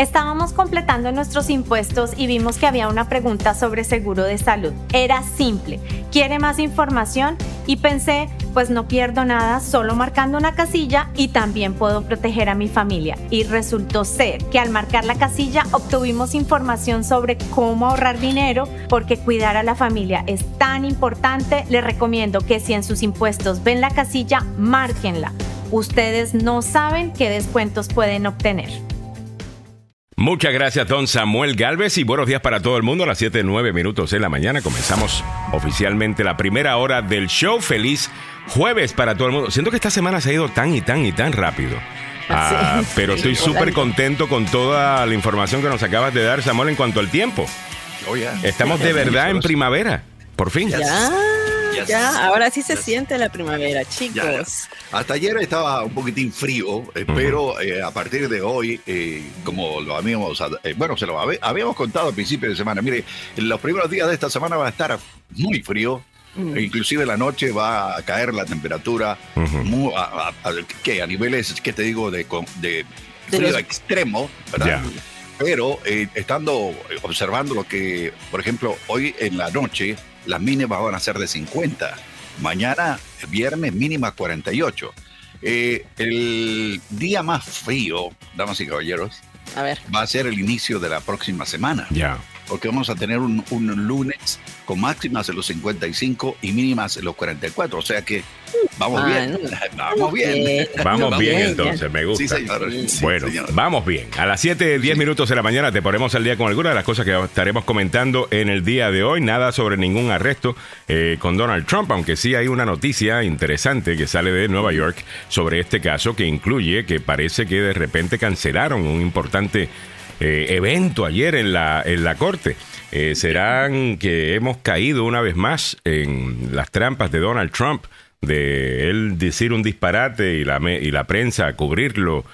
Estábamos completando nuestros impuestos y vimos que había una pregunta sobre seguro de salud. Era simple. ¿Quiere más información? Y pensé, pues no pierdo nada solo marcando una casilla y también puedo proteger a mi familia. Y resultó ser que al marcar la casilla obtuvimos información sobre cómo ahorrar dinero porque cuidar a la familia es tan importante. Les recomiendo que si en sus impuestos ven la casilla, márquenla. Ustedes no saben qué descuentos pueden obtener. Muchas gracias, don Samuel Galvez, y buenos días para todo el mundo. A las 7, 9 minutos de la mañana comenzamos oficialmente la primera hora del show. Feliz jueves para todo el mundo. Siento que esta semana se ha ido tan y tan y tan rápido. Ah, pero estoy súper contento con toda la información que nos acabas de dar, Samuel, en cuanto al tiempo. Oh, Estamos de verdad en primavera, por fin. Ya. Ya, ahora sí se siente la primavera, chicos. Hasta ayer estaba un poquitín frío, eh, pero eh, a partir de hoy, eh, como lo habíamos, bueno, se lo habíamos contado al principio de semana, mire, en los primeros días de esta semana va a estar muy frío, mm. e inclusive la noche va a caer la temperatura a, a, niveles, ¿qué te digo? De, de frío extremo, ¿verdad? Pero estando observando lo que, por ejemplo, hoy en la noche las mínimas van a ser de 50. Mañana, viernes, mínima 48. Eh, el día más frío, damas y caballeros, a ver. va a ser el inicio de la próxima semana. Ya. Porque vamos a tener un, un lunes con máximas en los 55 y mínimas en los 44. O sea que Vamos bien. Vamos bien. Vamos bien entonces, me gusta. Bueno, vamos bien. A las 7, 10 minutos de la mañana te ponemos al día con algunas de las cosas que estaremos comentando en el día de hoy. Nada sobre ningún arresto eh, con Donald Trump, aunque sí hay una noticia interesante que sale de Nueva York sobre este caso que incluye que parece que de repente cancelaron un importante eh, evento ayer en la, en la corte. Eh, ¿Serán que hemos caído una vez más en las trampas de Donald Trump? de él decir un disparate y la, y la prensa cubrirlo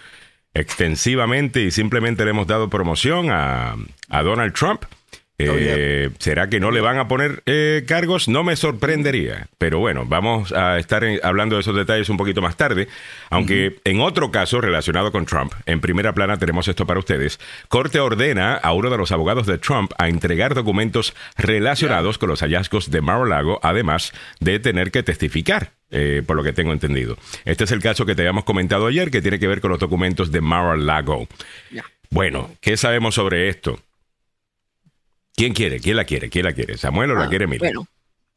extensivamente y simplemente le hemos dado promoción a, a Donald Trump. Eh, ¿Será que no le van a poner eh, cargos? No me sorprendería. Pero bueno, vamos a estar hablando de esos detalles un poquito más tarde. Aunque en otro caso relacionado con Trump, en primera plana tenemos esto para ustedes. Corte ordena a uno de los abogados de Trump a entregar documentos relacionados con los hallazgos de Mar-a-Lago, además de tener que testificar. Eh, por lo que tengo entendido. Este es el caso que te habíamos comentado ayer, que tiene que ver con los documentos de Mar-a-Lago. Bueno, ¿qué sabemos sobre esto? ¿Quién quiere? ¿Quién la quiere? ¿Quién la quiere? ¿Samuel o la ah, quiere Miriam? Bueno.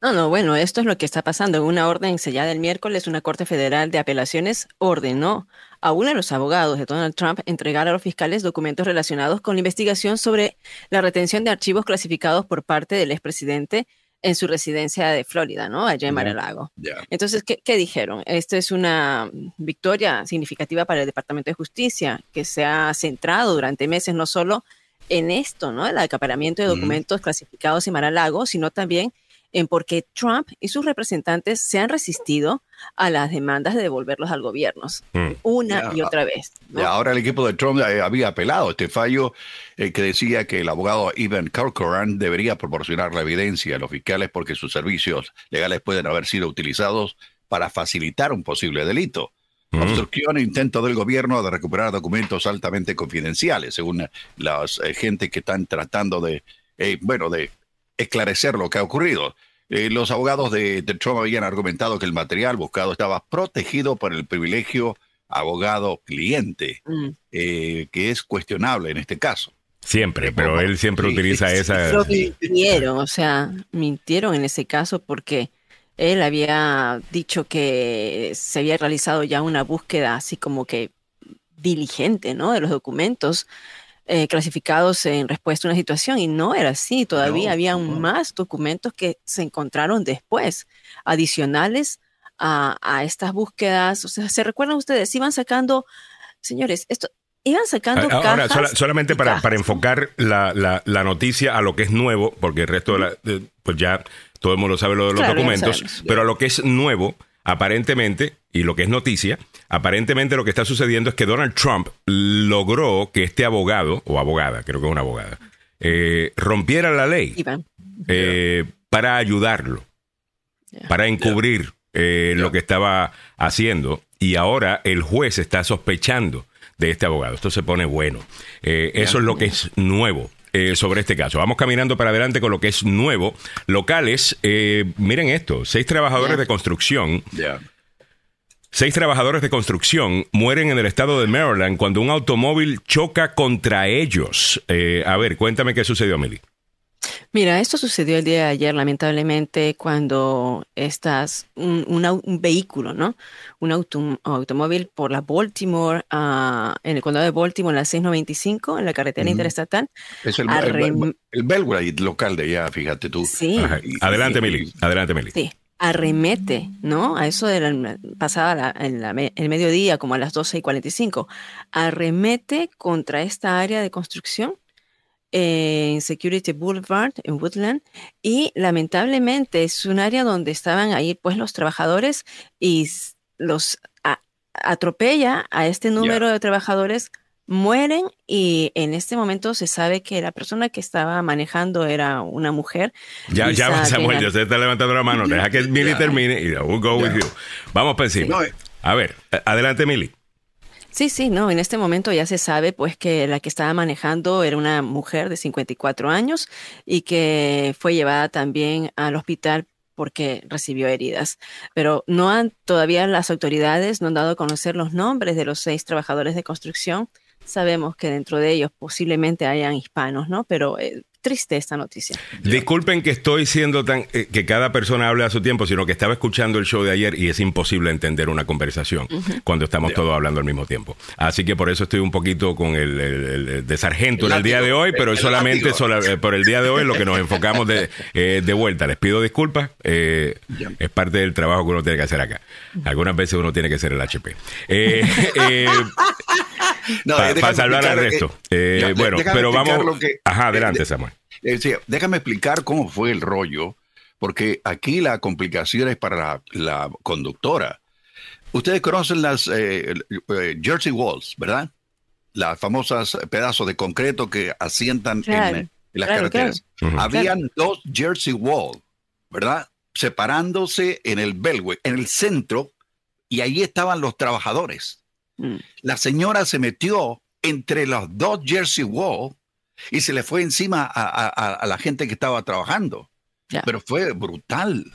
No, no, bueno, esto es lo que está pasando. En una orden sellada el miércoles, una Corte Federal de Apelaciones ordenó a uno de los abogados de Donald Trump entregar a los fiscales documentos relacionados con la investigación sobre la retención de archivos clasificados por parte del expresidente en su residencia de Florida, ¿no? Allá en Mar-a-Lago. Entonces, ¿qué, ¿qué, dijeron? Esta es una victoria significativa para el Departamento de Justicia, que se ha centrado durante meses no solo en esto, ¿no? El acaparamiento de documentos clasificados en Mar-a-Lago, sino también en por qué Trump y sus representantes se han resistido a las demandas de devolverlos al gobierno mm. una y otra vez. ahora el equipo de Trump eh, había apelado este fallo eh, que decía que el abogado Ivan Corcoran debería proporcionar la evidencia a los fiscales porque sus servicios legales pueden haber sido utilizados para facilitar un posible delito. Mm. Obstrucción e intento del gobierno de recuperar documentos altamente confidenciales, según las eh, gente que están tratando de, eh, bueno, de esclarecer lo que ha ocurrido. Eh, los abogados de, Trump habían argumentado que el material buscado estaba protegido por el privilegio abogado-cliente, mm. que es cuestionable en este caso. Siempre, pero él siempre utiliza esa... Mintieron, o sea, mintieron en ese caso porque él había dicho que se había realizado ya una búsqueda así como que diligente, ¿no? De los documentos eh, clasificados en respuesta a una situación y no era así. Todavía había más documentos que se encontraron después, adicionales a, estas búsquedas. O sea, ¿se recuerdan ustedes? Iban sacando, señores, esto, iban sacando Ahora, solamente para, para enfocar la, la, noticia a lo que es nuevo, porque el resto de la, pues ya todo el mundo sabe lo de los documentos, pero a lo que es nuevo, aparentemente, y lo que es noticia, aparentemente lo que está sucediendo es que Donald Trump logró que este abogado, o abogada, creo que es una abogada, eh, rompiera la ley eh, para ayudarlo, para encubrir eh, lo que estaba haciendo. Y ahora el juez está sospechando de este abogado. Esto se pone bueno. Eh, eso es lo que es nuevo. Eh, sobre este caso. Vamos caminando para adelante con lo que es nuevo. Locales, eh, miren esto, seis trabajadores de construcción. Seis trabajadores de construcción mueren en el estado de Maryland cuando un automóvil choca contra ellos. a ver, cuéntame qué sucedió, Meli. Mira, esto sucedió el día de ayer, lamentablemente, cuando estás un, vehículo, ¿no? Un automóvil por la Baltimore, uh, en el condado de Baltimore, en la 695, en la carretera interestatal. Es el, el, local de allá, fíjate tú. Sí. Adelante, Mili. Adelante, Mili. Sí arremete, ¿no? A eso de la, pasada el mediodía, como a las 12 y 45, arremete contra esta área de construcción en Security Boulevard, en Woodland, y lamentablemente es un área donde estaban ahí pues los trabajadores y los atropella a este número de trabajadores, mueren y en este momento se sabe que la persona que estaba manejando era una mujer. Ya, ya, Samuel, ya se está levantando la mano, deja que Milly termine y we'll go with you. Vamos para encima. Eh. A ver, adelante Milly. Sí, sí, no, en este momento ya se sabe pues que la que estaba manejando era una mujer de 54 años y que fue llevada también al hospital porque recibió heridas. Pero no han, todavía las autoridades no han dado a conocer los nombres de los seis trabajadores de construcción. Sabemos que dentro de ellos posiblemente hayan hispanos, ¿no? Pero eh, triste esta noticia. Disculpen que estoy siendo tan eh, que cada persona hable a su tiempo, sino que estaba escuchando el show de ayer y es imposible entender una conversación cuando estamos todos hablando al mismo tiempo. Así que por eso estoy un poquito con el, de sargento en el día de hoy, pero es solamente eh, por el día de hoy lo que nos enfocamos de, eh, de vuelta. Les pido disculpas, es parte del trabajo que uno tiene que hacer acá. Algunas veces uno tiene que ser el HP. Para salvar al resto. bueno, pero vamos. Ajá, adelante, Samuel. Eh, déjame explicar cómo fue el rollo, porque aquí la complicación es para la, conductora. Ustedes conocen las eh, eh, Jersey Walls, ¿verdad? Las famosas pedazos de concreto que asientan en, las carreteras. Habían dos Jersey Walls, ¿verdad? Separándose en el Belway, en el centro, y ahí estaban los trabajadores. Mm. La señora se metió entre los dos Jersey Walls y se le fue encima a, la gente que estaba trabajando. Pero fue brutal,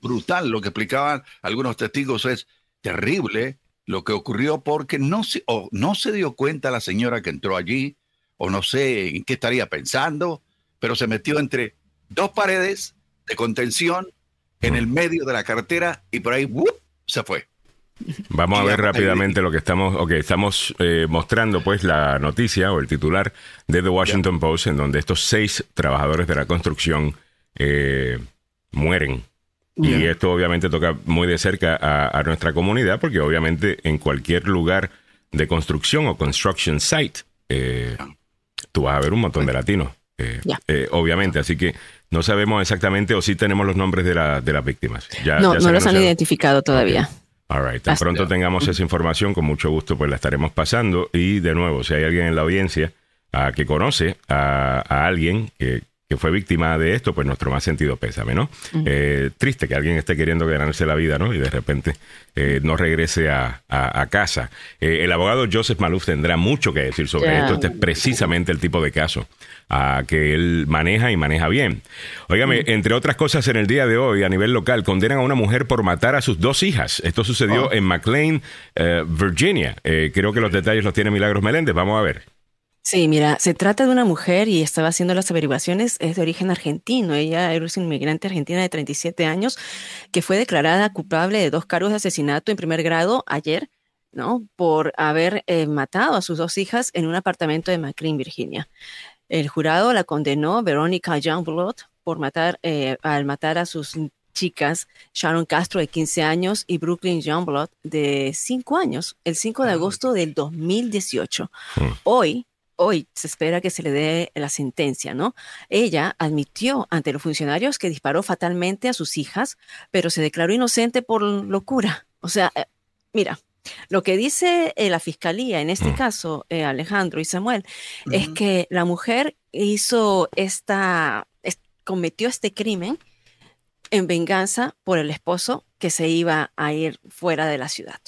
brutal. Lo que explicaban algunos testigos es terrible lo que ocurrió porque no se, o no se dio cuenta la señora que entró allí, o no sé en qué estaría pensando, pero se metió entre dos paredes de contención en el medio de la carretera y por ahí se fue. Vamos a ver rápidamente lo que estamos, ok, estamos eh, mostrando pues la noticia o el titular de The Washington Post en donde estos seis trabajadores de la construcción eh, mueren. Y esto obviamente toca muy de cerca a, nuestra comunidad porque obviamente en cualquier lugar de construcción o construction site eh, tú vas a ver un montón de latinos. obviamente, así que no sabemos exactamente o si tenemos los nombres de, la, de las víctimas. Ya, no, no los han identificado todavía. All right. Tan pronto tengamos esa información, con mucho gusto pues la estaremos pasando. Y de nuevo, si hay alguien en la audiencia uh, que conoce a, alguien que, fue víctima de esto, pues nuestro más sentido pésame, ¿no? Eh, triste que alguien esté queriendo ganarse la vida, ¿no? Y de repente eh, no regrese a, casa. Eh, el abogado Joseph Maluf tendrá mucho que decir sobre esto. Este es precisamente el tipo de caso que él maneja y maneja bien. Óigame, entre otras cosas, en el día de hoy, a nivel local, condenan a una mujer por matar a sus dos hijas. Esto sucedió oh. en McLean, Virginia. creo que los detalles los tiene Milagros Meléndez. Vamos a ver. Sí, mira, se trata de una mujer y estaba haciendo las averiguaciones, es de origen argentino. Ella es una inmigrante argentina de 37 años que fue declarada culpable de dos cargos de asesinato en primer grado ayer, ¿no? Por haber eh, matado a sus dos hijas en un apartamento de McLean, Virginia. El jurado la condenó, Verónica Youngblood, por matar, eh, al matar a sus chicas, Sharon Castro de 15 años y Brooklyn Youngblood de 5 años, el 5 de ah. agosto del 2018. Mm. Hoy, hoy se espera que se le dé la sentencia, ¿no? Ella admitió ante los funcionarios que disparó fatalmente a sus hijas, pero se declaró inocente por locura. O sea, eh, mira, lo que dice eh, la fiscalía, en este mm. caso, eh, Alejandro y Samuel, es que la mujer hizo esta, cometió este crimen en venganza por el esposo que se iba a ir fuera de la ciudad.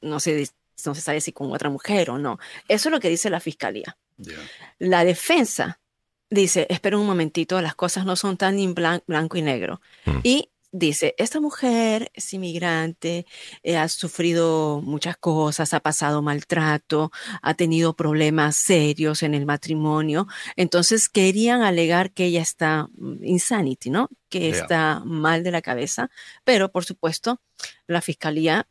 No sé no se sabe si con otra mujer o no. Eso es lo que dice la fiscalía. La defensa dice, espera un momentito, las cosas no son tan en blanco y negro. Mm. Y dice, esta mujer es inmigrante, eh, ha sufrido muchas cosas, ha pasado maltrato, ha tenido problemas serios en el matrimonio, entonces querían alegar que ella está mm, insanity, ¿no? Que está mal de la cabeza, pero por supuesto la fiscalía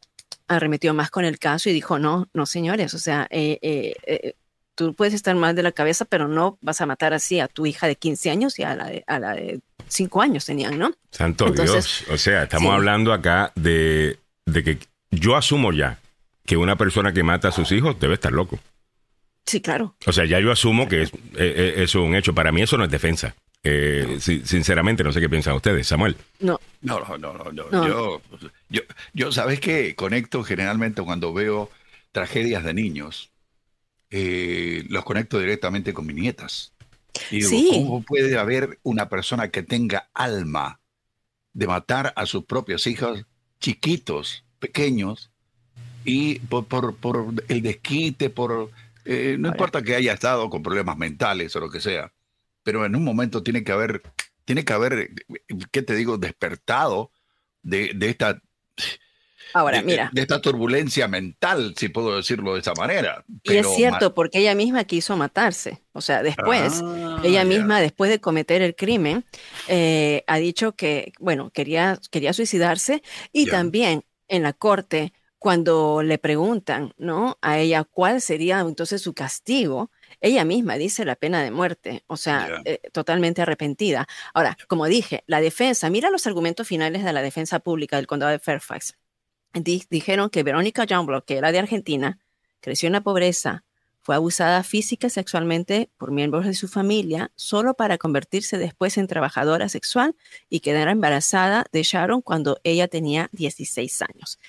arremetió más con el caso y dijo, no, no señores, o sea, eh, eh, tú puedes estar mal de la cabeza, pero no vas a matar así a tu hija de 15 años y a la a la de cinco años tenían, ¿no? Santo Dios. O sea, estamos hablando acá de, que yo asumo ya que una persona que mata a sus hijos debe estar loco. Sí, claro. O sea, ya yo asumo que es, eh, eh, es un hecho. Para mí eso no es defensa. Eh, sinceramente, no sé qué piensan ustedes, Samuel. No. No, no, no, no. Yo, yo, yo, ¿sabes qué? Conecto generalmente cuando veo tragedias de niños, los conecto directamente con mis nietas. ¿cómo puede haber una persona que tenga alma de matar a sus propios hijos chiquitos, pequeños, y por, el desquite, por... Eh, no importa que haya estado con problemas mentales o lo que sea, pero en un momento tiene que haber, tiene que haber, ¿qué te digo?, despertado de, de esta Ahora, mira. De, esta turbulencia mental, si puedo decirlo de esa manera. y es cierto, porque ella misma quiso matarse. O sea, después, ah, ella misma, después de cometer el crimen, eh, ha dicho que, bueno, quería, quería suicidarse y también en la corte, cuando le preguntan, ¿no? A ella cuál sería entonces su castigo, ella misma dice la pena de muerte, o sea, eh, totalmente arrepentida. Ahora, como dije, la defensa, mira los argumentos finales de la defensa pública del condado de Fairfax dijeron que Verónica Youngblood, que era de Argentina, creció en la pobreza, fue abusada física y sexualmente por miembros de su familia solo para convertirse después en trabajadora sexual y quedar embarazada de Sharon cuando ella tenía 16 años.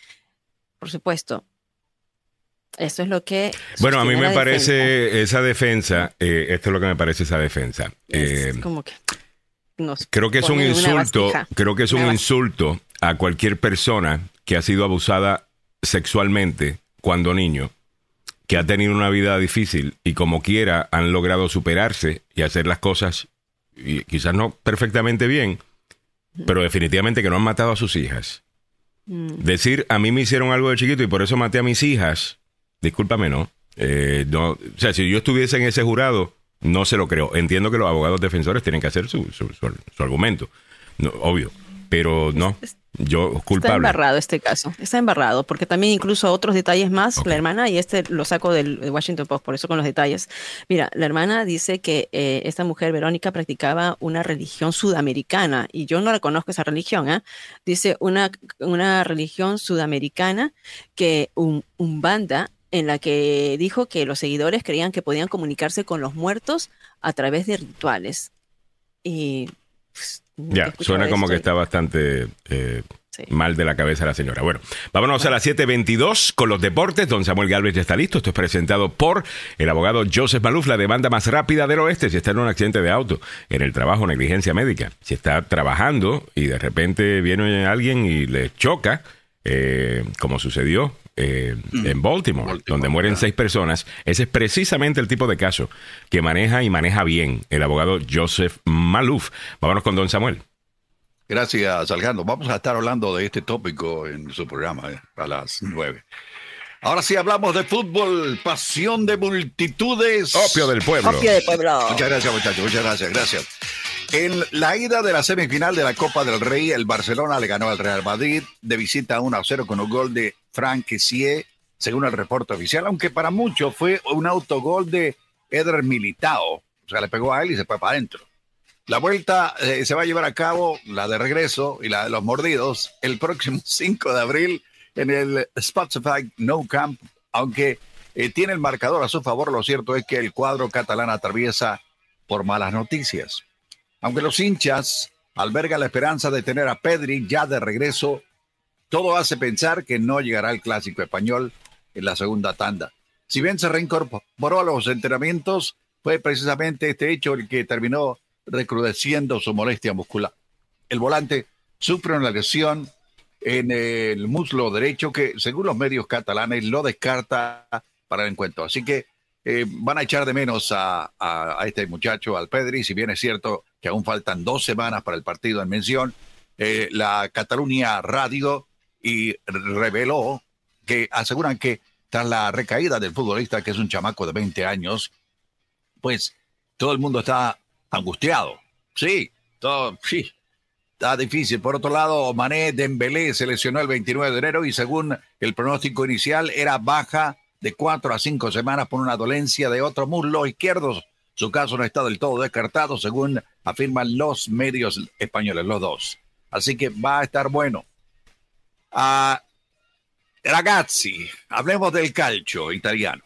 Por supuesto, eso es lo que... Bueno, a mí me parece esa defensa, eh, esto es lo que me parece esa defensa. Eh, como que creo que es un insulto, creo que es un insulto a cualquier persona que ha sido abusada sexualmente cuando niño, que ha tenido una vida difícil y como quiera han logrado superarse y hacer las cosas, y quizás no perfectamente bien, pero definitivamente que no han matado a sus hijas. Mm. Decir, a mí me hicieron algo de chiquito y por eso maté a mis hijas, discúlpame, ¿no? Eh, no o sea, si yo estuviese en ese jurado, no se lo creo. Entiendo que los abogados defensores tienen que hacer su, su, argumento, no, obvio, pero no. Yo, culpable. Está embarrado este caso, está embarrado, porque también incluso otros detalles más, la hermana, y este lo saco del Washington Post, por eso con los detalles. Mira, la hermana dice que eh, esta mujer, Verónica, practicaba una religión sudamericana, y yo no reconozco esa religión, ¿eh? Dice una, una religión sudamericana que un, un banda en la que dijo que los seguidores creían que podían comunicarse con los muertos a través de rituales. Y pues, ya, suena como que está bastante eh, mal de la cabeza la señora. Bueno, vámonos a las 7.22 con los deportes. Don Samuel Galvez ya está listo. Esto es presentado por el abogado Joseph Maluf, la demanda más rápida del oeste. Si está en un accidente de auto, en el trabajo, negligencia médica. Si está trabajando y de repente viene alguien y le choca, eh, como sucedió eh, mm. en Baltimore, donde mueren seis personas. Ese es precisamente el tipo de caso que maneja y maneja bien el abogado Joseph Malouf. Vámonos con don Samuel. Gracias, Alejandro. Vamos a estar hablando de este tópico en su programa eh, a las nueve. Ahora sí hablamos de fútbol, pasión de multitudes. Opio del pueblo. Opio del pueblo. Muchas gracias, muchachos. Muchas gracias, gracias. En la ida de la semifinal de la Copa del Rey, el Barcelona le ganó al Real Madrid de visita 1 a 0 con un gol de Frank Kessie, según el reporte oficial, aunque para muchos fue un autogol de Eder Militao. O sea, le pegó a él y se fue para adentro. La vuelta eh, se va a llevar a cabo, la de regreso y la de los mordidos, el próximo 5 de abril en el Spotify No Camp, aunque eh, tiene el marcador a su favor, lo cierto es que el cuadro catalán atraviesa por malas noticias. Aunque los hinchas albergan la esperanza de tener a Pedri ya de regreso, todo hace pensar que no llegará el clásico español en la segunda tanda. Si bien se reincorporó a los entrenamientos, fue precisamente este hecho el que terminó recrudeciendo su molestia muscular. El volante sufre una lesión en el muslo derecho que, según los medios catalanes, lo descarta para el encuentro. Así que eh, van a echar de menos a, este muchacho, al Pedri, si bien es cierto que aún faltan dos semanas para el partido en mención. Eh, la Cataluña Radio y reveló que aseguran que tras la recaída del futbolista, que es un chamaco de 20 años, pues todo el mundo está angustiado. Sí, todo, sí, está difícil. Por otro lado, Mané Dembélé se lesionó el 29 de enero y según el pronóstico inicial era baja de cuatro a cinco semanas por una dolencia de otro muslo izquierdo. Su caso no está del todo descartado, según afirman los medios españoles, los dos. Así que va a estar bueno. Ragazzi, hablemos del calcio italiano.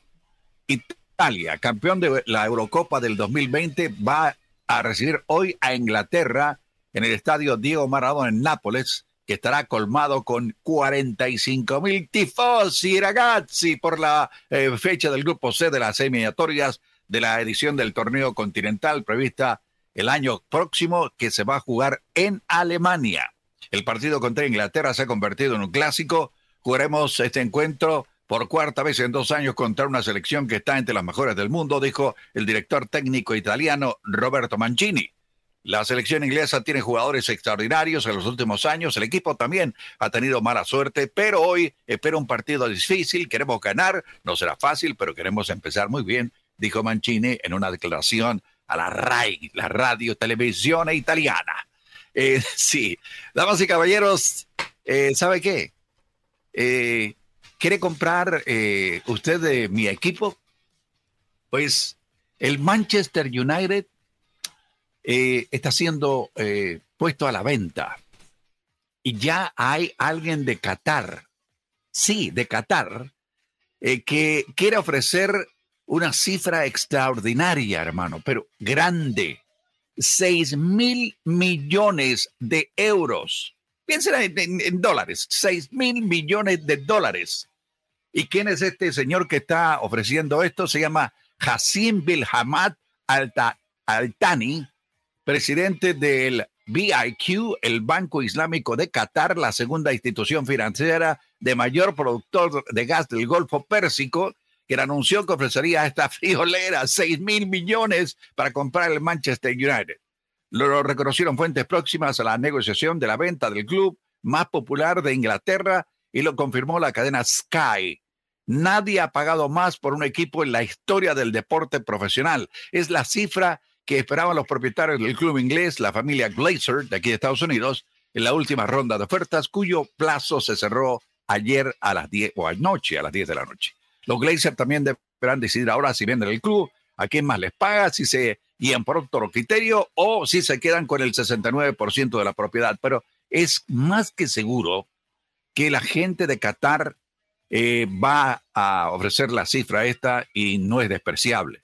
Italia, campeón de la Eurocopa del 2020, va a recibir hoy a Inglaterra en el estadio Diego Maradona en Nápoles que estará colmado con 45 mil tifosi ragazzi por la eh, fecha del grupo C de las eliminatorias de la edición del torneo continental prevista el año próximo que se va a jugar en Alemania. El partido contra Inglaterra se ha convertido en un clásico. Jugaremos este encuentro por cuarta vez en dos años contra una selección que está entre las mejores del mundo, dijo el director técnico italiano Roberto Mancini. La selección inglesa tiene jugadores extraordinarios en los últimos años. El equipo también ha tenido mala suerte, pero hoy espera un partido difícil. Queremos ganar. No será fácil, pero queremos empezar muy bien, dijo Mancini en una declaración a la RAI, la radio televisión italiana. Eh, sí, damas y caballeros, eh, ¿sabe qué? Eh, ¿Quiere comprar usted de mi equipo? Pues el Manchester United eh, está siendo eh, puesto a la venta. Y ya hay alguien de Qatar, sí, de Qatar, eh, que quiere ofrecer una cifra extraordinaria, hermano, pero grande. 6 mil millones de euros. Piensen en, dólares, 6 mil millones de dólares. ¿Y quién es este señor que está ofreciendo esto? Se llama Hassim Bilhamad Altani, presidente del BIQ, el Banco Islámico de Qatar, la segunda institución financiera de mayor productor de gas del Golfo Pérsico, que anunció que ofrecería a esta friolera 6 mil millones para comprar el Manchester United. Lo reconocieron fuentes próximas a la negociación de la venta del club más popular de Inglaterra y lo confirmó la cadena Sky. Nadie ha pagado más por un equipo en la historia del deporte profesional. Es la cifra que esperaban los propietarios del club inglés, la familia Glazer de aquí de Estados Unidos, en la última ronda de ofertas, cuyo plazo se cerró ayer a las 10 o anoche a las 10 de la noche. Los Glazer también deberán decidir ahora si venden el club, a quién más les paga, si se guían por otro criterio o si se quedan con el 69% de la propiedad. Pero es más que seguro que la gente de Qatar eh, va a ofrecer la cifra esta y no es despreciable.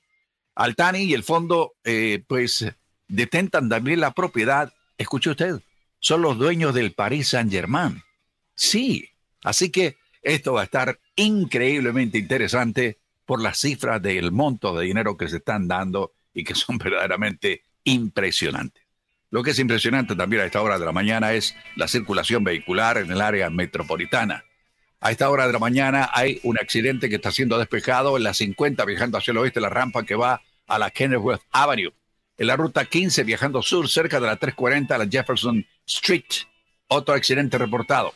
Altani y el fondo, eh, pues, detentan también la propiedad. Escuche usted, son los dueños del Paris Saint-Germain. Sí, así que esto va a estar increíblemente interesante por las cifras del monto de dinero que se están dando y que son verdaderamente impresionantes. Lo que es impresionante también a esta hora de la mañana es la circulación vehicular en el área metropolitana. A esta hora de la mañana hay un accidente que está siendo despejado en la 50 viajando hacia el oeste, la rampa que va a la Kenilworth Avenue. En la ruta 15 viajando sur cerca de la 340 a la Jefferson Street. Otro accidente reportado.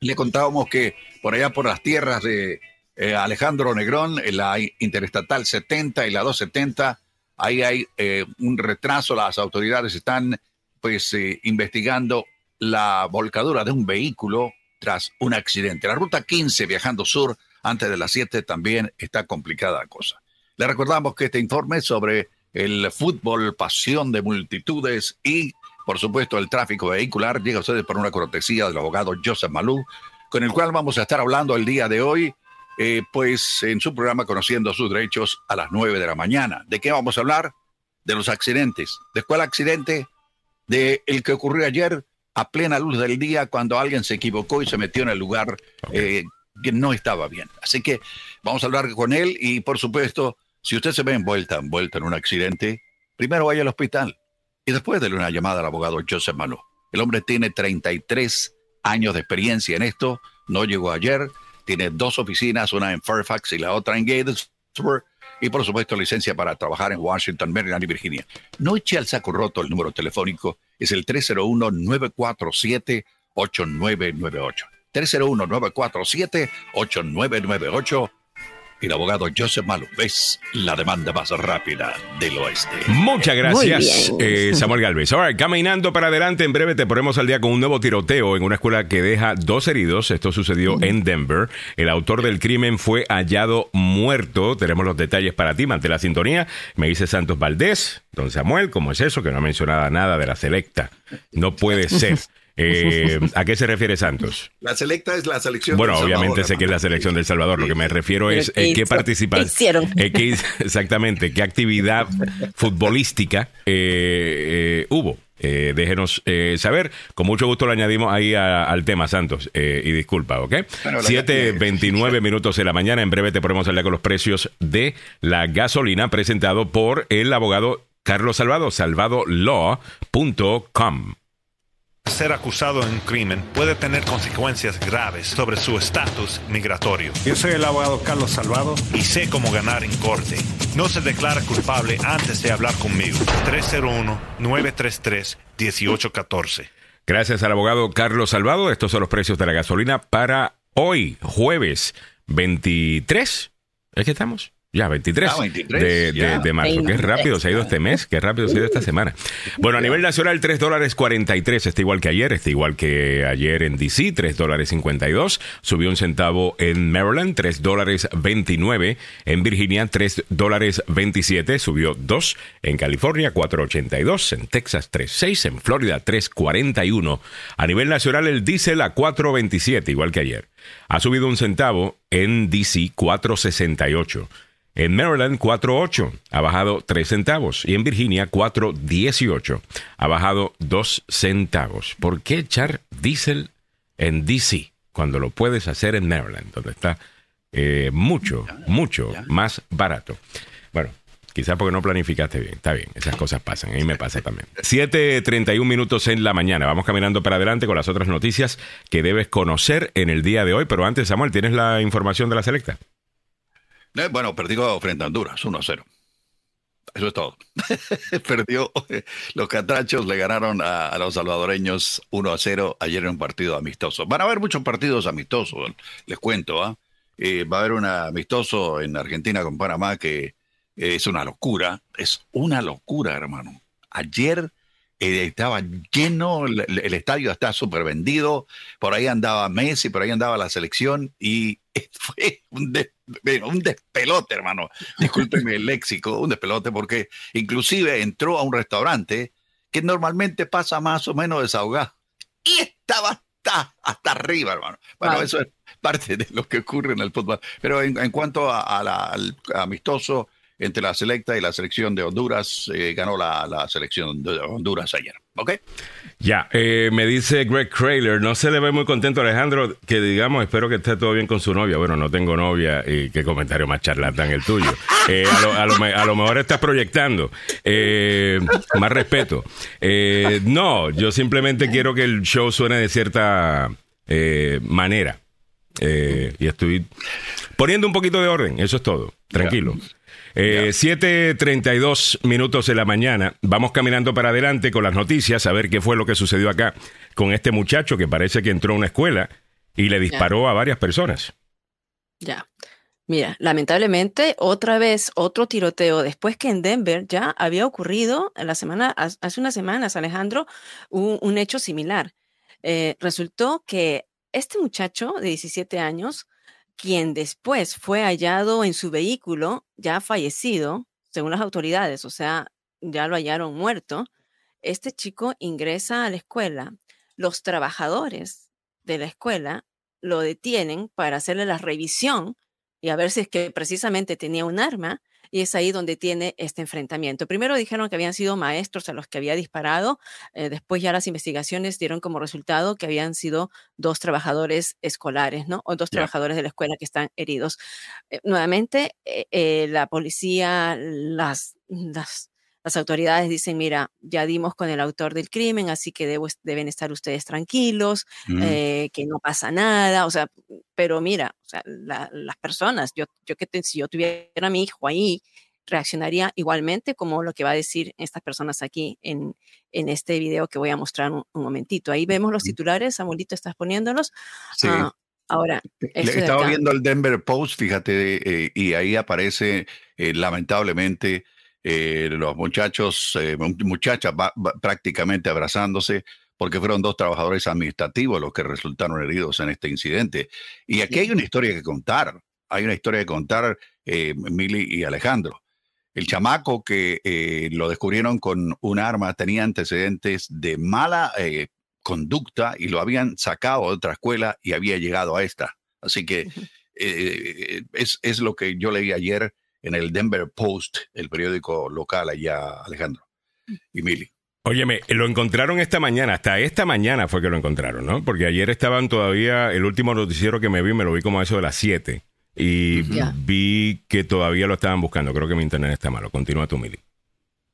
Le contábamos que por allá por las tierras de eh, Alejandro Negrón, en la Interestatal 70 y la 270, ahí hay eh, un retraso. Las autoridades están pues eh, investigando la volcadura de un vehículo tras un accidente. La ruta 15 viajando sur antes de las 7 también está complicada la cosa. Le recordamos que este informe sobre el fútbol, pasión de multitudes y, por supuesto, el tráfico vehicular llega a ustedes por una cortesía del abogado Joseph Malou, con el cual vamos a estar hablando el día de hoy, eh, pues en su programa Conociendo sus Derechos a las 9 de la mañana. ¿De qué vamos a hablar? De los accidentes. ¿De cuál accidente? De el que ocurrió ayer a plena luz del día cuando alguien se equivocó y se metió en el lugar eh, que no estaba bien. Así que vamos a hablar con él y por supuesto, si usted se ve envuelta, envuelta en un accidente, primero vaya al hospital y después déle una llamada al abogado Joseph Malo. El hombre tiene 33 años de experiencia en esto, no llegó ayer, tiene dos oficinas, una en Fairfax y la otra en Gatesburg, y por supuesto licencia para trabajar en Washington, Maryland y Virginia. No eche al saco roto el número telefónico, es el 301-947-8998. 301-947-8998 el abogado Joseph es la demanda más rápida del oeste. Muchas gracias, eh, Samuel Galvez. Ahora, caminando para adelante, en breve te ponemos al día con un nuevo tiroteo en una escuela que deja dos heridos. Esto sucedió en Denver. El autor del crimen fue hallado muerto. Tenemos los detalles para ti, mante la sintonía. Me dice Santos Valdés, don Samuel, ¿cómo es eso? Que no ha mencionado nada de la selecta. No puede ser. Eh, ¿A qué se refiere Santos? La selecta es la selección Bueno, obviamente sé que es la selección del Salvador. Lo que me refiero es eh, qué participaron. Eh, exactamente, qué actividad futbolística hubo. déjenos saber. Con mucho gusto lo añadimos ahí al tema, Santos. y disculpa, ¿ok? 7.29 minutos de la mañana. En breve te ponemos hablar con los precios de la gasolina presentado por el abogado Carlos Salvado, salvadolaw.com. Ser acusado en un crimen puede tener consecuencias graves sobre su estatus migratorio. Yo soy el abogado Carlos Salvado y sé cómo ganar en corte. No se declara culpable antes de hablar conmigo. 301-933-1814. Gracias al abogado Carlos Salvado. Estos son los precios de la gasolina para hoy, jueves 23. ¿Es que estamos? Ya, 23, ah, de, marzo. Qué rápido se ha ido este mes, qué rápido se ha ido esta semana. Bueno, a nivel nacional, 3 dólares 43, está igual que ayer, está igual que ayer en DC, 3 dólares 52. Subió un centavo en Maryland, 3 dólares 29. En Virginia, 3 dólares 27, subió 2. En California, 4.82. En Texas, 3.6. En Florida, 3.41. A nivel nacional, el diésel a 4.27, igual que ayer. Ha subido un centavo en DC, 4.68. En Maryland 4.8 ha bajado 3 centavos y en Virginia 4.18 ha bajado 2 centavos. ¿Por qué echar diésel en DC cuando lo puedes hacer en Maryland, donde está eh, mucho, mucho más barato? Bueno, quizás porque no planificaste bien. Está bien, esas cosas pasan. A mí me pasa también. 7.31 minutos en la mañana. Vamos caminando para adelante con las otras noticias que debes conocer en el día de hoy. Pero antes, Samuel, ¿tienes la información de la selecta? Eh, bueno, perdió frente a Honduras, 1 a 0. Eso es todo. Perdió. Los catrachos le ganaron a, los salvadoreños 1 a 0 ayer en un partido amistoso. Van a haber muchos partidos amistosos, les cuento. ¿ah? Eh, va a haber un amistoso en Argentina con Panamá que es una locura. Es una locura, hermano. Ayer eh, estaba lleno, el, estadio está súper vendido, por ahí andaba Messi, por ahí andaba la selección y fue un, un despelote, hermano. Discúlpeme el léxico, un despelote porque inclusive entró a un restaurante que normalmente pasa más o menos desahogado y estaba hasta, hasta arriba, hermano. Bueno, eso es parte de lo que ocurre en el fútbol. Pero en, cuanto al amistoso, entre la selecta y la selección de Honduras. Eh, ganó la, selección de Honduras ayer. ¿Ok? Ya, eh, me dice Greg Crayler, no se le ve muy contento Alejandro, que digamos, espero que esté todo bien con su novia. Bueno, no tengo novia y qué comentario más charlatán el tuyo. Eh, a, lo, mejor estás proyectando. más respeto. no, yo simplemente quiero que el show suene de cierta manera. y estoy poniendo un poquito de orden, eso es todo. Tranquilo. 7.32 eh, minutos de la mañana. Vamos caminando para adelante con las noticias, a ver qué fue lo que sucedió acá con este muchacho que parece que entró a una escuela y le disparó a varias personas. Ya. Mira, lamentablemente, otra vez otro tiroteo, después que en Denver ya había ocurrido en la semana, hace unas semanas, Alejandro, un, hecho similar. Eh, resultó que este muchacho de 17 años quien después fue hallado en su vehículo, ya fallecido, según las autoridades, o sea, ya lo hallaron muerto, este chico ingresa a la escuela. Los trabajadores de la escuela lo detienen para hacerle la revisión y a ver si es que precisamente tenía un arma y es ahí donde tiene este enfrentamiento. Primero dijeron que habían sido maestros a los que había disparado, eh, después ya las investigaciones dieron como resultado que habían sido dos trabajadores escolares, ¿no? O dos trabajadores de la escuela que están heridos. Eh, nuevamente, eh, la policía, las, las Las autoridades dicen, mira, ya dimos con el autor del crimen, así que deben estar ustedes tranquilos, eh, que no pasa nada, o sea, pero mira, o sea, las personas, yo, yo que si yo tuviera a mi hijo ahí, reaccionaría igualmente como lo que va a decir estas personas aquí en, en este video que voy a mostrar un, momentito. Ahí vemos los titulares, Samuelito, estás poniéndolos. Sí. Ah, ahora, estaba viendo el Denver Post, fíjate, eh, y ahí aparece eh, lamentablemente eh, los muchachos, eh, muchachas prácticamente abrazándose porque fueron dos trabajadores administrativos los que resultaron heridos en este incidente. Y aquí hay una historia que contar, hay una historia que contar, eh, Mili y Alejandro. El chamaco que eh, lo descubrieron con un arma tenía antecedentes de mala conducta y lo habían sacado de otra escuela y había llegado a esta. Así que es, es, lo que yo leí ayer en el Denver Post, el periódico local allá, Alejandro y Mili. Óyeme, lo encontraron esta mañana, hasta esta mañana fue que lo encontraron, ¿no? Porque ayer estaban todavía, el último noticiero que me vi, me lo vi como a eso de las 7. Y vi que todavía lo estaban buscando. Creo que mi internet está malo. Continúa tú, Mili.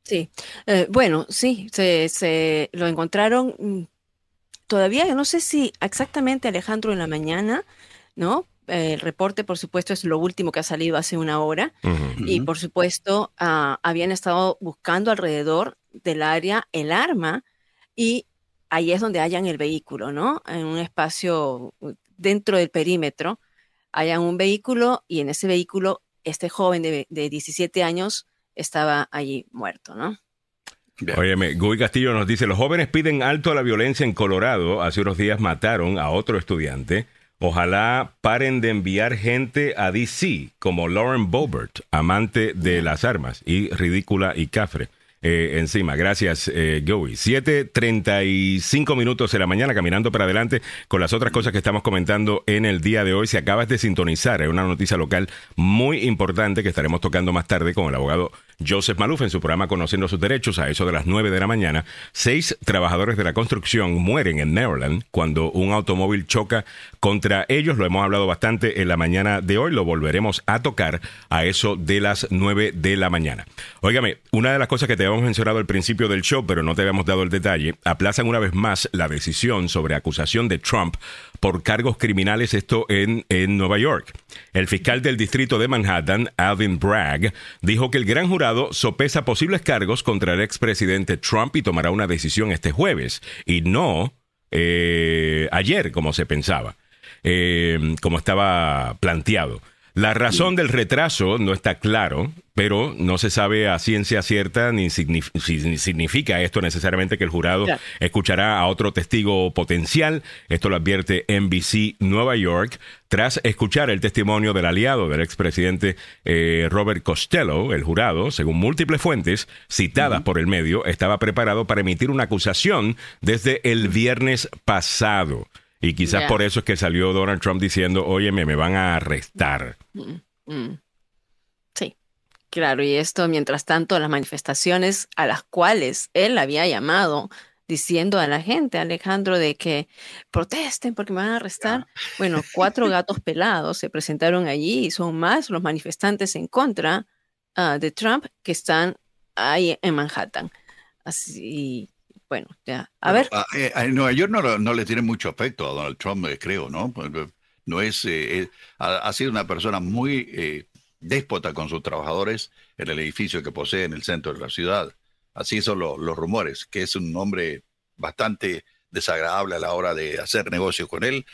Sí, eh, bueno, sí, se, se, lo encontraron mm, todavía, no sé si exactamente Alejandro en la mañana, ¿no? El reporte, por supuesto, es lo último que ha salido hace una hora. Y, por supuesto, ah, habían estado buscando alrededor del área el arma y ahí es donde hayan el vehículo, ¿no? En un espacio dentro del perímetro, hayan un vehículo y en ese vehículo este joven de, 17 años estaba allí muerto, ¿no? Óyeme, Guy Castillo nos dice, los jóvenes piden alto a la violencia en Colorado. Hace unos días mataron a otro estudiante Ojalá paren de enviar gente a DC como Lauren Boebert, amante de las armas y ridícula y cafre. Eh, encima. Gracias, eh, 7.35 minutos de la mañana, caminando para adelante con las otras cosas que estamos comentando en el día de hoy. Si acabas de sintonizar, es una noticia local muy importante que estaremos tocando más tarde con el abogado Joseph Maluf en su programa Conociendo sus Derechos a eso de las 9 de la mañana. Seis trabajadores de la construcción mueren en Maryland cuando un automóvil choca contra ellos. Lo hemos hablado bastante en la mañana de hoy. Lo volveremos a tocar a eso de las 9 de la mañana. Óigame, una de las cosas que te habíamos mencionado al principio del show, pero no te habíamos dado el detalle, aplazan una vez más la decisión sobre acusación de Trump por cargos criminales, esto en, en Nueva York. El fiscal del distrito de Manhattan, Alvin Bragg, dijo que el gran jurado sopesa posibles cargos contra el expresidente Trump y tomará una decisión este jueves, y no eh, ayer, como se pensaba, eh, como estaba planteado. La razón del retraso no está claro, pero no se sabe a ciencia cierta ni, significa esto necesariamente que el jurado escuchará a otro testigo potencial. Esto lo advierte NBC Nueva York tras escuchar el testimonio del aliado del expresidente eh, Robert Costello. El jurado, según múltiples fuentes citadas por el medio, estaba preparado para emitir una acusación desde el viernes pasado. Y quizás por eso es que salió Donald Trump diciendo, oye, me van a arrestar. Mm, mm. Sí, claro. Y esto, mientras tanto, las manifestaciones a las cuales él había llamado diciendo a la gente, Alejandro, de que protesten porque me van a arrestar. Bueno, cuatro gatos pelados se presentaron allí y son más los manifestantes en contra ah, de Trump que están ahí en Manhattan. Así, bueno, ya. A ver. Eh, en Nueva York no, le tiene mucho afecto a Donald Trump, eh, creo, ¿no? Pues, eh, no es, ha, sido una persona muy déspota con sus trabajadores en el edificio que posee en el centro de la ciudad. Así son los rumores, que es un hombre bastante desagradable a la hora de hacer negocios con él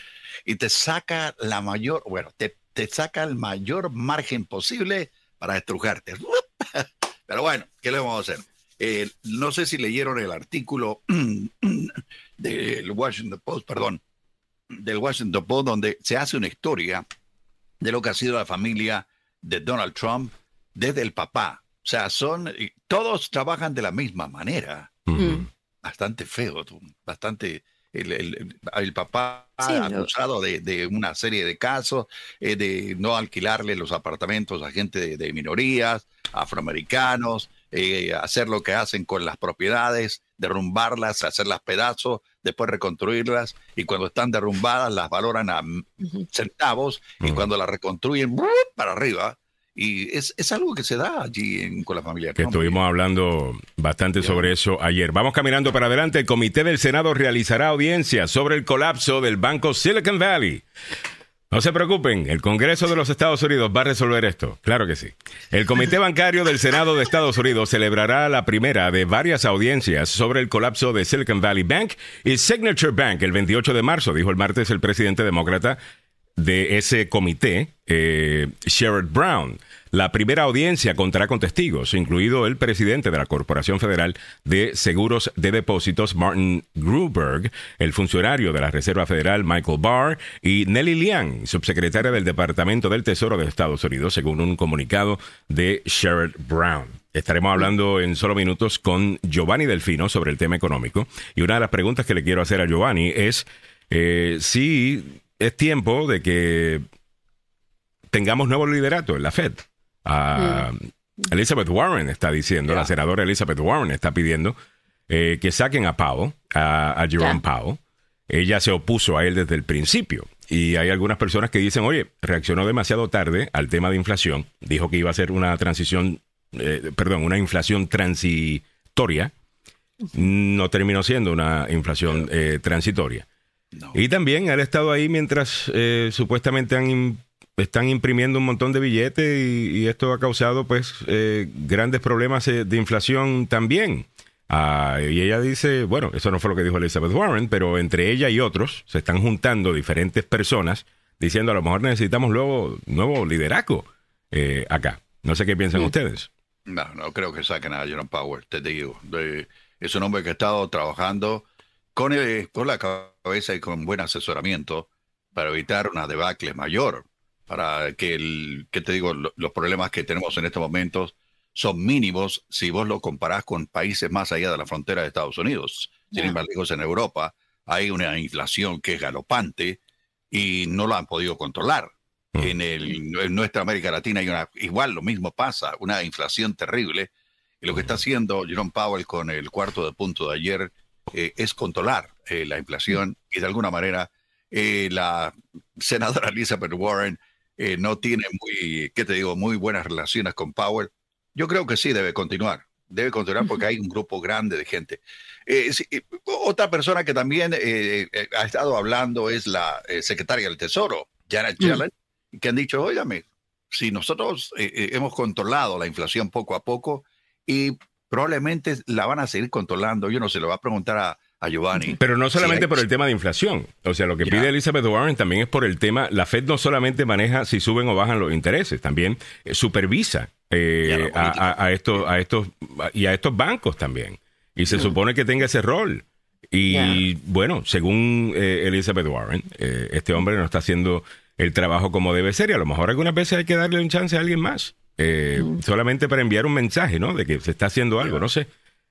y te saca la mayor, bueno, te, te saca el mayor margen posible para estrujarte. Pero bueno, ¿qué le vamos a hacer? Eh, no sé si leyeron el artículo del Washington Post, perdón, del Washington Post, donde se hace una historia de lo que ha sido la familia de Donald Trump desde el papá. O sea, son, todos trabajan de la misma manera. Bastante feo, bastante el, papá acusado de, una serie de casos, eh, de no alquilarle los apartamentos a gente de minorías, afroamericanos, eh, hacer lo que hacen con las propiedades, derrumbarlas, hacerlas pedazos, después reconstruirlas y cuando están derrumbadas las valoran a centavos y cuando las reconstruyen para arriba Y es, es algo que se da allí en, con la familia. Que estuvimos hablando bastante sobre eso ayer. Vamos caminando para adelante. El Comité del Senado realizará audiencia sobre el colapso del banco Silicon Valley. No se preocupen, el Congreso de los Estados Unidos va a resolver esto. Claro que sí. El Comité Bancario del Senado de Estados Unidos celebrará la primera de varias audiencias sobre el colapso de Silicon Valley Bank y Signature Bank el 28 de marzo, dijo el martes el presidente demócrata de ese comité, eh, Sherrod Brown. La primera audiencia contará con testigos, incluido el presidente de la Corporación Federal de Seguros de Depósitos, Martin Gruberg, el funcionario de la Reserva Federal, Michael Barr, y Nelly Liang, subsecretaria del Departamento del Tesoro de Estados Unidos, según un comunicado de Sherrod Brown. Estaremos hablando en solo minutos con Giovanni Delfino sobre el tema económico. Y una de las preguntas que le quiero hacer a Giovanni es eh, si es tiempo de que tengamos nuevo liderato en la Fed. Mm. Elizabeth Warren está diciendo, la senadora Elizabeth Warren está pidiendo eh, que saquen a Powell, a, Jerome Powell. Ella se opuso a él desde el principio. Y hay algunas personas que dicen, oye, reaccionó demasiado tarde al tema de inflación. Dijo que iba a ser una transición, eh, perdón, una inflación transitoria. No terminó siendo una inflación eh, transitoria. Y también han estado ahí mientras eh, supuestamente han, están imprimiendo un montón de billetes y, esto ha causado pues eh, grandes problemas eh, de inflación también. Ah, y ella dice, bueno, eso no fue lo que dijo Elizabeth Warren, pero entre ella y otros se están juntando diferentes personas diciendo a lo mejor necesitamos luego nuevo liderazgo acá. No sé qué piensan ustedes. No, no creo que saquen a Jerome Powell, te digo. es un hombre que ha estado trabajando con, con la cabeza y con buen asesoramiento para evitar una debacle mayor, para que, el, que te digo, los problemas que tenemos en estos momentos son mínimos si vos lo comparás con países más allá de la frontera de Estados Unidos. Sin embargo, en Europa hay una inflación que es galopante y no lo han podido controlar. Mm. En, el, en nuestra América Latina hay una, igual lo mismo pasa, una inflación terrible. Y lo que está haciendo Jerome Powell con el cuarto de punto de ayer eh, es controlar eh, la inflación y de alguna manera eh, la senadora Elizabeth Warren no tiene muy, ¿qué te digo?, muy buenas relaciones con Powell. Yo creo que sí debe continuar, debe continuar porque hay un grupo grande de gente. otra persona que también ha estado hablando es la secretaria del Tesoro, Janet mm. Yellen, que han dicho, óyame, si nosotros hemos controlado la inflación poco a poco y probablemente la van a seguir controlando. Yo no se lo va a preguntar a, Giovanni. Pero no solamente por el tema de inflación. O sea, lo que pide Elizabeth Warren también es por el tema. La Fed no solamente maneja si suben o bajan los intereses, también eh, supervisa eh, a, estos, a estos y a estos bancos también. Y se supone que tenga ese rol. Y bueno, según eh, Elizabeth Warren, este hombre no está haciendo el trabajo como debe ser y a lo mejor algunas veces hay que darle un chance a alguien más. Eh, solamente para enviar un mensaje, ¿no? De que se está haciendo algo, no sé.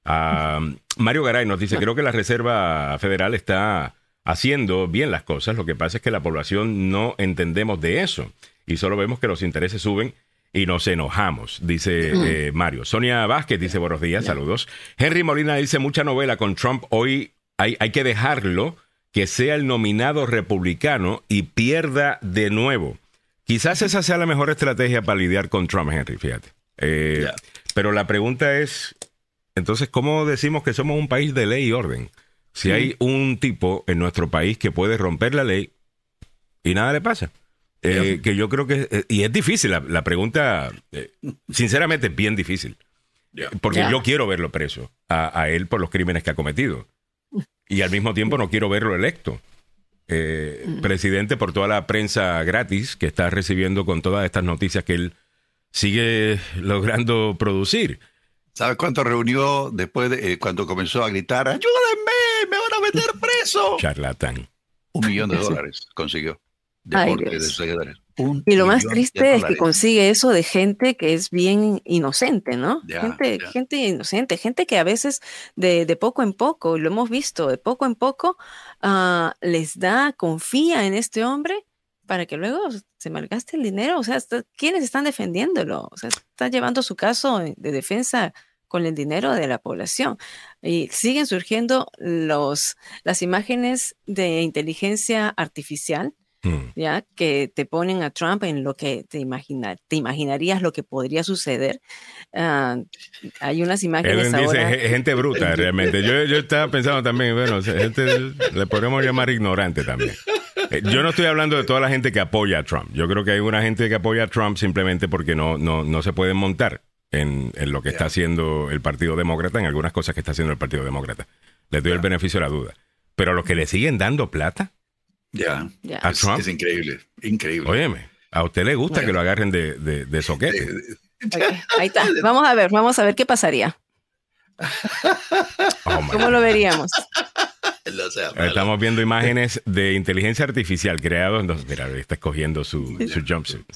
Ah, Mario Garay nos dice, creo que la Reserva Federal está haciendo bien las cosas, lo que pasa es que la población no entendemos de eso y solo vemos que los intereses suben y nos enojamos, dice eh, Mario. Sonia Vázquez dice buenos días, saludos. Henry Molina dice mucha novela con Trump, hoy hay, hay que dejarlo que sea el nominado republicano y pierda de nuevo. Quizás esa sea la mejor estrategia para lidiar con Trump, Henry, fíjate. Eh, pero la pregunta es, entonces, ¿cómo decimos que somos un país de ley y orden? Si hay un tipo en nuestro país que puede romper la ley y nada le pasa. Eh, que yo creo que, eh, y es difícil, la, pregunta, sinceramente es bien difícil. Porque yo quiero verlo preso a él por los crímenes que ha cometido. Y al mismo tiempo no quiero verlo electo. Eh, presidente por toda la prensa gratis que está recibiendo con todas estas noticias que él sigue logrando producir. ¿Sabes cuánto reunió después de eh, cuando comenzó a gritar, ayúdenme, me van a meter preso? Charlatán. Un millón de dólares consiguió. y lo más triste es que consigue eso de gente que es bien inocente, ¿no? gente, gente inocente, gente que a veces de, de, poco en poco, lo hemos visto, de poco en poco Ah, les da, confía en este hombre para que luego se malgaste el dinero. O sea, ¿quiénes están defendiéndolo? O sea, está llevando su caso de defensa con el dinero de la población. Y siguen surgiendo los, las imágenes de inteligencia artificial. Ya que te ponen a Trump en lo que te, imagina, te imaginarías lo que podría suceder. Ah, hay unas imágenes ahora... Dice, gente bruta, realmente. Yo, yo estaba pensando también, bueno, gente, le podemos llamar ignorante también. Eh, yo no estoy hablando de toda la gente que apoya a Trump. Yo creo que hay una gente que apoya a Trump simplemente porque no, no, no se pueden montar en, lo que está haciendo el Partido Demócrata, en algunas cosas que está haciendo el Partido Demócrata. Les doy el beneficio de la duda. Pero los que le siguen dando plata ya, a es, Trump. Es increíble, increíble. Óyeme, a usted le gusta que lo agarren de, de, soquete. Ahí está. Vamos a ver, vamos a ver qué pasaría. Oh ¿Cómo lo veríamos? Estamos viendo imágenes de inteligencia artificial creados. mira, está escogiendo su, su jumpsuit.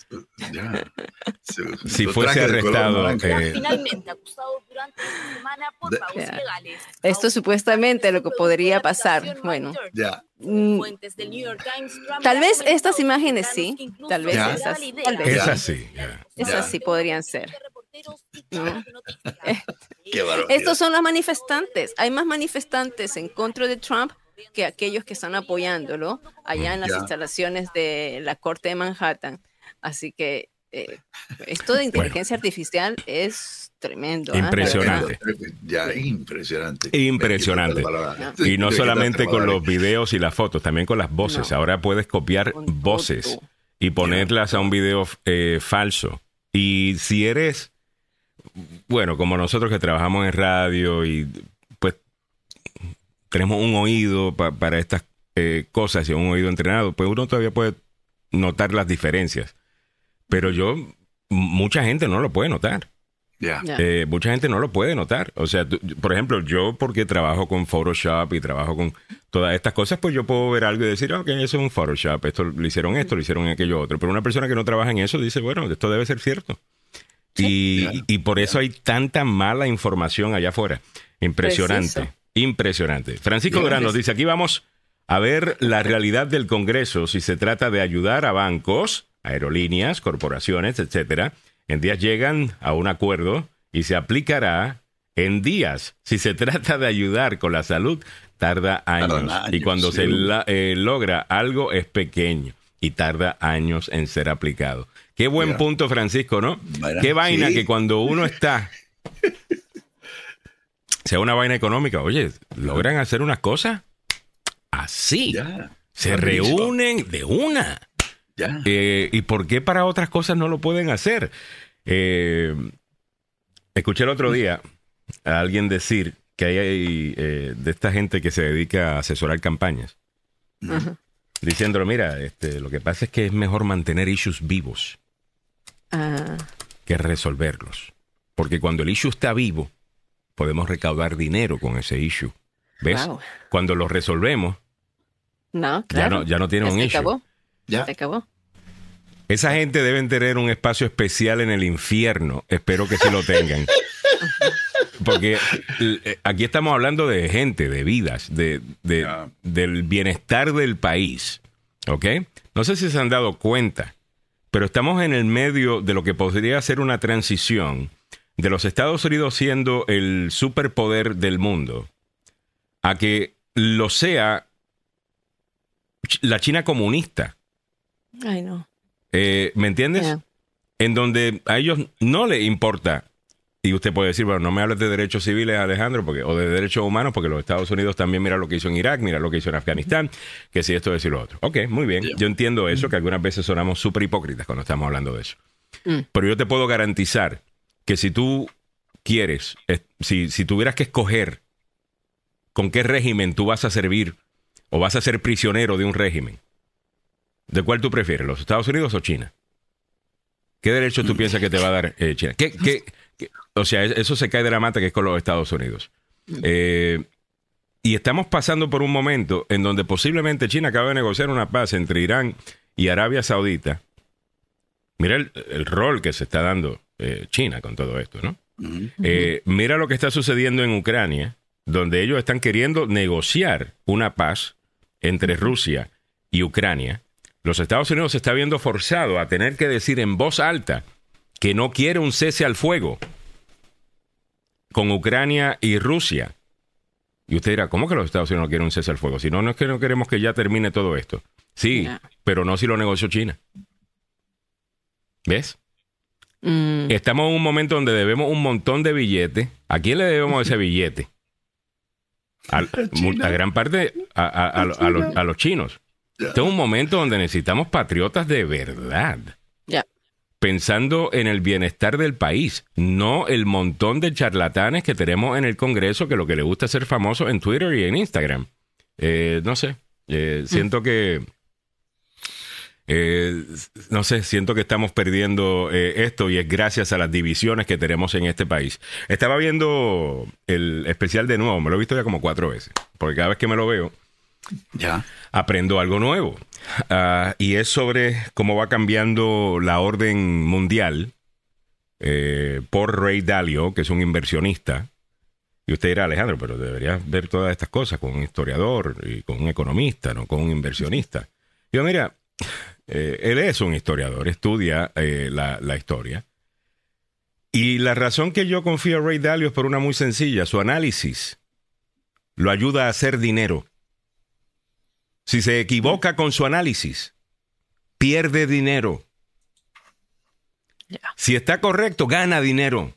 si fuese arrestado. Eh, Finalmente, acusado durante la semana por legales. Esto supuestamente lo que podría pasar. Bueno, ya. Mm, tal vez estas imágenes sí, tal vez esas. Tal vez esas sí. Esas sí podrían ser. Estos son los manifestantes. Hay más manifestantes en contra de Trump que aquellos que están apoyándolo allá en las instalaciones de la Corte de Manhattan. Así que eh, esto de inteligencia artificial es tremendo. ¿ah? Impresionante. Ya, impresionante. Impresionante. Y no solamente con los videos y las fotos, también con las voces. Ahora puedes copiar voces y ponerlas a un video eh, falso. Y si eres bueno, como nosotros que trabajamos en radio y pues tenemos un oído para estas eh, cosas y un oído entrenado, pues uno todavía puede notar las diferencias. Pero yo, mucha gente no lo puede notar. Eh, mucha gente no lo puede notar. O sea, por ejemplo, yo porque trabajo con Photoshop y trabajo con todas estas cosas, pues yo puedo ver algo y decir, ok, eso es un Photoshop, esto lo hicieron esto, lo hicieron aquello otro. Pero una persona que no trabaja en eso dice, bueno, esto debe ser cierto. Y, por eso hay tanta mala información allá afuera. Impresionante, impresionante. Francisco Durán nos dice, aquí vamos a ver la realidad del Congreso si se trata de ayudar a bancos, aerolíneas, corporaciones, etcétera. En días llegan a un acuerdo y se aplicará en días. Si se trata de ayudar con la salud, tarda años. y cuando se eh, logra algo es pequeño y tarda años en ser aplicado. Qué buen punto, Francisco, ¿no? Qué vaina que cuando uno está, sea una vaina económica, oye, logran hacer unas cosas así. Se reúnen de una. Eh, ¿Y por qué para otras cosas no lo pueden hacer? Eh, escuché el otro día a alguien decir que hay eh, de esta gente que se dedica a asesorar campañas. Diciéndolo, mira, este, lo que pasa es que es mejor mantener issues vivos. Ah. que resolverlos. Porque cuando el issue está vivo, podemos recaudar dinero con ese issue. ¿Ves? Cuando lo resolvemos, no, ya no, ya no tiene un issue. Acabó. Ya se acabó. Esa gente deben tener un espacio especial en el infierno. Espero que se lo tengan. Porque eh, aquí estamos hablando de gente, de vidas, de, del bienestar del país. ¿Ok? No sé si se han dado cuenta pero estamos en el medio de lo que podría ser una transición de los Estados Unidos siendo el superpoder del mundo a que lo sea la China comunista. Ay, no. Eh, ¿Me entiendes? En donde a ellos no les importa y usted puede decir, bueno, no me hables de derechos civiles, Alejandro, porque, o de derechos humanos, porque los Estados Unidos también mira lo que hizo en Irak, mira lo que hizo en Afganistán, que si esto es y lo otro. Ok, muy bien. Yo entiendo eso, que algunas veces sonamos súper hipócritas cuando estamos hablando de eso. Mm. Pero yo te puedo garantizar que si tú quieres, si, si tuvieras que escoger con qué régimen tú vas a servir o vas a ser prisionero de un régimen, ¿de cuál tú prefieres, los Estados Unidos o China? ¿Qué derechos tú piensas que te va a dar eh, China? ¿Qué, qué, o sea, eso se cae de la mata que es con los Estados Unidos. Eh, y estamos pasando por un momento en donde posiblemente China acaba de negociar una paz entre Irán y Arabia Saudita. Mira el, rol que se está dando eh, China con todo esto, ¿no? Mira lo que está sucediendo en Ucrania, donde ellos están queriendo negociar una paz entre Rusia y Ucrania. Los Estados Unidos se está viendo forzado a tener que decir en voz alta que no quiere un cese al fuego con Ucrania y Rusia. Y usted dirá, ¿cómo que los Estados Unidos no quieren un cese al fuego? Si no, no es que no queremos que ya termine todo esto. Sí, pero no si lo negoció China. ¿Ves? Mm. Estamos en un momento donde debemos un montón de billetes. ¿A quién le debemos ese billete? A, gran parte a, los, chinos. Este es un momento donde necesitamos patriotas de verdad. Ya. Pensando en el bienestar del país, no el montón de charlatanes que tenemos en el Congreso que lo que le gusta es ser famoso en Twitter y en Instagram. Eh, no sé, eh, siento que eh, no sé, siento que estamos perdiendo eh, esto y es gracias a las divisiones que tenemos en este país. Estaba viendo el especial de nuevo, me lo he visto ya como cuatro veces, porque cada vez que me lo veo, ya. aprendo algo nuevo. Ah, y es sobre cómo va cambiando la orden mundial eh, por Ray Dalio, que es un inversionista. Y usted dirá, Alejandro, pero debería ver todas estas cosas con un historiador y con un economista, no con un inversionista. Yo, mira, eh, él es un historiador, estudia eh, la, historia. Y la razón que yo confío a Ray Dalio es por una muy sencilla. Su análisis lo ayuda a hacer dinero. Si se equivoca con su análisis, pierde dinero. Si está correcto, gana dinero.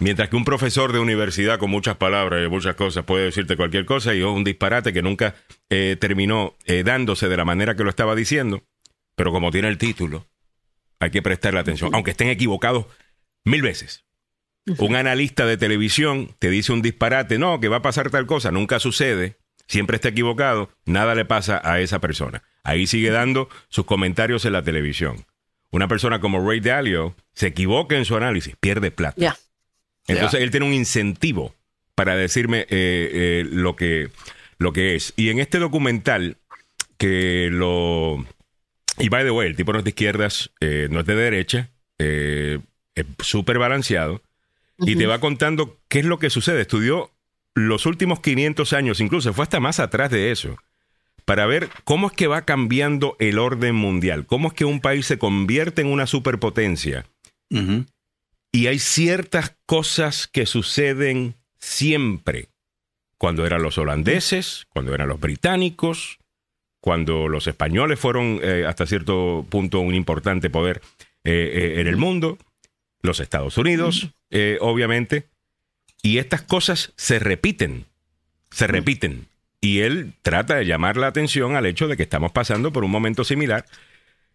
Mientras que un profesor de universidad con muchas palabras y muchas cosas puede decirte cualquier cosa y un disparate que nunca eh, terminó dándose de la manera que lo estaba diciendo, pero como tiene el título, hay que prestarle atención, aunque estén equivocados mil veces. Un analista de televisión te dice un disparate, no, que va a pasar tal cosa, nunca sucede, siempre está equivocado, nada le pasa a esa persona. Ahí sigue dando sus comentarios en la televisión. Una persona como Ray Dalio se equivoca en su análisis, pierde plata. Entonces él tiene un incentivo para decirme eh, eh, lo, que, lo que es. Y en este documental, que lo y by the way, el tipo no es de izquierdas, eh, no es de derecha, eh, es súper balanceado y te va contando qué es lo que sucede. Estudió los últimos 500 años, incluso fue hasta más atrás de eso, para ver cómo es que va cambiando el orden mundial, cómo es que un país se convierte en una superpotencia. Y hay ciertas cosas que suceden siempre. Cuando eran los holandeses, cuando eran los británicos, cuando los españoles fueron eh, hasta cierto punto un importante poder eh, eh, en el mundo, los Estados Unidos, obviamente, y estas cosas se repiten, se repiten. Y él trata de llamar la atención al hecho de que estamos pasando por un momento similar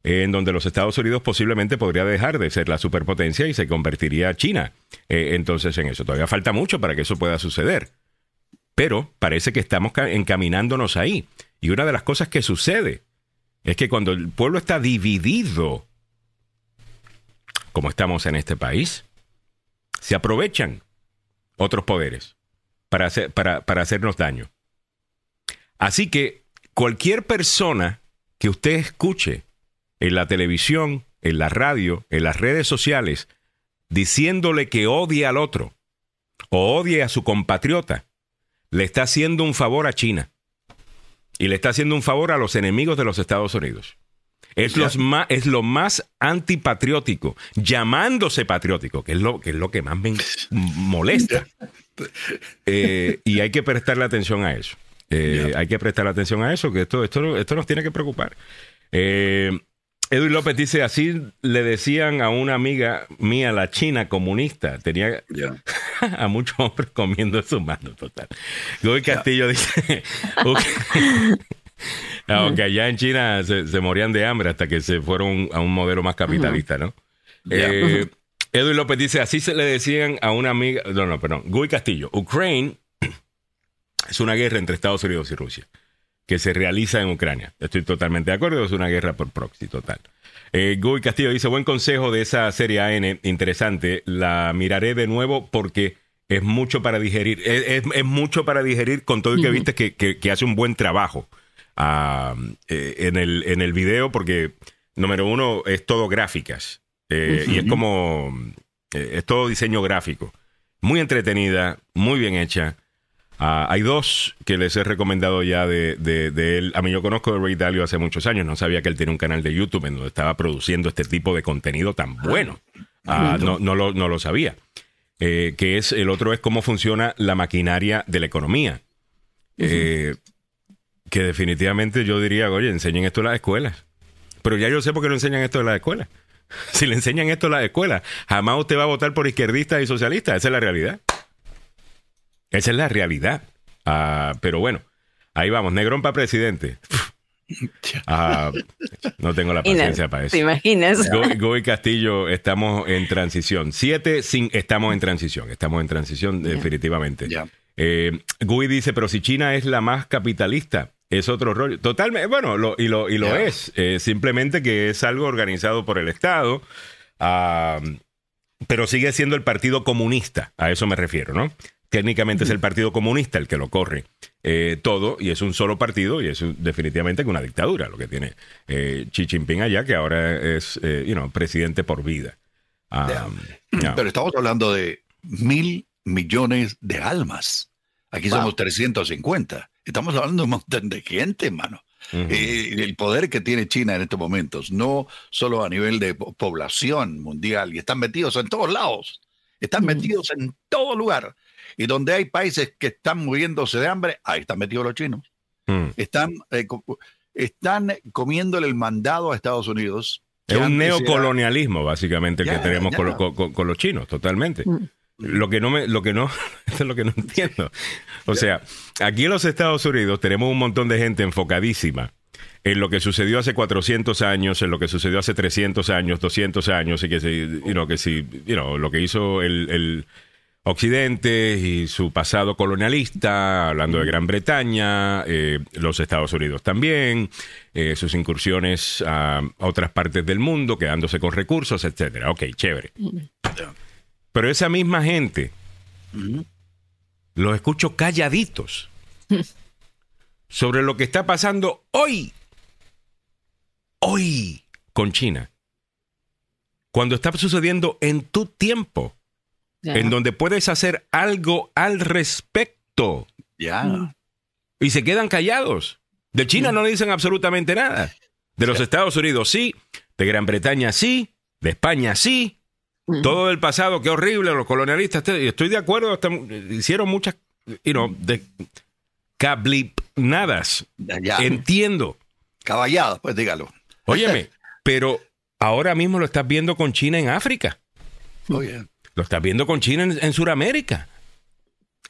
en donde los Estados Unidos posiblemente podría dejar de ser la superpotencia y se convertiría China. entonces en eso todavía falta mucho para que eso pueda suceder. Pero parece que estamos encaminándonos ahí. Y una de las cosas que sucede es que cuando el pueblo está dividido, como estamos en este país, se aprovechan otros poderes para, hacer, para, para hacernos daño. Así que cualquier persona que usted escuche en la televisión, en la radio, en las redes sociales, diciéndole que odia al otro o odie a su compatriota, le está haciendo un favor a China y le está haciendo un favor a los enemigos de los Estados Unidos. Es, los más, es lo más antipatriótico, llamándose patriótico, que es lo que, es lo que más me molesta. Eh, y hay que prestarle atención a eso. Eh, hay que prestarle atención a eso, que esto, esto, esto nos tiene que preocupar. Eh, Edwin López dice, así le decían a una amiga mía, la china comunista, tenía a muchos hombres comiendo su mano total. Goy Castillo dice, aunque allá en China se, morían de hambre hasta que se fueron a un modelo más capitalista, ¿no? Eh, Edwin López dice, así se le decían a una amiga, no, no, perdón, Guy Castillo, Ukraine es una guerra entre Estados Unidos y Rusia que se realiza en Ucrania. Estoy totalmente de acuerdo, es una guerra por proxy total. Eh, Guy Castillo dice, buen consejo de esa serie AN, interesante, la miraré de nuevo porque es mucho para digerir, es, mucho para digerir con todo el que viste que, hace un buen trabajo eh, en, el, en el video porque, número uno, es todo gráficas eh, y es como, es todo diseño gráfico. Muy entretenida, muy bien hecha. Ah, hay dos que les he recomendado ya de, él. A mí yo conozco a Ray Dalio hace muchos años. No sabía que él tiene un canal de YouTube en donde estaba produciendo este tipo de contenido tan bueno. Ah, no, no, lo, no, lo, sabía. Eh, que es, el otro es cómo funciona la maquinaria de la economía. Eh, que definitivamente yo diría, oye, enseñen esto en las escuelas. Pero ya yo sé por qué no enseñan esto en las escuelas. Si le enseñan esto en las escuelas, jamás usted va a votar por izquierdistas y socialistas. Esa es la realidad. Esa es la realidad. Ah, pero bueno, ahí vamos. Negrón para presidente. Ah, no tengo la paciencia para eso. ¿Te imaginas? Go, Castillo, estamos en transición. Siete, sin, estamos en transición. Estamos en transición definitivamente. Eh, Gui dice, pero si China es la más capitalista, es otro rollo. Totalmente, bueno, y lo, y lo es. Eh, simplemente que es algo organizado por el Estado. Pero sigue siendo el Partido Comunista, a eso me refiero, ¿no? Técnicamente es el Partido Comunista el que lo corre eh, todo y es un solo partido y es definitivamente una dictadura lo que tiene eh, Xi Jinping allá, que ahora es you know, presidente por vida. Pero estamos hablando de mil millones de almas. Aquí somos 350. Estamos hablando de un montón de gente, hermano. Eh, el poder que tiene China en estos momentos, no solo a nivel de población mundial, y están metidos en todos lados, están metidos en todo lugar. Y donde hay países que están muriéndose de hambre, ahí están metidos los chinos. Mm. Están, eh, están comiéndole el mandado a Estados Unidos. Es un neocolonialismo, básicamente, que tenemos con, los chinos, totalmente. Mm. Lo que no me, lo que no, es lo que no entiendo. O sea, aquí en los Estados Unidos tenemos un montón de gente enfocadísima en lo que sucedió hace 400 años, en lo que sucedió hace 300 años, 200 años, y que si, que si, lo que hizo el, Occidente y su pasado colonialista, hablando de Gran Bretaña, eh, los Estados Unidos también, eh, sus incursiones a otras partes del mundo, quedándose con recursos, etcétera. Ok, chévere. Pero esa misma gente los escucho calladitos sobre lo que está pasando hoy, hoy con China. Cuando está sucediendo en tu tiempo, en donde puedes hacer algo al respecto. Ya. Y se quedan callados. De China no dicen absolutamente nada. De los Estados Unidos sí, de Gran Bretaña sí, de España sí, todo el pasado, qué horrible, los colonialistas. Estoy de acuerdo, hicieron muchas, you know, de cablipnadas. Entiendo. Caballado, pues dígalo. Óyeme, pero ahora mismo lo estás viendo con China en África. Oye. Lo estás viendo con China en, Sudamérica.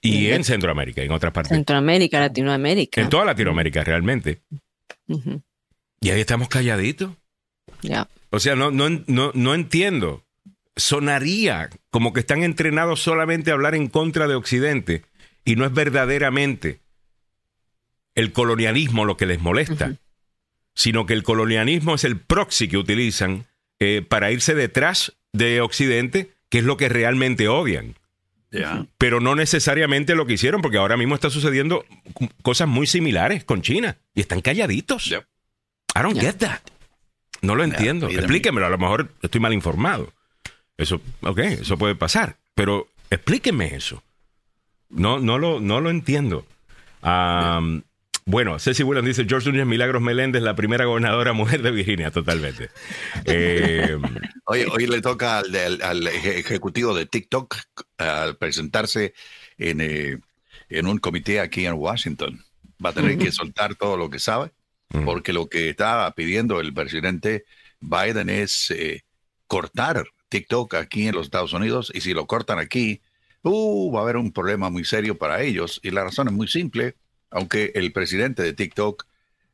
Y en Centroamérica, en otras partes. Centroamérica, Latinoamérica. En toda Latinoamérica, realmente. Y ahí estamos calladitos. Ya. O sea, no, no, no, no entiendo sonaría como que están entrenados solamente a hablar en contra de Occidente y no es verdaderamente el colonialismo lo que les molesta, sino que el colonialismo es el proxy que utilizan eh, para irse detrás de Occidente, que es lo que realmente odian. Pero no necesariamente lo que hicieron, porque ahora mismo está sucediendo cosas muy similares con China y están calladitos. I don't get that. No lo entiendo. Explíquemelo, a lo mejor estoy mal informado. Eso, ok, eso puede pasar. Pero explíqueme eso. No, no, lo, no lo entiendo. bueno, Ceci Williams dice, George Núñez Milagros Meléndez, la primera gobernadora mujer de Virginia, totalmente. Eh, hoy, le toca al, ejecutivo de TikTok al presentarse en, eh, en, un comité aquí en Washington. Va a tener que soltar todo lo que sabe, porque lo que está pidiendo el presidente Biden es eh, cortar TikTok aquí en los Estados Unidos y si lo cortan aquí, uh, va a haber un problema muy serio para ellos. Y la razón es muy simple, aunque el presidente de TikTok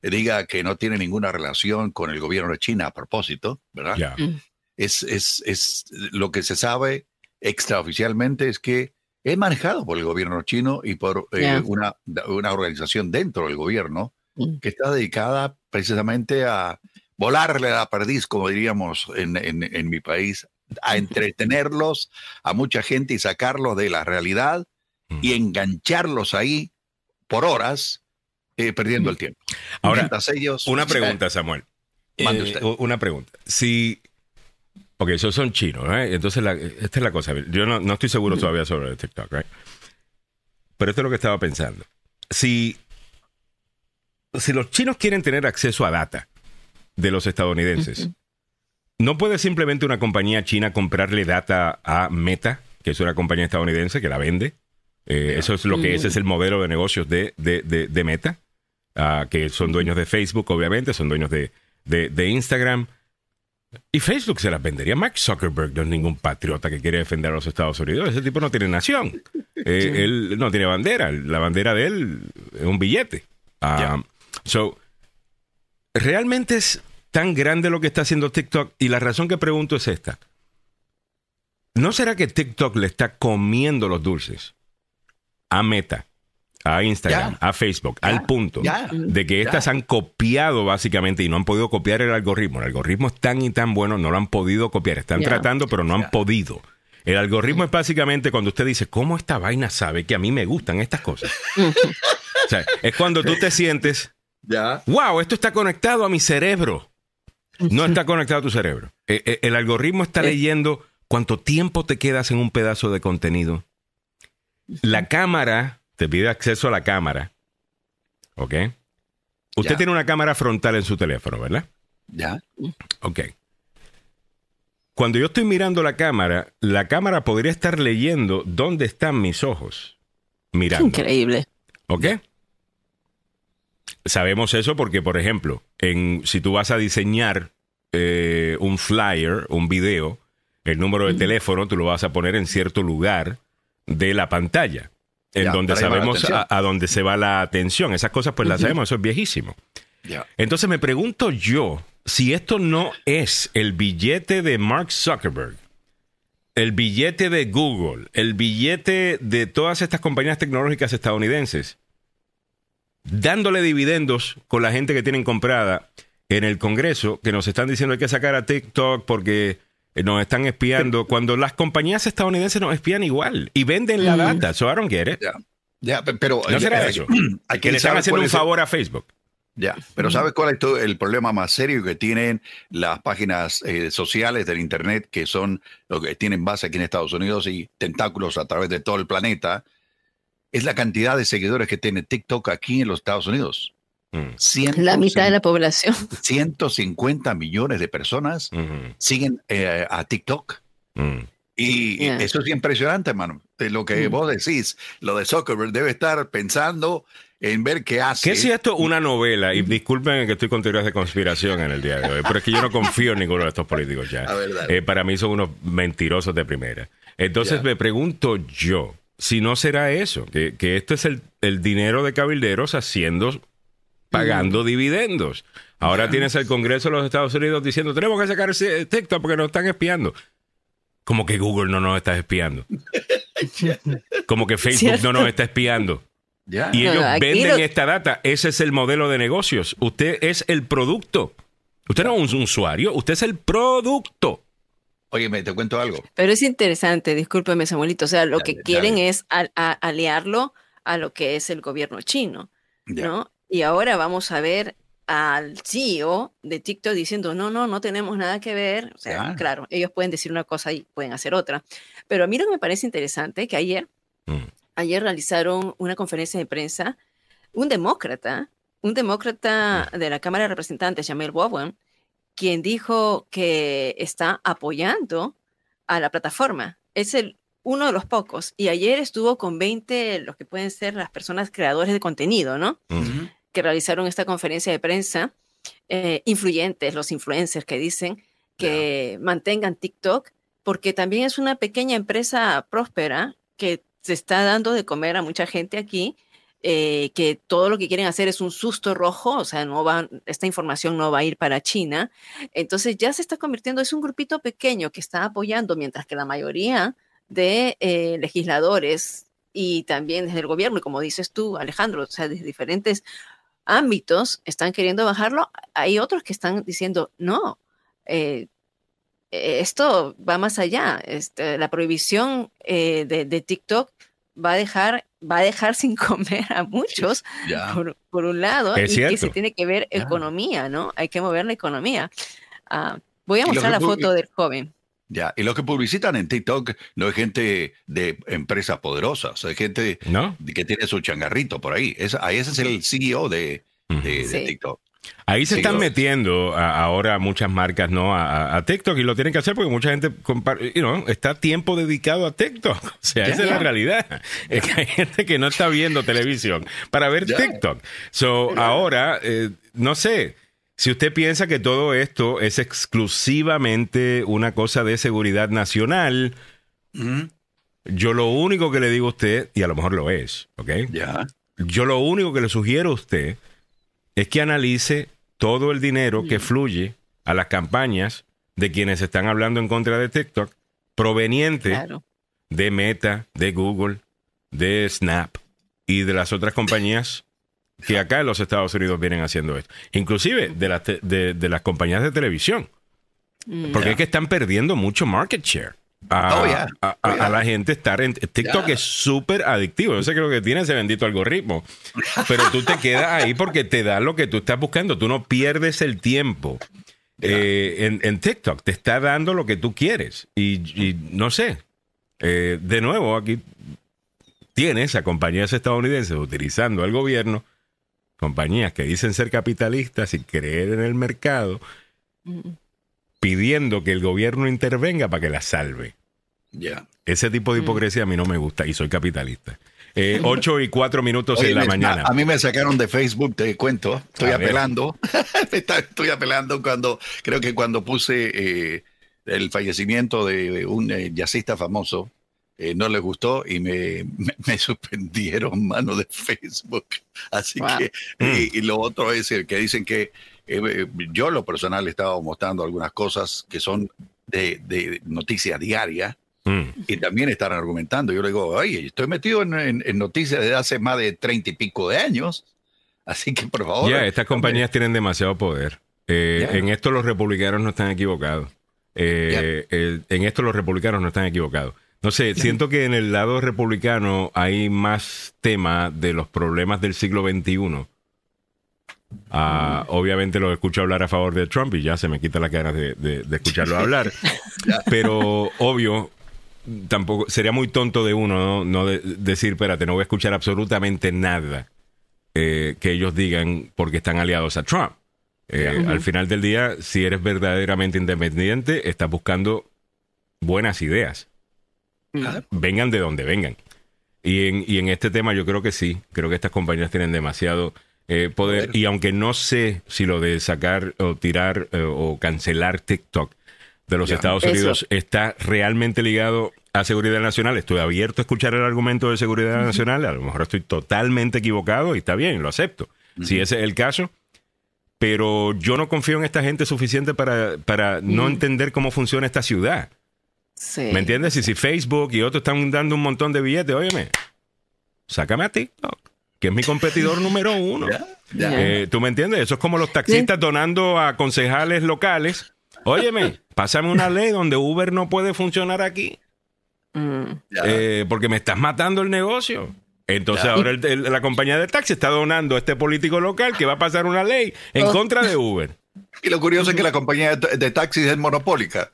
diga que no tiene ninguna relación con el gobierno de China a propósito, ¿verdad? Mm. Es, es, es, lo que se sabe extraoficialmente es que es manejado por el gobierno chino y por eh, una, una, organización dentro del gobierno mm. que está dedicada precisamente a volarle a la perdiz, como diríamos en, en, en mi país, a entretenerlos a mucha gente y sacarlos de la realidad y engancharlos ahí por horas, eh, perdiendo el tiempo. Ahora, ellos, una pregunta, Samuel. Eh, una pregunta. Si. Ok, esos son chinos, ¿eh? Entonces, esta es la cosa. Yo no, estoy seguro todavía sobre TikTok, ¿right? Pero esto es lo que estaba pensando. Si, si los chinos quieren tener acceso a data de los estadounidenses, ¿No puede simplemente una compañía china comprarle data a Meta, que es una compañía estadounidense que la vende? Eh, eso es lo que ese es el modelo de negocios de, de, Meta. ah, que son dueños de Facebook, obviamente, son dueños de, de, Instagram. Y Facebook se las vendería. Mark Zuckerberg no es ningún patriota que quiere defender a los Estados Unidos. Ese tipo no tiene nación. Eh, él no tiene bandera. La bandera de él es un billete. Ah, so, realmente es tan grande lo que está haciendo TikTok. Y la razón que pregunto es esta. ¿No será que TikTok le está comiendo los dulces a Meta, a Instagram, a Facebook, al punto de que estas han copiado básicamente y no han podido copiar el algoritmo? El algoritmo es tan y tan bueno, no lo han podido copiar. Están tratando, pero no han podido. El algoritmo es básicamente cuando usted dice, ¿cómo esta vaina sabe que a mí me gustan estas cosas? o sea, es cuando tú te sientes, wow, esto está conectado a mi cerebro. No está conectado a tu cerebro. E, e, el, algoritmo está eh. leyendo cuánto tiempo te quedas en un pedazo de contenido. La cámara te pide acceso a la cámara. ¿Ok? Usted tiene una cámara frontal en su teléfono, ¿verdad? Ya. Ok. Cuando yo estoy mirando la cámara, la cámara podría estar leyendo dónde están mis ojos. Mirando. Increíble. ¿Ok? Sabemos eso porque, por ejemplo, en, si tú vas a diseñar eh, un flyer, un video, el número de teléfono tú lo vas a poner en cierto lugar de la pantalla, en donde sabemos a, dónde se va la atención. Esas cosas pues las sabemos, eso es viejísimo. Entonces me pregunto yo si esto no es el billete de Mark Zuckerberg, el billete de Google, el billete de todas estas compañías tecnológicas estadounidenses, dándole dividendos con la gente que tienen comprada en el Congreso, que nos están diciendo hay que sacar a TikTok porque eh, nos están espiando, cuando las compañías estadounidenses nos espían igual y venden la data. So I don't get it. Ya, pero no será eso. Hay que le están haciendo un favor a Facebook. Ya, pero ¿sabes cuál es el problema más serio que tienen las páginas eh, sociales del Internet que son lo que tienen base aquí en Estados Unidos y tentáculos a través de todo el planeta? Es la cantidad de seguidores que tiene TikTok aquí en los Estados Unidos. Mm. la mitad de la población. 150 millones de personas siguen eh, a TikTok. Mm. Y eso es impresionante, hermano. De lo que mm. vos decís, lo de Zuckerberg debe estar pensando en ver qué hace. ¿Qué si esto una novela? Y disculpen que estoy con teorías de conspiración en el día de hoy, pero es que yo no confío en ninguno de estos políticos ya. Eh, para mí son unos mentirosos de primera. Entonces me pregunto yo, si no será eso, que, que esto es el, el dinero de cabilderos haciendo pagando dividendos. Ahora tienes el Congreso de los Estados Unidos diciendo, tenemos que sacar ese TikTok porque nos están espiando. Como que Google no nos está espiando. Como que Facebook no nos está espiando. Y ellos venden esta data. Ese es el modelo de negocios. Usted es el producto. Usted no es un usuario, usted es el producto. Oye, me te cuento algo. Pero es interesante, discúlpeme, Samuelito. O sea, lo que quieren es aliarlo a lo que es el gobierno chino, ¿no? Y ahora vamos a ver al CEO de TikTok diciendo, no, no, no tenemos nada que ver. O sea, claro, ellos pueden decir una cosa y pueden hacer otra. Pero a mí lo que me parece interesante que ayer, mm. ayer realizaron una conferencia de prensa, un demócrata, un demócrata mm. de la Cámara de Representantes, Jamel Bowen, quien dijo que está apoyando a la plataforma. Es el uno de los pocos. Y ayer estuvo con 20, los que pueden ser las personas creadores de contenido, ¿no? que realizaron esta conferencia de prensa, eh, influyentes, los influencers que dicen que mantengan TikTok, porque también es una pequeña empresa próspera que se está dando de comer a mucha gente aquí, eh, que todo lo que quieren hacer es un susto rojo, o sea, no va, esta información no va a ir para China. Entonces ya se está convirtiendo, es un grupito pequeño que está apoyando, mientras que la mayoría de eh, legisladores y también desde el gobierno, y como dices tú, Alejandro, o sea, desde diferentes ámbitos están queriendo bajarlo, hay otros que están diciendo, no, eh, esto va más allá. Este, la prohibición de, TikTok va a dejar va a dejar sin comer a muchos, por, un lado, y que se tiene que ver economía, ¿no? Hay que mover la economía. Ah, voy a mostrar la foto del joven. Ya, y lo que publicitan en TikTok no es gente de empresas poderosas, es gente que tiene su changarrito por ahí. Es, ahí ese es el CEO de, TikTok. Ahí se están metiendo ahora muchas marcas no a, TikTok y lo tienen que hacer porque mucha gente you está tiempo dedicado a TikTok. O sea, esa es la realidad. Es que hay gente que no está viendo televisión para ver TikTok. So, ahora, eh, no sé, si usted piensa que todo esto es exclusivamente una cosa de seguridad nacional, yo lo único que le digo a usted, y a lo mejor lo es, ¿ok? Ya. Yo lo único que le sugiero a usted es que analice todo el dinero que fluye a las campañas de quienes están hablando en contra de TikTok, proveniente de Meta, de Google, de Snap y de las otras compañías que acá en los Estados Unidos vienen haciendo esto. Inclusive de, las de, las compañías de televisión. Mm. Porque es que están perdiendo mucho market share. A, oh, oh, la gente estar en TikTok es súper adictivo. Yo sé que lo que tiene ese bendito algoritmo. Pero tú te quedas ahí porque te da lo que tú estás buscando. Tú no pierdes el tiempo. Eh, en, TikTok te está dando lo que tú quieres. Y, no sé. Eh, de nuevo, aquí tienes a compañías estadounidenses utilizando al gobierno compañías que dicen ser capitalistas y creer en el mercado, pidiendo que el gobierno intervenga para que la salve. Ya. Ese tipo de hipocresía a mí no me gusta y soy capitalista. Eh, ocho y cuatro minutos en la mañana. A, mí me sacaron de Facebook, te cuento. Estoy apelando. estoy apelando cuando, creo que cuando puse eh, el fallecimiento de un eh, jazzista famoso, eh, no les gustó y me, me, suspendieron mano de Facebook. Así que, y, lo otro es el que dicen que eh, yo lo personal he estado mostrando algunas cosas que son de, de noticia diaria. Mm. Y también están argumentando. Yo le digo, oye, estoy metido en, noticias desde hace más de treinta y pico de años. Así que, por favor. Ya, estas compañías tienen demasiado poder. Eh, en esto los republicanos no están equivocados. en esto los republicanos no están equivocados. No sé, siento que en el lado republicano hay más tema de los problemas del siglo XXI. Ah, obviamente lo escucho hablar a favor de Trump y ya se me quita la ganas de, escucharlo hablar. Pero obvio, tampoco sería muy tonto de uno no, decir, espérate, no voy a escuchar absolutamente nada eh, que ellos digan porque están aliados a Trump. Eh, al final del día, si eres verdaderamente independiente, estás buscando buenas ideas. Vengan de donde vengan. Y en, y en este tema yo creo que sí, creo que estas compañías tienen demasiado eh, poder. Y aunque no sé si lo de sacar o tirar eh, o cancelar TikTok de los Estados Unidos está realmente ligado a seguridad nacional, estoy abierto a escuchar el argumento de seguridad nacional, a lo mejor estoy totalmente equivocado y está bien, lo acepto, si ese es el caso. Pero yo no confío en esta gente suficiente para, para no entender cómo funciona esta ciudad. ¿Me entiendes? Y si Facebook y otros están dando un montón de billetes, óyeme, sácame a TikTok, que es mi competidor número uno. Eh, ¿Tú me entiendes? Eso es como los taxistas donando a concejales locales. Óyeme, pásame una ley donde Uber no puede funcionar aquí. Mm. Eh, porque me estás matando el negocio. Entonces ahora la compañía de taxi está donando a este político local que va a pasar una ley en oh. contra de Uber. Y lo curioso es que la compañía de, taxis es monopólica.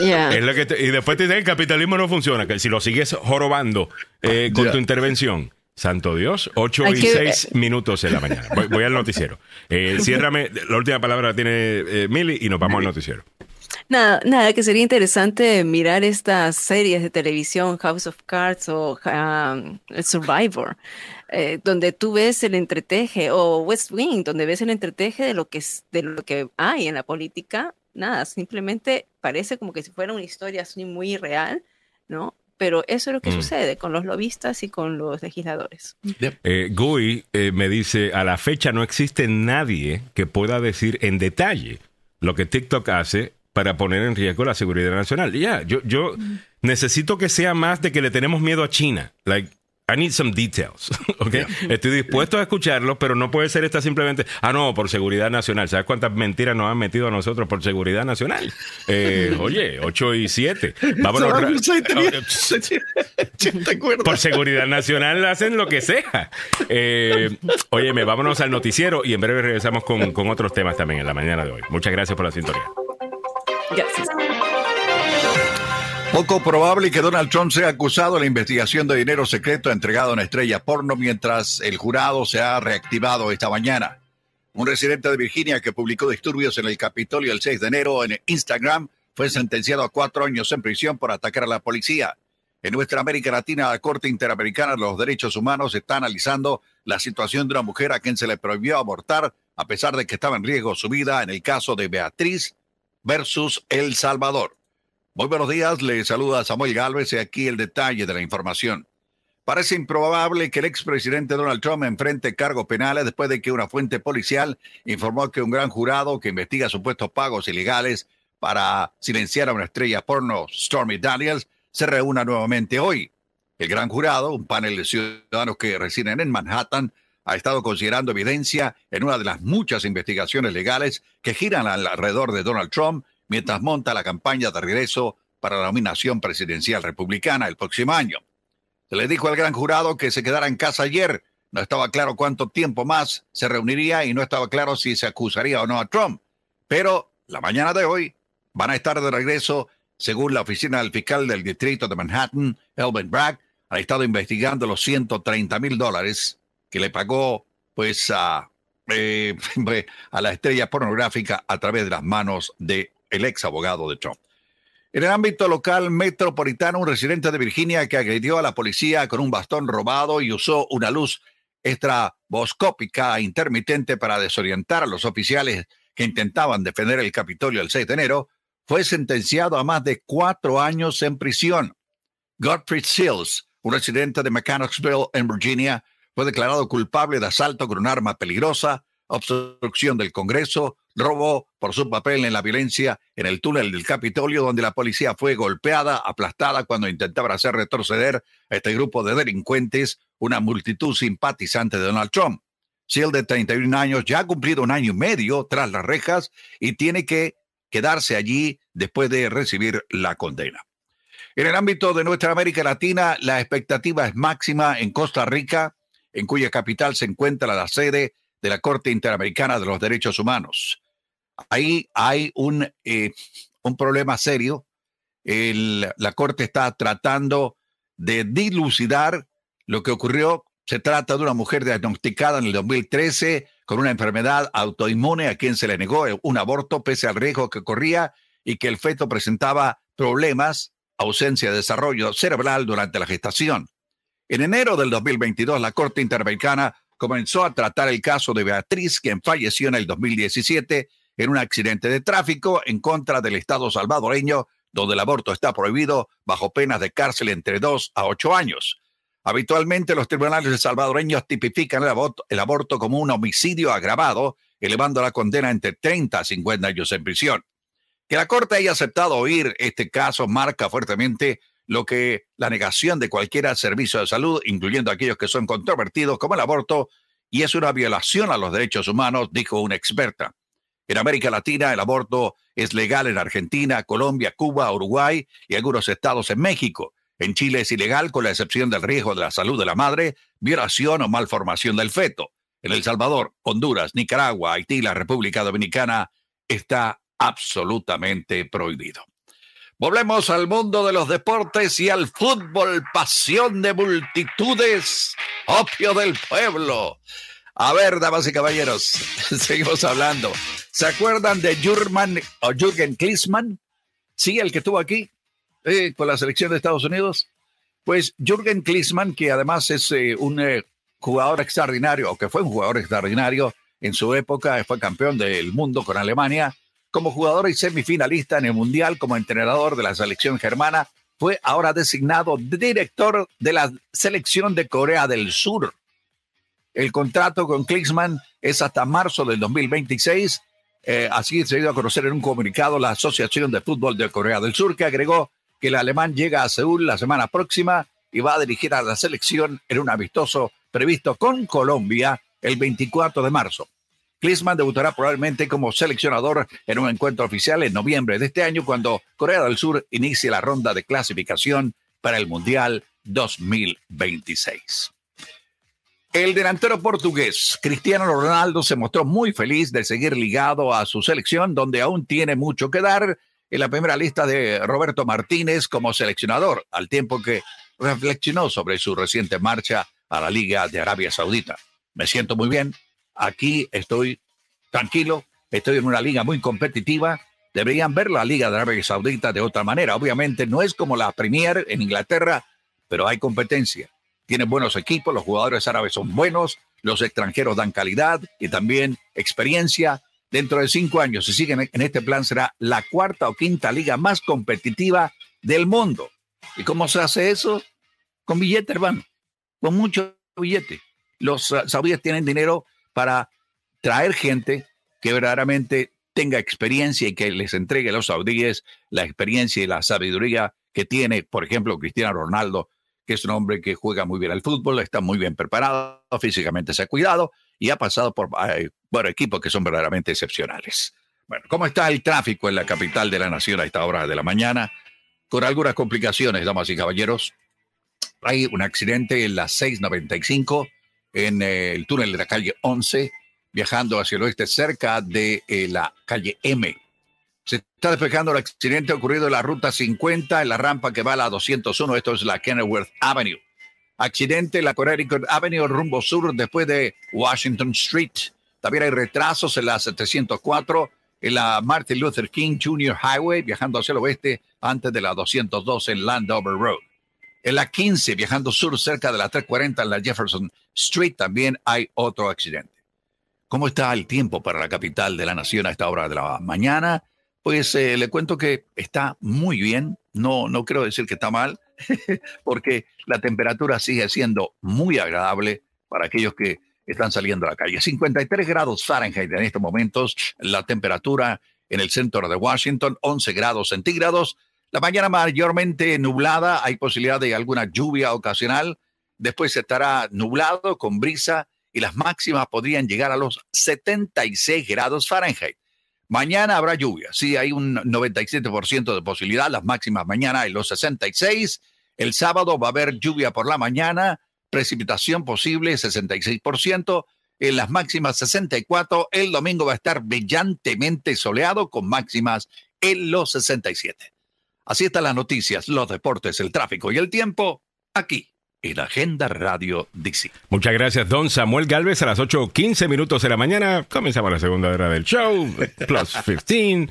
y después te dicen el capitalismo no funciona, que si lo sigues jorobando eh, con tu intervención. Santo Dios, 8 y 6 minutos en la mañana. Voy, al noticiero. Eh, ciérrame, la última palabra la tiene eh, Mili y nos vamos al noticiero. Nada, nada, que sería interesante mirar estas series de televisión, House of Cards o um, Survivor, eh, donde tú ves el entreteje, o West Wing, donde ves el entreteje de lo que, de lo que hay en la política. Nada, simplemente parece como que si fuera una historia así muy real, ¿no? Pero eso es lo que mm. sucede con los lobistas y con los legisladores. Eh, Gui eh, me dice, a la fecha no existe nadie que pueda decir en detalle lo que TikTok hace para poner en riesgo la seguridad nacional. Ya, yo, yo necesito que sea más de que le tenemos miedo a China. Like, I need some details. Okay? Estoy dispuesto a escucharlo, pero no puede ser esta simplemente, ah, no, por seguridad nacional. ¿Sabes cuántas mentiras nos han metido a nosotros por seguridad nacional? Eh, oye, 8 y 7. Vámonos. por seguridad nacional hacen lo que sea. Eh, óyeme, vámonos al noticiero y en breve regresamos con, con otros temas también en la mañana de hoy. Muchas gracias por la sintonía. Poco probable que Donald Trump sea acusado de la investigación de dinero secreto entregado en estrella porno mientras el jurado se ha reactivado esta mañana. Un residente de Virginia que publicó disturbios en el Capitolio el 6 de enero en Instagram fue sentenciado a cuatro años en prisión por atacar a la policía. En nuestra América Latina, la Corte Interamericana de los Derechos Humanos está analizando la situación de una mujer a quien se le prohibió abortar a pesar de que estaba en riesgo su vida en el caso de Beatriz versus El Salvador. Muy buenos días, le saluda Samuel Galvez y aquí el detalle de la información. Parece improbable que el expresidente Donald Trump enfrente cargos penales después de que una fuente policial informó que un gran jurado que investiga supuestos pagos ilegales para silenciar a una estrella porno, Stormy Daniels, se reúna nuevamente hoy. El gran jurado, un panel de ciudadanos que residen en Manhattan, ha estado considerando evidencia en una de las muchas investigaciones legales que giran alrededor de Donald Trump mientras monta la campaña de regreso para la nominación presidencial republicana el próximo año. Se le dijo al gran jurado que se quedara en casa ayer. No estaba claro cuánto tiempo más se reuniría y no estaba claro si se acusaría o no a Trump. Pero la mañana de hoy van a estar de regreso, según la oficina del fiscal del distrito de Manhattan, Elvin Bragg, ha estado investigando los 130 mil dólares que le pagó pues a, eh, a la estrella pornográfica a través de las manos del el ex abogado de Trump. En el ámbito local metropolitano, un residente de Virginia que agredió a la policía con un bastón robado y usó una luz estraboscópica intermitente para desorientar a los oficiales que intentaban defender el Capitolio el 6 de enero, fue sentenciado a más de cuatro años en prisión. Godfrey Sills, un residente de Mechanicsville, en Virginia, fue declarado culpable de asalto con un arma peligrosa, obstrucción del Congreso, robo por su papel en la violencia en el túnel del Capitolio, donde la policía fue golpeada, aplastada cuando intentaba hacer retroceder a este grupo de delincuentes, una multitud simpatizante de Donald Trump. Seal, de 31 años, ya ha cumplido un año y medio tras las rejas y tiene que quedarse allí después de recibir la condena. En el ámbito de nuestra América Latina, la expectativa es máxima en Costa Rica, en cuya capital se encuentra la sede de la Corte Interamericana de los Derechos Humanos. Ahí hay un, eh, un problema serio. la Corte está tratando de dilucidar lo que ocurrió. Se trata de una mujer diagnosticada en el 2013 con una enfermedad autoinmune a quien se le negó un aborto pese al riesgo que corría y que el feto presentaba problemas, ausencia de desarrollo cerebral durante la gestación. En enero del 2022, la Corte Interamericana comenzó a tratar el caso de Beatriz, quien falleció en el 2017 en un accidente de tráfico en contra del Estado salvadoreño, donde el aborto está prohibido bajo penas de cárcel entre dos a ocho años. Habitualmente los tribunales salvadoreños tipifican el aborto, el aborto como un homicidio agravado, elevando la condena entre 30 a 50 años en prisión. Que la Corte haya aceptado oír este caso marca fuertemente lo que la negación de cualquier servicio de salud, incluyendo aquellos que son controvertidos como el aborto, y es una violación a los derechos humanos, dijo una experta. En América Latina, el aborto es legal en Argentina, Colombia, Cuba, Uruguay y algunos estados en México. En Chile es ilegal con la excepción del riesgo de la salud de la madre, violación o malformación del feto. En El Salvador, Honduras, Nicaragua, Haití la República Dominicana está absolutamente prohibido. Volvemos al mundo de los deportes y al fútbol, pasión de multitudes, opio del pueblo. A ver, damas y caballeros, seguimos hablando. ¿Se acuerdan de Jürgen, o Jürgen Klinsmann? Sí, el que estuvo aquí con la selección de Estados Unidos. Pues Jürgen Klinsmann, que además es eh, un eh, jugador extraordinario, o que fue un jugador extraordinario en su época, fue campeón del mundo con Alemania, como jugador y semifinalista en el Mundial como entrenador de la selección germana, fue ahora designado director de la selección de Corea del Sur. El contrato con Klinsmann es hasta marzo del 2026. Eh, así se dio a conocer en un comunicado la Asociación de Fútbol de Corea del Sur, que agregó que el alemán llega a Seúl la semana próxima y va a dirigir a la selección en un amistoso previsto con Colombia el 24 de marzo. Klinsmann debutará probablemente como seleccionador en un encuentro oficial en noviembre de este año cuando Corea del Sur inicie la ronda de clasificación para el Mundial 2026. El delantero portugués Cristiano Ronaldo se mostró muy feliz de seguir ligado a su selección, donde aún tiene mucho que dar en la primera lista de Roberto Martínez como seleccionador, al tiempo que reflexionó sobre su reciente marcha a la Liga de Arabia Saudita. Me siento muy bien, aquí estoy tranquilo, estoy en una liga muy competitiva. Deberían ver la Liga de Arabia Saudita de otra manera. Obviamente no es como la Premier en Inglaterra, pero hay competencia. Tienen buenos equipos, los jugadores árabes son buenos, los extranjeros dan calidad y también experiencia. Dentro de cinco años, si siguen en este plan, será la cuarta o quinta liga más competitiva del mundo. ¿Y cómo se hace eso? Con billete, hermano. Con mucho billete. Los uh, saudíes tienen dinero para traer gente que verdaderamente tenga experiencia y que les entregue a los saudíes la experiencia y la sabiduría que tiene, por ejemplo, Cristiano Ronaldo, que es un hombre que juega muy bien al fútbol, está muy bien preparado, físicamente se ha cuidado y ha pasado por, por equipos que son verdaderamente excepcionales. Bueno, ¿cómo está el tráfico en la capital de la nación a esta hora de la mañana? Con algunas complicaciones, damas y caballeros. Hay un accidente en la 695 en el túnel de la calle 11 viajando hacia el oeste cerca de eh, la calle M. Se está despejando el accidente ocurrido en la ruta 50, en la rampa que va a la 201, esto es la Kenilworth Avenue. Accidente en la Connecticut Avenue, rumbo sur, después de Washington Street. También hay retrasos en la 704, en la Martin Luther King Jr. Highway, viajando hacia el oeste, antes de la 202 en Landover Road. En la 15, viajando sur, cerca de la 340 en la Jefferson Street, también hay otro accidente. ¿Cómo está el tiempo para la capital de la nación a esta hora de la mañana? Pues eh, le cuento que está muy bien, no, no quiero decir que está mal, porque la temperatura sigue siendo muy agradable para aquellos que están saliendo a la calle. 53 grados Fahrenheit en estos momentos, la temperatura en el centro de Washington, 11 grados centígrados. La mañana mayormente nublada, hay posibilidad de alguna lluvia ocasional. Después estará nublado con brisa y las máximas podrían llegar a los 76 grados Fahrenheit. Mañana habrá lluvia, sí, hay un 97% de posibilidad, las máximas mañana en los 66. El sábado va a haber lluvia por la mañana, precipitación posible 66%, en las máximas 64. El domingo va a estar brillantemente soleado con máximas en los 67. Así están las noticias, los deportes, el tráfico y el tiempo aquí en Agenda Radio DC. Muchas gracias, don Samuel Galvez. A las 8.15 minutos de la mañana comenzamos la segunda hora del show, Plus 15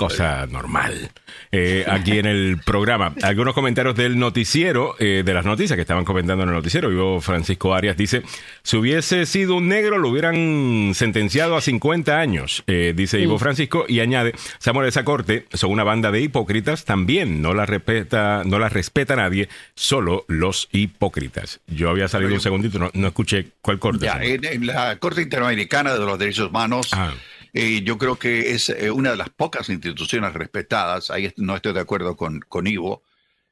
cosa normal eh, aquí en el programa. Algunos comentarios del noticiero, eh, de las noticias que estaban comentando en el noticiero. Vivo Francisco Arias dice, si hubiese sido un negro lo hubieran sentenciado a 50 años, eh, dice Ivo Francisco, y añade, Samuel, esa corte son una banda de hipócritas, también no la respeta, no la respeta nadie, solo los hipócritas. Yo había salido un segundito, no, escuché cuál corte. Ya, en, la Corte Interamericana de los Derechos Humanos. Ah yo creo que es eh, una de las pocas instituciones respetadas, ahí no estoy de acuerdo con, con Ivo,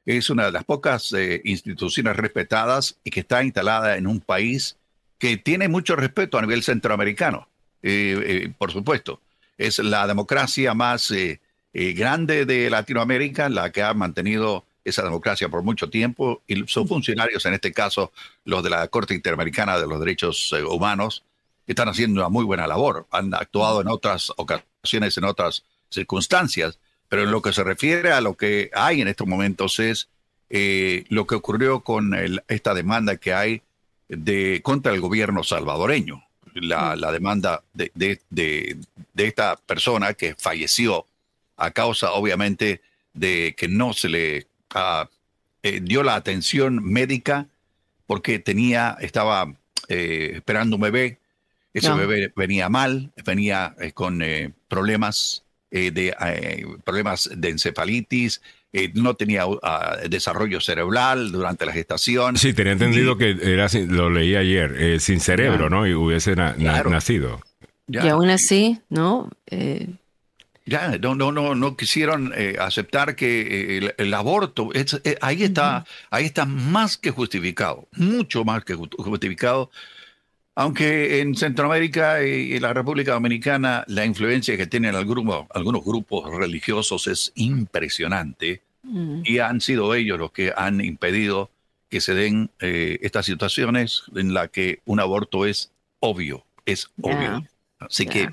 es una de las pocas eh, instituciones respetadas y que está instalada en un país que tiene mucho respeto a nivel centroamericano, eh, por supuesto. Es la democracia más grande de Latinoamérica, la que ha mantenido esa democracia por mucho tiempo y sus funcionarios, en este caso los de la Corte Interamericana de los Derechos Humanos, están haciendo una muy buena labor. Han actuado en otras ocasiones, en otras circunstancias, pero en lo que se refiere a lo que hay en estos momentos es eh, lo que ocurrió con esta demanda que hay de, contra el gobierno salvadoreño. La, demanda de, de, esta persona que falleció a causa, obviamente, de que no se le ah, eh, dio la atención médica porque tenía, estaba eh, esperando un bebé ese bebé venía mal, venía eh, con eh, problemas, eh, de, problemas de encefalitis, no tenía ah, desarrollo cerebral durante la gestación. Sí, tenía entendido que era, lo leí ayer, sin cerebro, ¿no? Y hubiese nacido. Y aún así, ¿no? Ya, no, no, no, no quisieron aceptar que el, aborto, ahí está, ahí está más que justificado, mucho más que justificado aunque en Centroamérica y en la República Dominicana la influencia que tienen algunos, algunos grupos religiosos es impresionante mm. y han sido ellos los que han impedido que se den eh, estas situaciones en las que un aborto es obvio, es obvio. Así que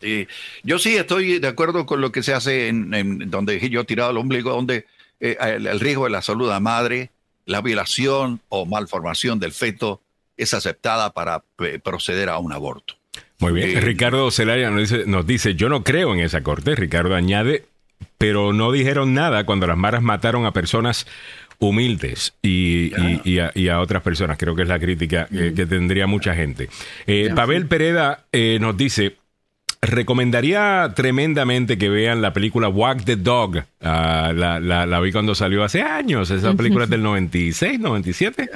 eh, yo sí estoy de acuerdo con lo que se hace en, donde yo he tirado el ombligo, donde eh, el riesgo de la salud de la madre, la violación o malformación del feto es aceptada para eh, proceder a un aborto. Muy bien. Ricardo Celaya nos dice, nos dice, yo no creo en esa corte. Ricardo añade, pero no dijeron nada cuando las maras mataron a personas humildes y, a, otras personas. Creo que es la crítica que, tendría mucha gente. Eh, Pavel Pereda eh, nos dice, recomendaría tremendamente que vean la película Walk the Dog. Ah, la, vi cuando salió hace años. Esa película es del 96, 97.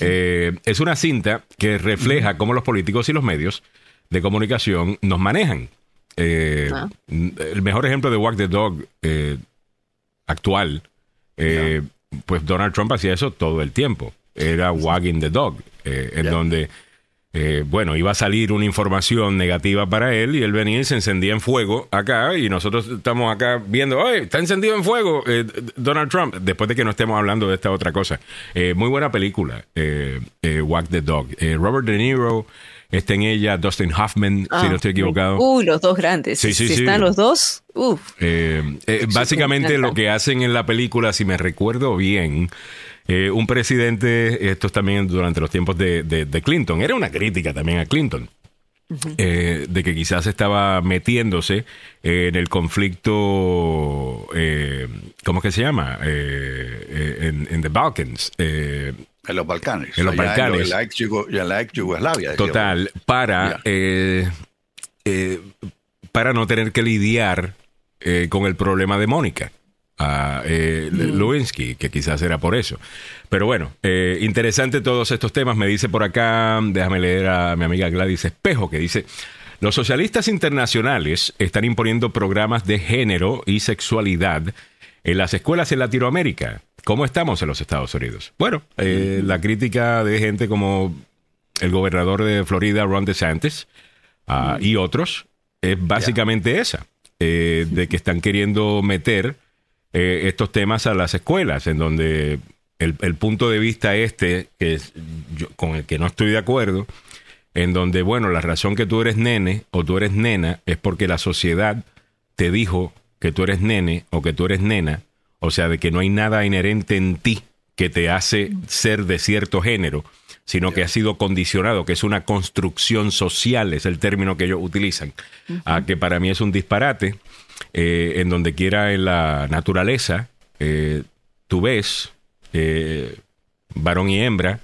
Eh, es una cinta que refleja cómo los políticos y los medios de comunicación nos manejan. Ah. El mejor ejemplo de Walk the Dog actual pues Donald Trump hacía eso todo el tiempo. Era wagging the dog, eh, en donde, eh, bueno, iba a salir una información negativa para él y él venía y se encendía en fuego acá y nosotros estamos acá viendo, oye, está encendido en fuego eh, Donald Trump, después de que no estemos hablando de esta otra cosa. muy buena película, Wag the Dog. Robert De Niro está en ella Dustin Hoffman, si no estoy ah, equivocado. Uy, los dos grandes. Sí, sí, si están los dos, uff. Eh, eh, básicamente lo que hacen en la película, si me recuerdo bien, eh, un presidente, esto es también durante los tiempos de, Clinton, era una crítica también a Clinton. de que quizás estaba metiéndose en el conflicto, ¿cómo es que se llama? en, en the Balkans. En los Balcanes. En los Balcanes. En, la ex, Yugoslavia. Total, para, eh, eh, para no tener que lidiar eh, con el problema de Mónica. A mm. Lewinsky, que quizás era por eso. Pero bueno, interesante todos estos temas. Me dice por acá, déjame leer a mi amiga Gladys Espejo, que dice, los socialistas internacionales están imponiendo programas de género y sexualidad en las escuelas en Latinoamérica. ¿Cómo estamos en los Estados Unidos? Bueno, eh, la crítica de gente como el gobernador de Florida, Ron DeSantis, uh, y otros, es básicamente esa, eh, de que están queriendo meter eh, estos temas a las escuelas, en donde el, punto de vista este, que es, con el que no estoy de acuerdo, en donde, bueno, la razón que tú eres nene o tú eres nena es porque la sociedad te dijo que tú eres nene o que tú eres nena. O sea, de que no hay nada inherente en ti que te hace ser de cierto género, sino que ha sido condicionado, que es una construcción social, es el término que ellos utilizan, a que para mí es un disparate, eh, en donde quiera en la naturaleza, eh, tú ves eh, varón y hembra,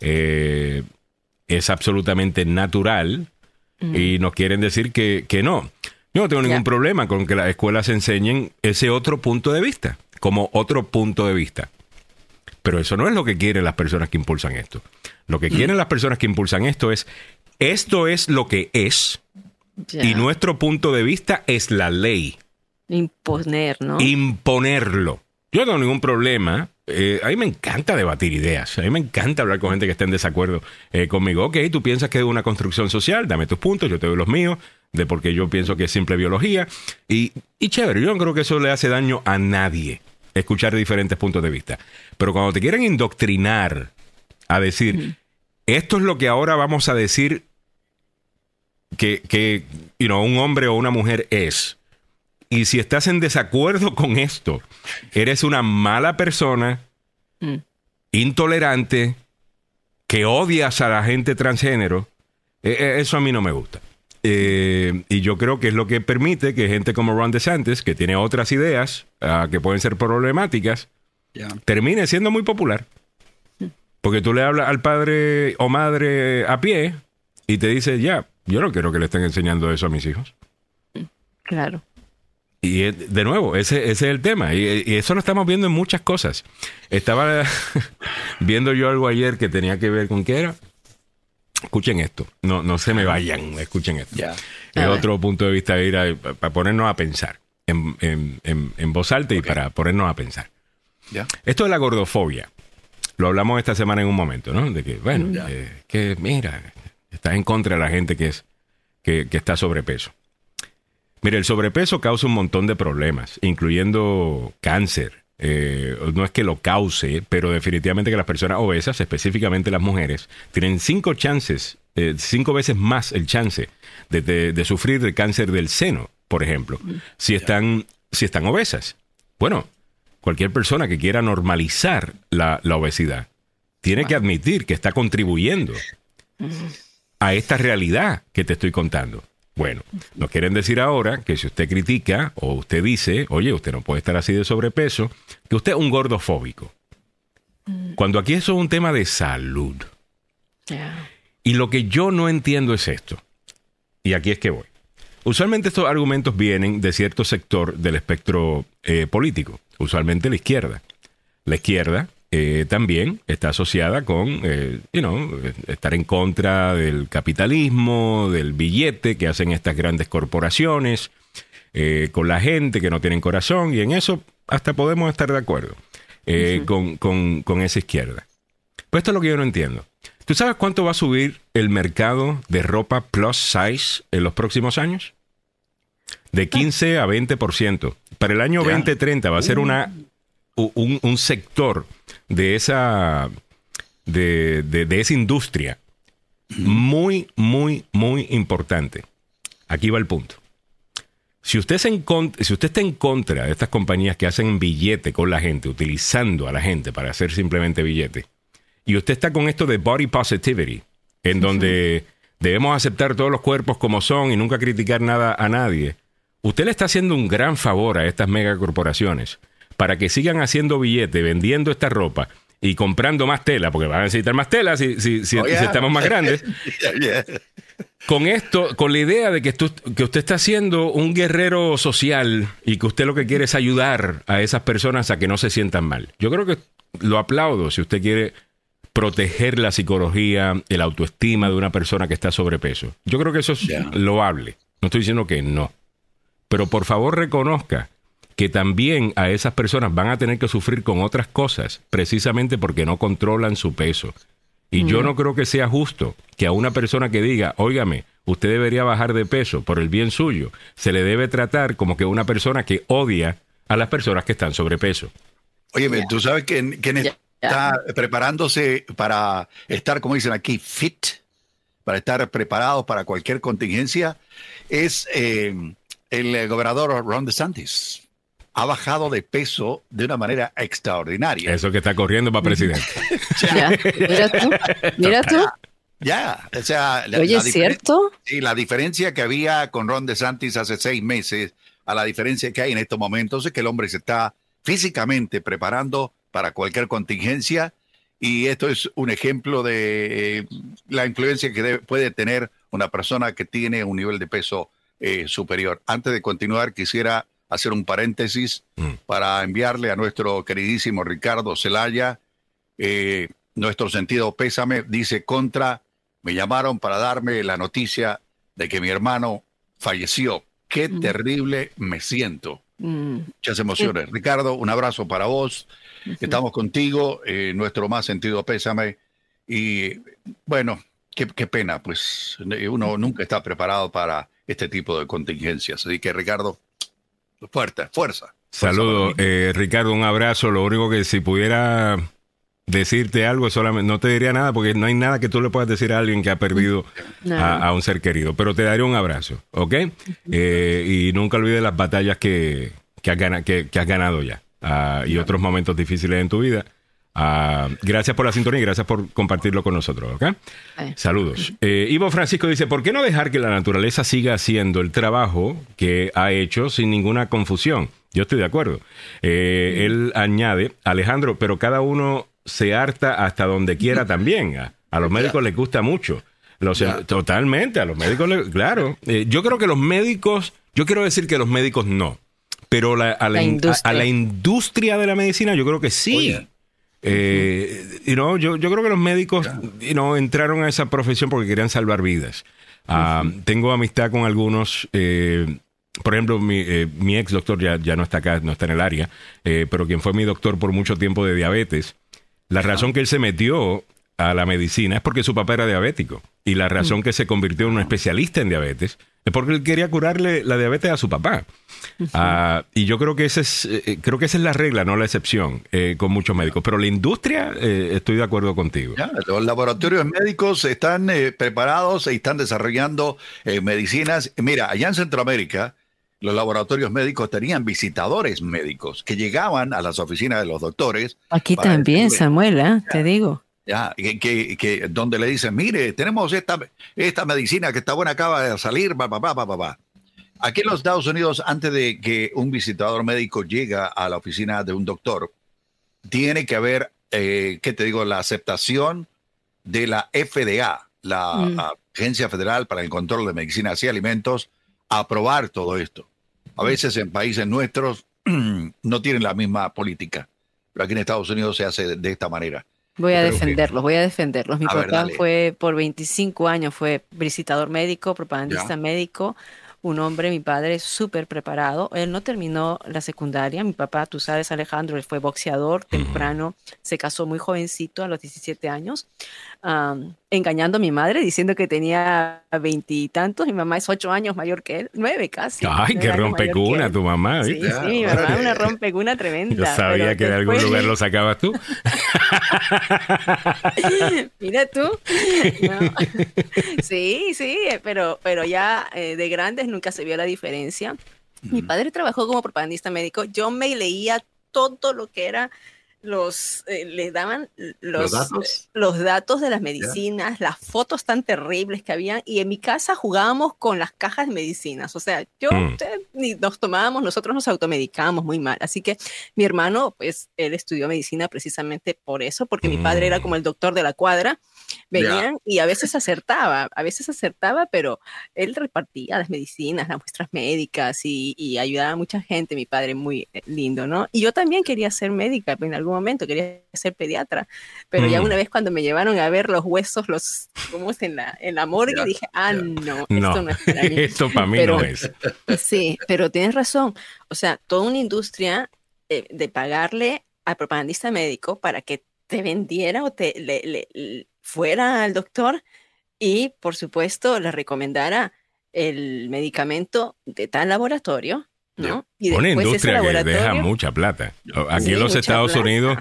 es absolutamente natural, y nos quieren decir que, no. Yo no tengo ningún problema con que las escuelas enseñen ese otro punto de vista como otro punto de vista. Pero eso no es lo que quieren las personas que impulsan esto. Lo que quieren las personas que impulsan esto es, esto es lo que es y nuestro punto de vista es la ley. Imponer, ¿no? Imponerlo. Yo no tengo ningún problema. Eh, a mí me encanta debatir ideas. A mí me encanta hablar con gente que esté en desacuerdo eh, conmigo. Ok, tú piensas que es una construcción social, dame tus puntos, yo te doy los míos, de porque yo pienso que es simple biología. Y, y chévere, yo no creo que eso le hace daño a nadie escuchar diferentes puntos de vista. Pero cuando te quieren indoctrinar a decir, esto es lo que ahora vamos a decir que, que un hombre o una mujer es. Y si estás en desacuerdo con esto, eres una mala persona, mm. intolerante, que odias a la gente transgénero. E, e, eso a mí no me gusta. Eh, y yo creo que es lo que permite que gente como Ron DeSantis, que tiene otras ideas ah, que pueden ser problemáticas, termine siendo muy popular. Porque tú le hablas al padre o madre a pie y te dice, ya, yo no quiero que le estén enseñando eso a mis hijos. Claro. Y de nuevo, ese, es el tema. Y, y, eso lo estamos viendo en muchas cosas. Estaba viendo yo algo ayer que tenía que ver con qué era. Escuchen esto, no, no se me vayan, escuchen esto. Es otro punto de vista para ponernos a pensar en, en, voz alta y para ponernos a pensar. Esto de la gordofobia, lo hablamos esta semana en un momento, ¿no? De que, bueno, eh, que mira, está en contra de la gente que, es, que, que está sobrepeso. Mire, el sobrepeso causa un montón de problemas, incluyendo cáncer, eh, no es que lo cause, pero definitivamente que las personas obesas, específicamente las mujeres, tienen cinco chances, eh, cinco veces más el chance de, sufrir de cáncer del seno, por ejemplo, si están, si están obesas. Bueno, cualquier persona que quiera normalizar la, obesidad tiene que admitir que está contribuyendo a esta realidad que te estoy contando. Bueno, nos quieren decir ahora que si usted critica o usted dice, oye, usted no puede estar así de sobrepeso, que usted es un gordofóbico. Cuando aquí eso es un tema de salud. Y lo que yo no entiendo es esto. Y aquí es que voy. Usualmente estos argumentos vienen de cierto sector del espectro eh, político, usualmente la izquierda. La izquierda eh, también está asociada con eh, estar en contra del capitalismo, del billete que hacen estas grandes corporaciones, eh, con la gente que no tienen corazón, y en eso hasta podemos estar de acuerdo con, esa izquierda. Pues esto es lo que yo no entiendo. ¿Tú sabes cuánto va a subir el mercado de ropa plus size en los próximos años? De 15 a 20%. Para el año 2030 va a ser una un, sector de esa, de, de, esa industria muy, muy, muy importante. Aquí va el punto. Si usted, se si usted está en contra de estas compañías que hacen billete con la gente, utilizando a la gente para hacer simplemente billete, y usted está con esto de body positivity, en donde debemos aceptar todos los cuerpos como son y nunca criticar nada a nadie, usted le está haciendo un gran favor a estas megacorporaciones para que sigan haciendo billetes, vendiendo esta ropa y comprando más tela, porque van a necesitar más tela si, si, si, oh, estamos más grandes. Con esto, con la idea de que, que usted está siendo un guerrero social y que usted lo que quiere es ayudar a esas personas a que no se sientan mal. Yo creo que lo aplaudo si usted quiere proteger la psicología, el autoestima de una persona que está sobrepeso. Yo creo que eso es loable. No estoy diciendo que no. Pero por favor reconozca que también a esas personas van a tener que sufrir con otras cosas, precisamente porque no controlan su peso. Y yo no creo que sea justo que a una persona que diga, óigame, usted debería bajar de peso por el bien suyo, se le debe tratar como que una persona que odia a las personas que están sobrepeso. Oye, tú sabes que, está preparándose para estar, como dicen aquí, fit, para estar preparados para cualquier contingencia, es eh, el gobernador Ron DeSantis ha bajado de peso de una manera extraordinaria. Eso que está corriendo para presidente. ya, mira tú, mira tú. Ya, o sea, Oye, ¿es cierto? Sí, la diferencia que había con Ron DeSantis hace seis meses a la diferencia que hay en estos momentos es que el hombre se está físicamente preparando para cualquier contingencia y esto es un ejemplo de eh, la influencia que puede tener una persona que tiene un nivel de peso eh, superior. Antes de continuar, quisiera hacer un paréntesis mm. para enviarle a nuestro queridísimo Ricardo Celaya eh, nuestro sentido pésame. Dice contra, me llamaron para darme la noticia de que mi hermano falleció. Qué mm. terrible me siento. Mm. Muchas emociones. Ricardo, un abrazo para vos. Estamos contigo, eh, nuestro más sentido pésame. Y bueno, qué, qué pena, pues uno nunca está preparado para este tipo de contingencias. Así que Ricardo, Fuerte, fuerza. Saludos, eh, Ricardo, un abrazo. Lo único que si pudiera decirte algo, solamente no te diría nada porque no hay nada que tú le puedas decir a alguien que ha perdido a, un ser querido, pero te daría un abrazo, ¿ok? Eh, y nunca olvides las batallas que, que, has, ganado, que, has ganado ya ah, y otros momentos difíciles en tu vida. Ah, gracias por la sintonía y gracias por compartirlo con nosotros. ¿ok? Saludos. Eh, Ivo Francisco dice, ¿por qué no dejar que la naturaleza siga haciendo el trabajo que ha hecho sin ninguna confusión? Yo estoy de acuerdo. Eh, él añade, Alejandro, pero cada uno se harta hasta donde quiera también. A, los médicos les gusta mucho. totalmente, a los médicos, les, claro. Eh, yo creo que los médicos, yo quiero decir que los médicos no, pero a, la, industria. de la medicina yo creo que sí. Eh, yo, yo creo que los médicos entraron a esa profesión porque querían salvar vidas. Ah, tengo amistad con algunos, eh, por ejemplo, mi, eh, mi, ex doctor ya, ya no está acá, no está en el área, eh, pero quien fue mi doctor por mucho tiempo de diabetes, la razón que él se metió a la medicina es porque su papá era diabético y la razón mm. que se convirtió en un especialista en diabetes es porque él quería curarle la diabetes a su papá. Ah, y yo creo que, ese es, eh, creo que esa es la regla, no la excepción, eh, con muchos médicos. Pero la industria, eh, estoy de acuerdo contigo. los laboratorios médicos están preparados y están desarrollando medicinas. Mira, allá en Centroamérica, los laboratorios médicos tenían visitadores médicos que llegaban a las oficinas de los doctores. Aquí también, Samuel, te digo. Ya, que, que, donde le dicen, mire, tenemos esta, esta medicina que está buena, acaba de salir, pa, pa, pa, pa, pa. Aquí en los Estados Unidos, antes de que un visitador médico llega a la oficina de un doctor, tiene que haber, eh, ¿qué te digo?, la aceptación de la FDA, la mm. Agencia Federal para el Control de Medicinas y Alimentos, a aprobar todo esto. A veces en países nuestros no tienen la misma política, pero aquí en Estados Unidos se hace de esta manera. Voy a defenderlos, voy a defenderlos. Mi papá fue por 25 años, fue visitador médico, propagandista médico, un hombre, mi padre, súper preparado. Él no terminó la secundaria. Mi papá, tú sabes, Alejandro, él fue boxeador temprano, se casó muy jovencito, a los 17 años engañando a mi madre diciendo que tenía veintitantos. Mi mamá es ocho años mayor que él, nueve casi. Ay, qué rompecuna tu mamá. Sí, sí, mi mamá es una rompecuna tremenda. Yo sabía que de algún lugar lo sacabas tú. Mira tú. Sí, sí, pero, pero ya eh, de grandes nunca se vio la diferencia. Mi padre trabajó como propagandista médico. Yo me leía todo lo que era los eh, les daban los, ¿Los datos? de las medicinas, las fotos tan terribles que habían y en mi casa jugábamos con las cajas de medicinas, o sea, yo mm. ni nos tomábamos, nosotros nos automedicábamos muy mal, así que mi hermano pues él estudió medicina precisamente por eso, porque mi padre era mm. como el doctor de la cuadra venían y a veces acertaba, a veces acertaba, pero él repartía las medicinas, las muestras médicas y, ayudaba a mucha gente, mi padre muy eh, lindo, ¿no? Y yo también quería ser médica en algún momento, quería ser pediatra, pero ya mm. una vez cuando me llevaron a ver los huesos, los, ¿cómo es? En la, en la morgue, dije, ah, no, esto no es para mí. esto para mí no es. Sí, pero tienes razón, o sea, toda una industria eh, de pagarle al propagandista médico para que te vendiera o te le, fuera al doctor y, por supuesto, le recomendara el medicamento de tal laboratorio, ¿no? Y Una industria que deja mucha plata. Aquí en los Estados Unidos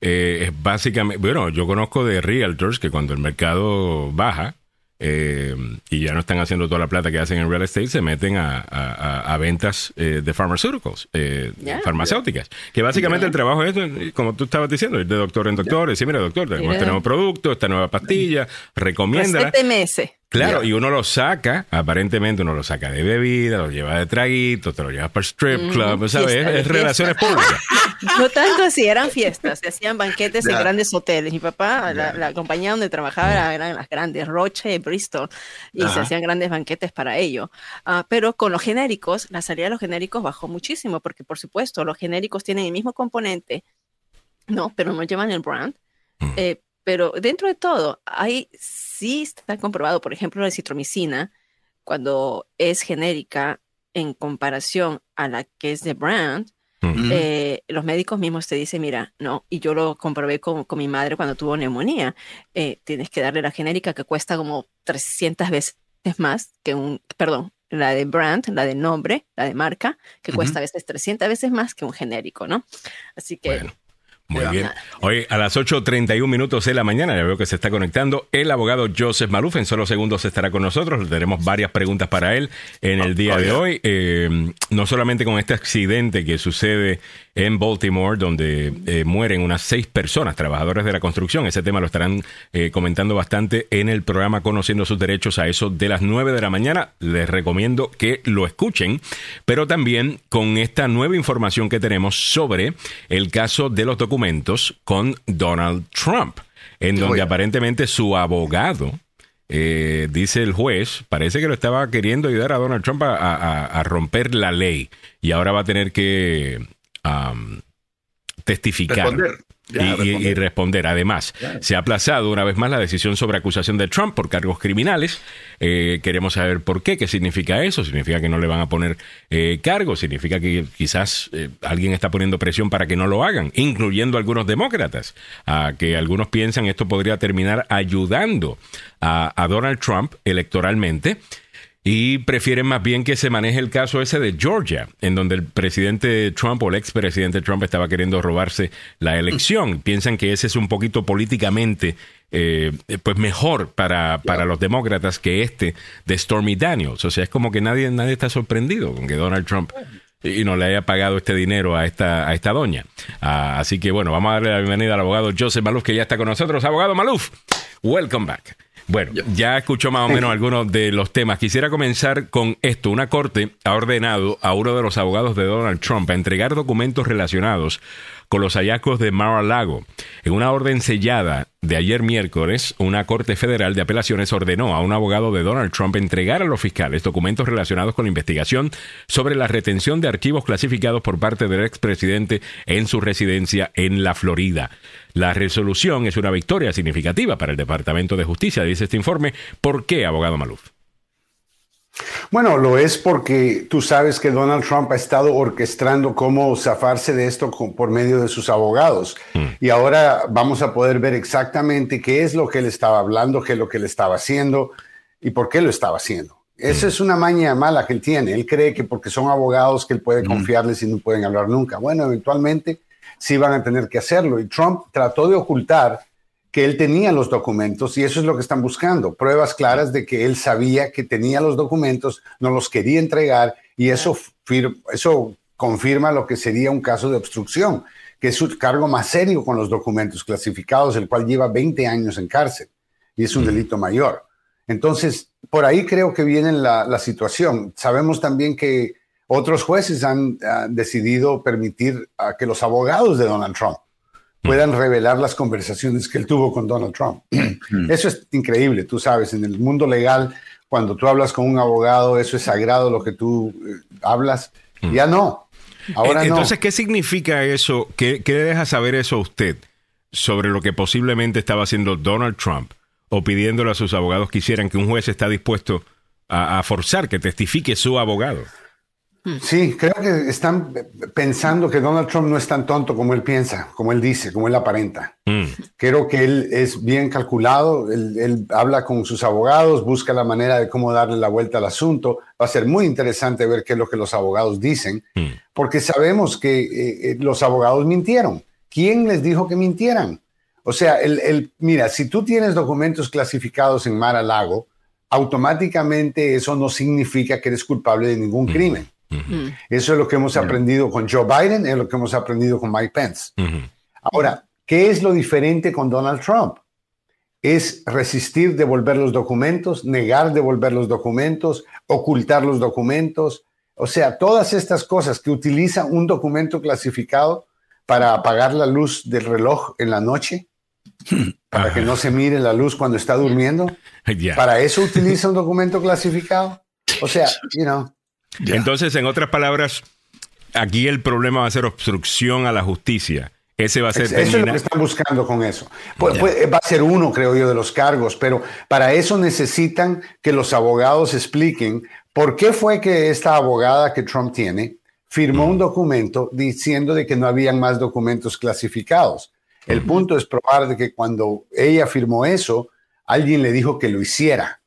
eh, es básicamente, bueno, yo conozco de realtors que cuando el mercado baja, eh, y ya no están haciendo toda la plata que hacen en real estate, se meten a, a, ventas eh, de pharmaceuticals, eh, farmacéuticas. Que básicamente el trabajo es, como tú estabas diciendo, ir de doctor en doctor, decir, mira, doctor, tenemos este nuevo producto, esta nueva pastilla, recomienda. meses. Claro, y uno lo saca, aparentemente uno lo saca de bebida, lo lleva de traguito, te lo lleva para strip club, ¿sabes? es, relaciones públicas. No tanto así, eran fiestas, se hacían banquetes en grandes hoteles. Mi papá, la, compañía donde trabajaba eran las grandes, Roche Bristol, y se hacían grandes banquetes para ello. Ah, pero con los genéricos, la salida de los genéricos bajó muchísimo, porque por supuesto, los genéricos tienen el mismo componente, no, pero no llevan el brand. Mm. Eh, pero dentro de todo, hay sí está comprobado, por ejemplo, la citromicina, cuando es genérica en comparación a la que es de brand, eh, los médicos mismos te dicen, mira, no, y yo lo comprobé con, con mi madre cuando tuvo neumonía, eh, tienes que darle la genérica que cuesta como 300 veces más que un, perdón, la de brand, la de nombre, la de marca, que cuesta a veces 300 veces más que un genérico, ¿no? Así que... Muy bien. Hoy a las 8.31 minutos de la mañana, ya veo que se está conectando el abogado Joseph Maluf. En solo segundos estará con nosotros. Tenemos varias preguntas para él en el día de hoy. Eh, no solamente con este accidente que sucede en Baltimore, donde eh, mueren unas seis personas, trabajadores de la construcción. Ese tema lo estarán eh, comentando bastante en el programa Conociendo sus Derechos a eso de las nueve de la mañana. Les recomiendo que lo escuchen, pero también con esta nueva información que tenemos sobre el caso de los documentos con Donald Trump, en donde aparentemente su abogado, eh, dice el juez, parece que lo estaba queriendo ayudar a Donald Trump a, romper la ley y ahora va a tener que testificar. y, responder. Además, se ha aplazado una vez más la decisión sobre acusación de Trump por cargos criminales. Eh, queremos saber por qué, qué significa eso. ¿Significa que no le van a poner eh, cargos? ¿Significa que quizás eh, alguien está poniendo presión para que no lo hagan? Incluyendo algunos demócratas, a que algunos piensan esto podría terminar ayudando a Donald Trump electoralmente y prefieren más bien que se maneje el caso ese de Georgia, en donde el presidente Trump o el expresidente Trump estaba queriendo robarse la elección. Piensan que ese es un poquito políticamente eh, pues mejor para, para los demócratas que este de Stormy Daniels. O sea, es como que nadie, nadie está sorprendido con que Donald Trump y no le haya pagado este dinero a esta, a esta doña. Ah, así que bueno, vamos a darle la bienvenida al abogado Joseph Maluf, que ya está con nosotros. Abogado Maluf, welcome back. Bueno, ya escuchó más o menos algunos de los temas. Quisiera comenzar con esto. Una corte ha ordenado a uno de los abogados de Donald Trump a entregar documentos relacionados con los hallazgos de Mar-a-Lago. En una orden sellada de ayer miércoles, una Corte Federal de Apelaciones ordenó a un abogado de Donald Trump entregar a los fiscales documentos relacionados con la investigación sobre la retención de archivos clasificados por parte del expresidente en su residencia en la Florida. La resolución es una victoria significativa para el Departamento de Justicia, dice este informe. ¿Por qué, abogado Maluf? Bueno, lo es porque tú sabes que Donald Trump ha estado orquestando cómo zafarse de esto por medio de sus abogados. Mm. Y ahora vamos a poder ver exactamente qué es lo que él estaba hablando, qué es lo que él estaba haciendo y por qué lo estaba haciendo. Esa mm. es una maña mala que él tiene. Él cree que porque son abogados que él puede mm. confiarles y no pueden hablar nunca. Bueno, eventualmente sí van a tener que hacerlo. Y Trump trató de ocultar que él tenía los documentos y eso es lo que están buscando, pruebas claras de que él sabía que tenía los documentos, no los quería entregar y eso, eso confirma lo que sería un caso de obstrucción, que es un cargo más serio con los documentos clasificados, el cual lleva 20 años en cárcel y es un delito mayor. Entonces, por ahí creo que viene la, situación. Sabemos también que otros jueces han, han decidido permitir a que los abogados de Donald Trump puedan revelar las conversaciones que él tuvo con Donald Trump. Eso es increíble, tú sabes, en el mundo legal, cuando tú hablas con un abogado, eso es sagrado lo que tú eh, hablas. Ya no. Ahora Entonces, ¿qué significa eso? ¿Qué, ¿Qué deja saber eso a usted sobre lo que posiblemente estaba haciendo Donald Trump o pidiéndole a sus abogados que hicieran que un juez está dispuesto a forzar que testifique su abogado? Sí, creo que están pensando que Donald Trump no es tan tonto como él piensa, como él dice, como él aparenta. Mm. Creo que él es bien calculado, él, habla con sus abogados, busca la manera de cómo darle la vuelta al asunto. Va a ser muy interesante ver qué es lo que los abogados dicen, mm. porque sabemos que eh, eh, los abogados mintieron. ¿Quién les dijo que mintieran? O sea, el, mira, si tú tienes documentos clasificados en Mar a Lago, automáticamente eso no significa que eres culpable de ningún mm. crimen. Eso es lo que hemos aprendido con Joe Biden, es lo que hemos aprendido con Mike Pence. Ahora, ¿qué es lo diferente con Donald Trump? Es resistir devolver los documentos, negar devolver los documentos, ocultar los documentos. O sea, todas estas cosas que utiliza un documento clasificado para apagar la luz del reloj en la noche, para que no se mire la luz cuando está durmiendo. Para eso utiliza un documento clasificado. O sea, you know, entonces, en otras palabras, aquí el problema va a ser obstrucción a la justicia. Ese va a ser. Eso es lo que están buscando con eso. va a ser uno, creo yo, de los cargos, pero para eso necesitan que los abogados expliquen por qué fue que esta abogada que Trump tiene firmó un documento diciendo de que no habían más documentos clasificados. El punto es probar de que cuando ella firmó eso, alguien le dijo que lo hiciera.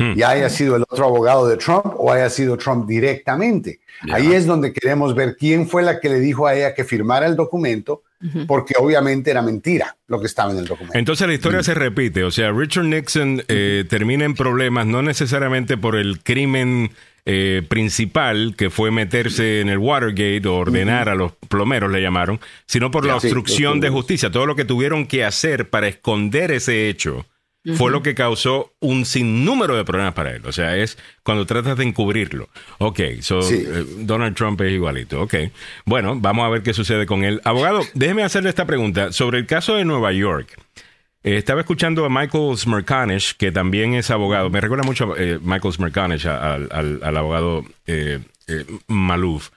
Hmm. ya haya sido el otro abogado de Trump o haya sido Trump directamente. Ahí es donde queremos ver quién fue la que le dijo a ella que firmara el documento, porque obviamente era mentira lo que estaba en el documento. Entonces la historia se repite, o sea, Richard Nixon eh, termina en problemas no necesariamente por el crimen eh, principal, que fue meterse en el Watergate o ordenar a los plomeros, le llamaron, sino por la obstrucción de justicia, todo lo que tuvieron que hacer para esconder ese hecho fue lo que causó un sinnúmero de problemas para él. O sea, es cuando tratas de encubrirlo. Ok, so, eh, Donald Trump es igualito. Ok, bueno, vamos a ver qué sucede con él. Abogado, déjeme hacerle esta pregunta. Sobre el caso de Nueva York, eh, estaba escuchando a Michael Smerconish, que también es abogado. Me recuerda mucho a eh, Michael Smerconish, al, abogado Maluf.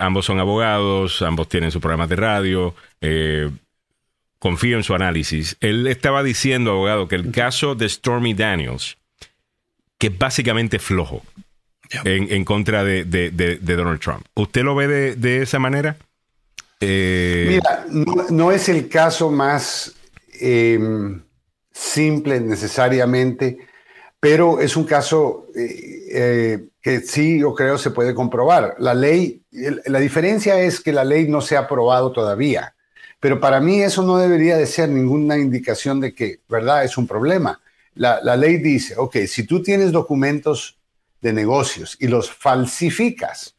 ambos son abogados, ambos tienen sus programas de radio confío en su análisis. Él estaba diciendo, abogado, que el caso de Stormy Daniels, que es básicamente flojo en, contra de, Donald Trump. ¿Usted lo ve de, esa manera? Eh, Mira, no, es el caso más em, simple necesariamente, pero es un caso eh, eh, que sí, yo creo, se puede comprobar. La ley, la diferencia es que la ley no se ha aprobado todavía. Pero para mí eso no debería de ser ninguna indicación de que, ¿verdad? Es un problema. La, ley dice, ok, si tú tienes documentos de negocios y los falsificas,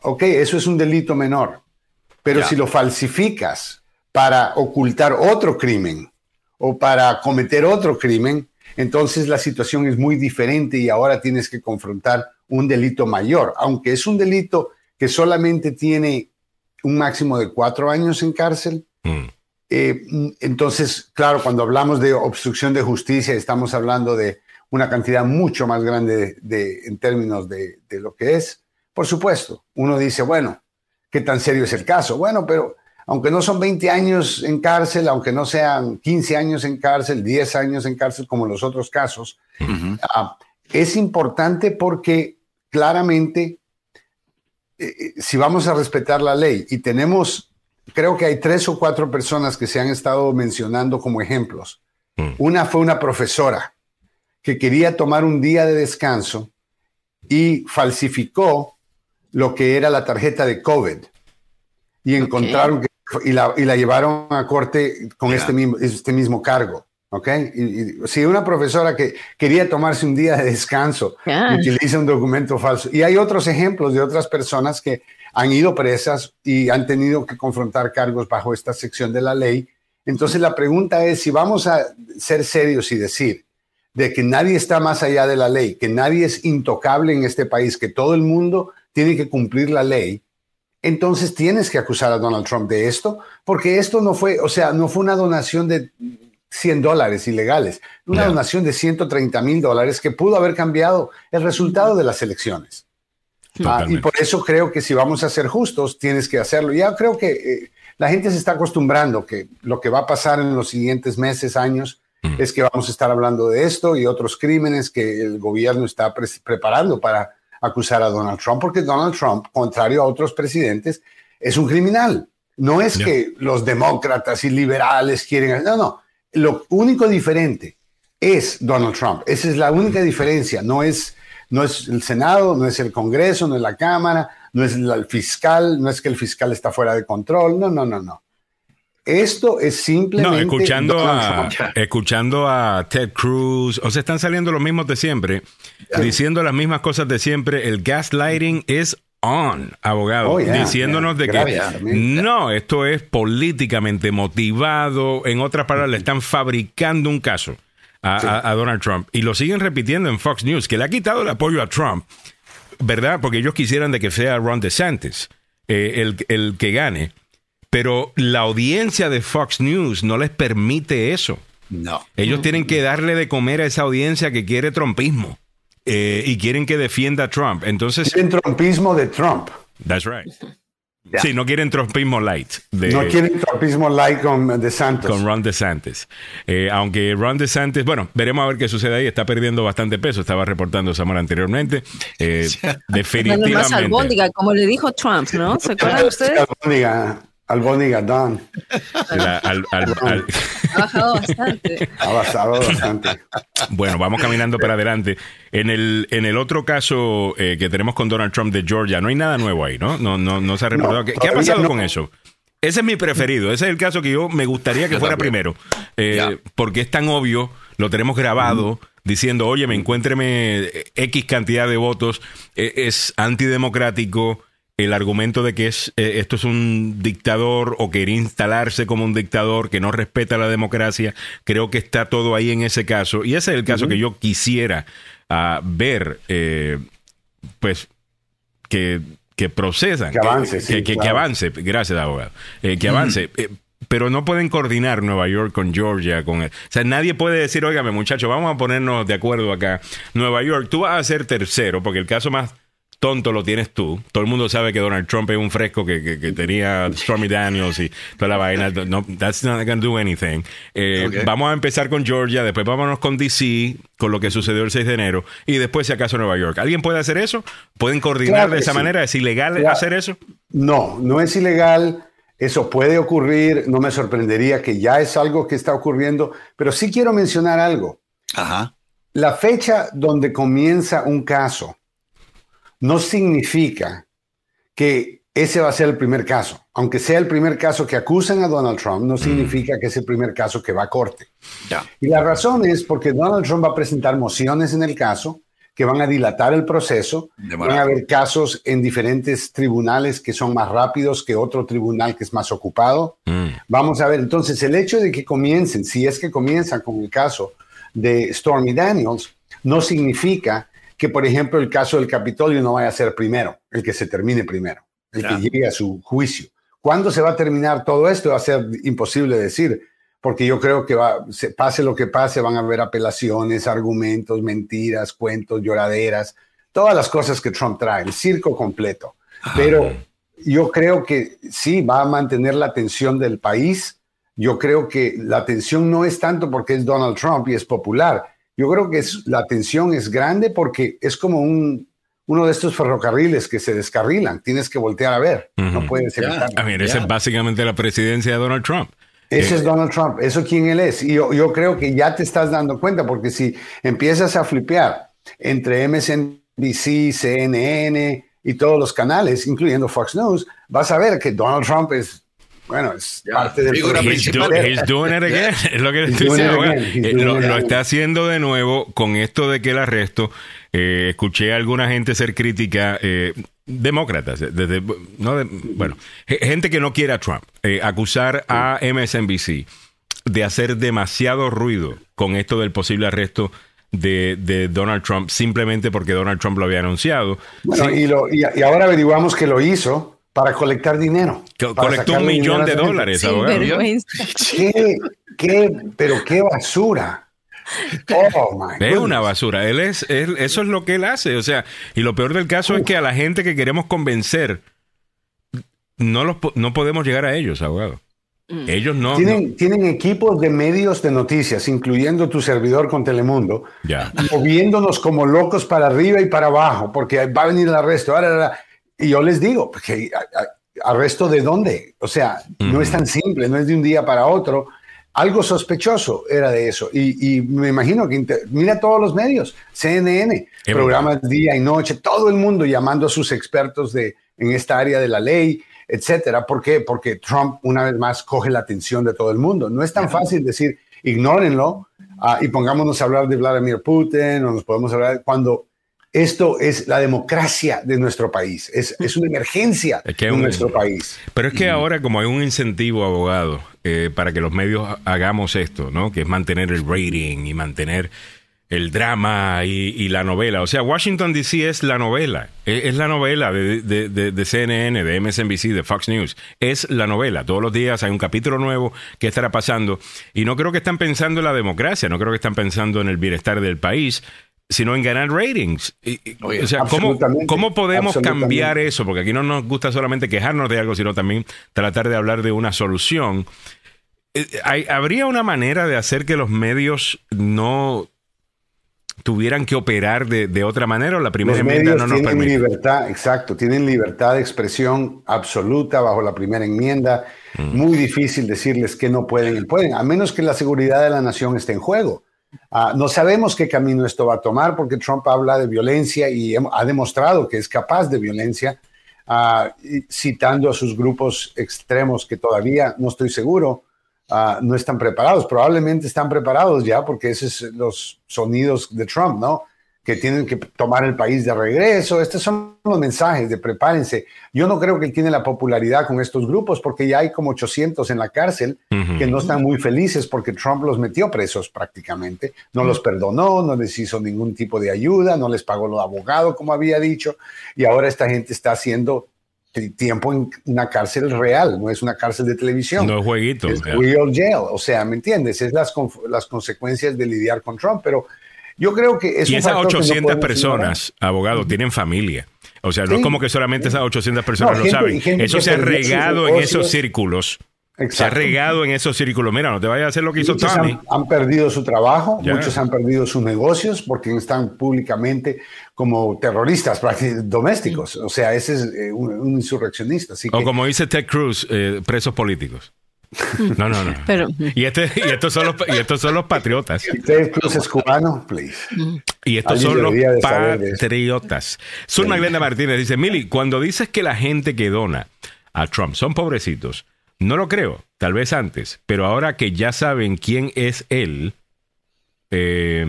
ok, eso es un delito menor. Pero si lo falsificas para ocultar otro crimen o para cometer otro crimen, entonces la situación es muy diferente y ahora tienes que confrontar un delito mayor, aunque es un delito que solamente tiene un máximo de cuatro años en cárcel. Mm. Eh, entonces, claro, cuando hablamos de obstrucción de justicia, estamos hablando de una cantidad mucho más grande de, en términos de, de, lo que es. Por supuesto, uno dice, bueno, ¿qué tan serio es el caso? Bueno, pero aunque no son 20 años en cárcel, aunque no sean 15 años en cárcel, 10 años en cárcel como los otros casos, ah, es importante porque claramente, eh, si vamos a respetar la ley y tenemos, creo que hay tres o cuatro personas que se han estado mencionando como ejemplos. Mm. Una fue una profesora que quería tomar un día de descanso y falsificó lo que era la tarjeta de COVID y encontraron que y la, y la llevaron a corte con este, mismo, este mismo cargo. ¿Ok? Y, si una profesora que quería tomarse un día de descanso utiliza un documento falso. Y hay otros ejemplos de otras personas que han ido presas y han tenido que confrontar cargos bajo esta sección de la ley. Entonces la pregunta es si vamos a ser serios y decir de que nadie está más allá de la ley, que nadie es intocable en este país, que todo el mundo tiene que cumplir la ley, entonces tienes que acusar a Donald Trump de esto, porque esto no fue, o sea, no fue una donación de 100 dólares ilegales, una donación de 130 mil dólares que pudo haber cambiado el resultado de las elecciones. Ah, y por eso creo que si vamos a ser justos, tienes que hacerlo. Ya creo que eh, la gente se está acostumbrando que lo que va a pasar en los siguientes meses, años, mm. es que vamos a estar hablando de esto y otros crímenes que el gobierno está preparando para acusar a Donald Trump, porque Donald Trump, contrario a otros presidentes, es un criminal. No es que los demócratas y liberales quieren... No, no. Lo único diferente es Donald Trump. Esa es la única diferencia. No es, no es el Senado, no es el Congreso, no es la Cámara, no es el fiscal, no es que el fiscal está fuera de control. No, no, no, no. Esto es simplemente. No, escuchando, a, escuchando a Ted Cruz, o sea, están saliendo los mismos de siempre, diciendo las mismas cosas de siempre. El gaslighting es on, abogado, oh, diciéndonos de que no, esto es políticamente motivado. En otras palabras, le están fabricando un caso a, Donald Trump y lo siguen repitiendo en Fox News, que le ha quitado el apoyo a Trump, ¿verdad? Porque ellos quisieran de que sea Ron DeSantis eh, el, el que gane. Pero la audiencia de Fox News no les permite eso. No. Ellos tienen que darle de comer a esa audiencia que quiere trumpismo eh, y quieren que defienda a Trump. Entonces. Quieren trumpismo de Trump. That's right. Sí, no quieren trumpismo light. no quieren trumpismo light con DeSantis. Con Ron DeSantis. Eh, aunque Ron DeSantis, bueno, veremos a ver qué sucede ahí. Está perdiendo bastante peso. Estaba reportando Samuel anteriormente. Eh, definitivamente. Más albóndiga, como le dijo Trump, ¿no? ¿Se acuerdan ustedes? Albóniga Don. ha bajado bastante. Ha bajado bastante. Bueno, vamos caminando para adelante. En el, en el otro caso eh, que tenemos con Donald Trump de Georgia, no hay nada nuevo ahí, ¿no? No, no, no se ha reportado. ¿Qué, ha pasado con eso? Ese es mi preferido. Ese es el caso que yo me gustaría que fuera primero. Eh, porque es tan obvio, lo tenemos grabado. Diciendo, oye, me encuéntreme X cantidad de votos, eh, es antidemocrático, el argumento de que es, eh, esto es un dictador o quería instalarse como un dictador que no respeta la democracia, creo que está todo ahí en ese caso. Y ese es el caso que yo quisiera ah, ver, eh, pues, que, que procesan. Que avance. Que, avance, gracias, abogado. Eh, que avance. pero no pueden coordinar Nueva York con Georgia, con... O sea, nadie puede decir, óigame muchachos, vamos a ponernos de acuerdo acá. Nueva York, tú vas a ser tercero, porque el caso más tonto lo tienes tú. Todo el mundo sabe que Donald Trump es un fresco que, tenía Stormy Daniels y toda la vaina. No, that's not gonna do anything. Eh, vamos a empezar con Georgia, después vámonos con DC, con lo que sucedió el 6 de enero, y después, si acaso, Nueva York. ¿Alguien puede hacer eso? ¿Pueden coordinar de esa manera? ¿Es ilegal hacer eso? No, no es ilegal. Eso puede ocurrir. No me sorprendería que ya es algo que está ocurriendo, pero sí quiero mencionar algo. Ajá. La fecha donde comienza un caso no significa que ese va a ser el primer caso. Aunque sea el primer caso que acusan a Donald Trump, no mm. significa que es el primer caso que va a corte. Y la razón es porque Donald Trump va a presentar mociones en el caso que van a dilatar el proceso, van a haber casos en diferentes tribunales que son más rápidos que otro tribunal que es más ocupado. Mm. Vamos a ver, entonces el hecho de que comiencen, si es que comienzan con el caso de Stormy Daniels, no significa que, por ejemplo, el caso del Capitolio no vaya a ser primero, el que se termine primero, el que llegue a su juicio. ¿Cuándo se va a terminar todo esto? Va a ser imposible decir porque yo creo que va, pase lo que pase, van a haber apelaciones, argumentos, mentiras, cuentos, lloraderas, todas las cosas que Trump trae, el circo completo. Pero yo creo que sí va a mantener la atención del país. Yo creo que la atención no es tanto porque es Donald Trump y es popular. Yo creo que es, la atención es grande porque es como un, uno de estos ferrocarriles que se descarrilan. Tienes que voltear a ver. No puedes evitar. A ver, esa es básicamente la presidencia de Donald Trump. Ese es Donald Trump, eso quién él es. Y yo, yo, creo que ya te estás dando cuenta, porque si empiezas a flipear entre MSNBC, CNN y todos los canales, incluyendo Fox News, vas a ver que Donald Trump es, bueno, es parte del figura principal. He's doing it again. Es lo que estoy diciendo. Eh, lo, lo está haciendo de nuevo con esto de que el arresto. Eh, escuché a alguna gente ser crítica. Eh, demócratas, desde, no bueno, gente que no quiere a Trump, eh, acusar a MSNBC de hacer demasiado ruido con esto del posible arresto de, Donald Trump simplemente porque Donald Trump lo había anunciado. y, ahora averiguamos que lo hizo para colectar dinero. colectó un millón de dólares, abogado. ¿Qué, pero qué basura. Oh, es una basura. Él es, eso es lo que él hace. O sea, y lo peor del caso es que a la gente que queremos convencer, no, los, no podemos llegar a ellos, abogado. Mm. Ellos no tienen, tienen equipos de medios de noticias, incluyendo tu servidor con Telemundo, moviéndonos como locos para arriba y para abajo, porque va a venir el arresto. Y yo les digo, ¿arresto de dónde? O sea, no es tan simple, no es de un día para otro algo sospechoso era de eso. Y, me imagino que mira todos los medios, CNN, programas día y noche, todo el mundo llamando a sus expertos de, en esta área de la ley, etcétera. ¿Por qué? Porque Trump una vez más coge la atención de todo el mundo. No es tan fácil decir ignórenlo ah, y pongámonos a hablar de Vladimir Putin o nos podemos hablar cuando esto es la democracia de nuestro país, es, es una emergencia de nuestro país. Pero es que ahora como hay un incentivo, abogado, eh, para que los medios hagamos esto, ¿no? Que es mantener el rating y mantener el drama y, la novela. O sea, Washington DC es la novela, e, es, la novela de, de, CNN, de MSNBC, de Fox News. Es la novela. Todos los días hay un capítulo nuevo que estará pasando. Y no creo que están pensando en la democracia, no creo que están pensando en el bienestar del país sino en ganar ratings. o sea, ¿cómo, ¿cómo, podemos cambiar eso? Porque aquí no nos gusta solamente quejarnos de algo, sino también tratar de hablar de una solución. Eh, ¿Habría una manera de hacer que los medios no tuvieran que operar de, otra manera o la primera enmienda no nos tienen libertad, exacto, tienen libertad de expresión absoluta bajo la primera enmienda. Mm. Muy difícil decirles que no pueden y pueden, a menos que la seguridad de la nación esté en juego. Ah, no sabemos qué camino esto va a tomar porque Trump habla de violencia y ha demostrado que es capaz de violencia, ah, citando a sus grupos extremos que todavía no estoy seguro, ah, no están preparados. Probablemente están preparados ya porque esos son los sonidos de Trump, ¿no? Que tienen que tomar el país de regreso. Estos son los mensajes de prepárense. Yo no creo que él tiene la popularidad con estos grupos porque ya hay como 800 en la cárcel que no están muy felices porque Trump los metió presos prácticamente. No los perdonó, no les hizo ningún tipo de ayuda, no les pagó los abogados como había dicho. Y ahora esta gente está haciendo tiempo en una cárcel real, no es una cárcel de televisión. No es jueguito. Es real jail. O sea, ¿me entiendes? Es las, las consecuencias de lidiar con Trump, pero yo creo que es Y esas 800 personas, abogado, tienen familia. O sea, no es como que solamente esas 800 personas lo saben. Eso se ha regado en esos círculos. Se ha regado en esos círculos. Mira, no te vayas a hacer lo que hizo Tommy. Han, perdido su trabajo, muchos han perdido sus negocios porque están públicamente como terroristas domésticos. O sea, ese es eh, un, insurreccionista. o como dice Ted Cruz, eh, presos políticos. No, no, no. Pero, y, este, y, estos son los, y estos son los patriotas. Ted Cruz es cubano, please. Y estos son los patriotas. Sur Magdalena Martínez dice, Mili, cuando dices que la gente que dona a Trump son pobrecitos, no lo creo, tal vez antes, pero ahora que ya saben quién es él, eh,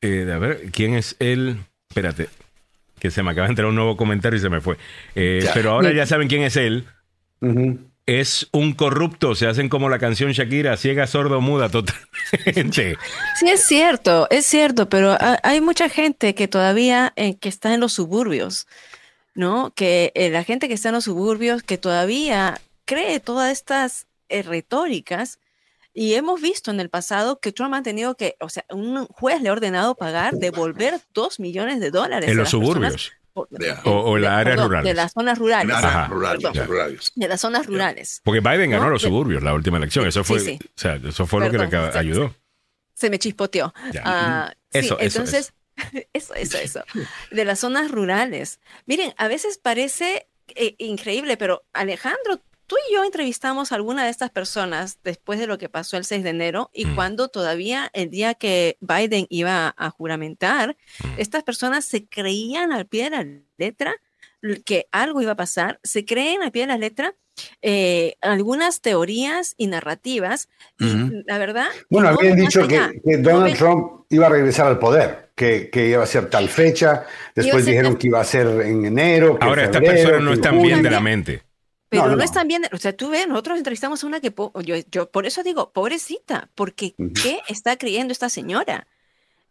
eh, a ver, quién es él, espérate, que se me acaba de entrar un nuevo comentario y se me fue. Eh, pero ahora ya saben quién es él. Es un corrupto, se hacen como la canción Shakira, ciega, sordo, muda, totalmente. Sí, es cierto, es cierto, pero hay mucha gente que todavía eh, que está en los suburbios, ¿no? Que eh, la gente que está en los suburbios, que todavía cree todas estas retóricas y hemos visto en el pasado que Trump ha tenido que, o sea, un juez le ha ordenado pagar, devolver dos millones de dólares. En los suburbios. O, en las áreas rurales. De las zonas rurales. De las zonas rurales. Porque Biden ganó los suburbios la última elección. Eso fue, O sea, eso fue lo que le ayudó. Se, me chispoteó. Ah, eso, entonces, eso, eso, eso. De las zonas rurales. Miren, a veces parece eh, increíble, pero Alejandro tú y yo entrevistamos a alguna de estas personas después de lo que pasó el 6 de enero y mm. cuando todavía el día que Biden iba a juramentar, mm. estas personas se creían al pie de la letra que algo iba a pasar, se creen al pie de la letra eh, algunas teorías y narrativas. Y la verdad. Bueno, habían dicho que, Donald Trump iba a regresar al poder, que, iba a ser tal fecha. Después dijeron que iba a ser en enero. Ahora, estas personas no están bien de la mente. Pero no, están bien, o sea, tú ves, nosotros entrevistamos a una que, yo, yo por eso digo, pobrecita, porque ¿qué está creyendo esta señora?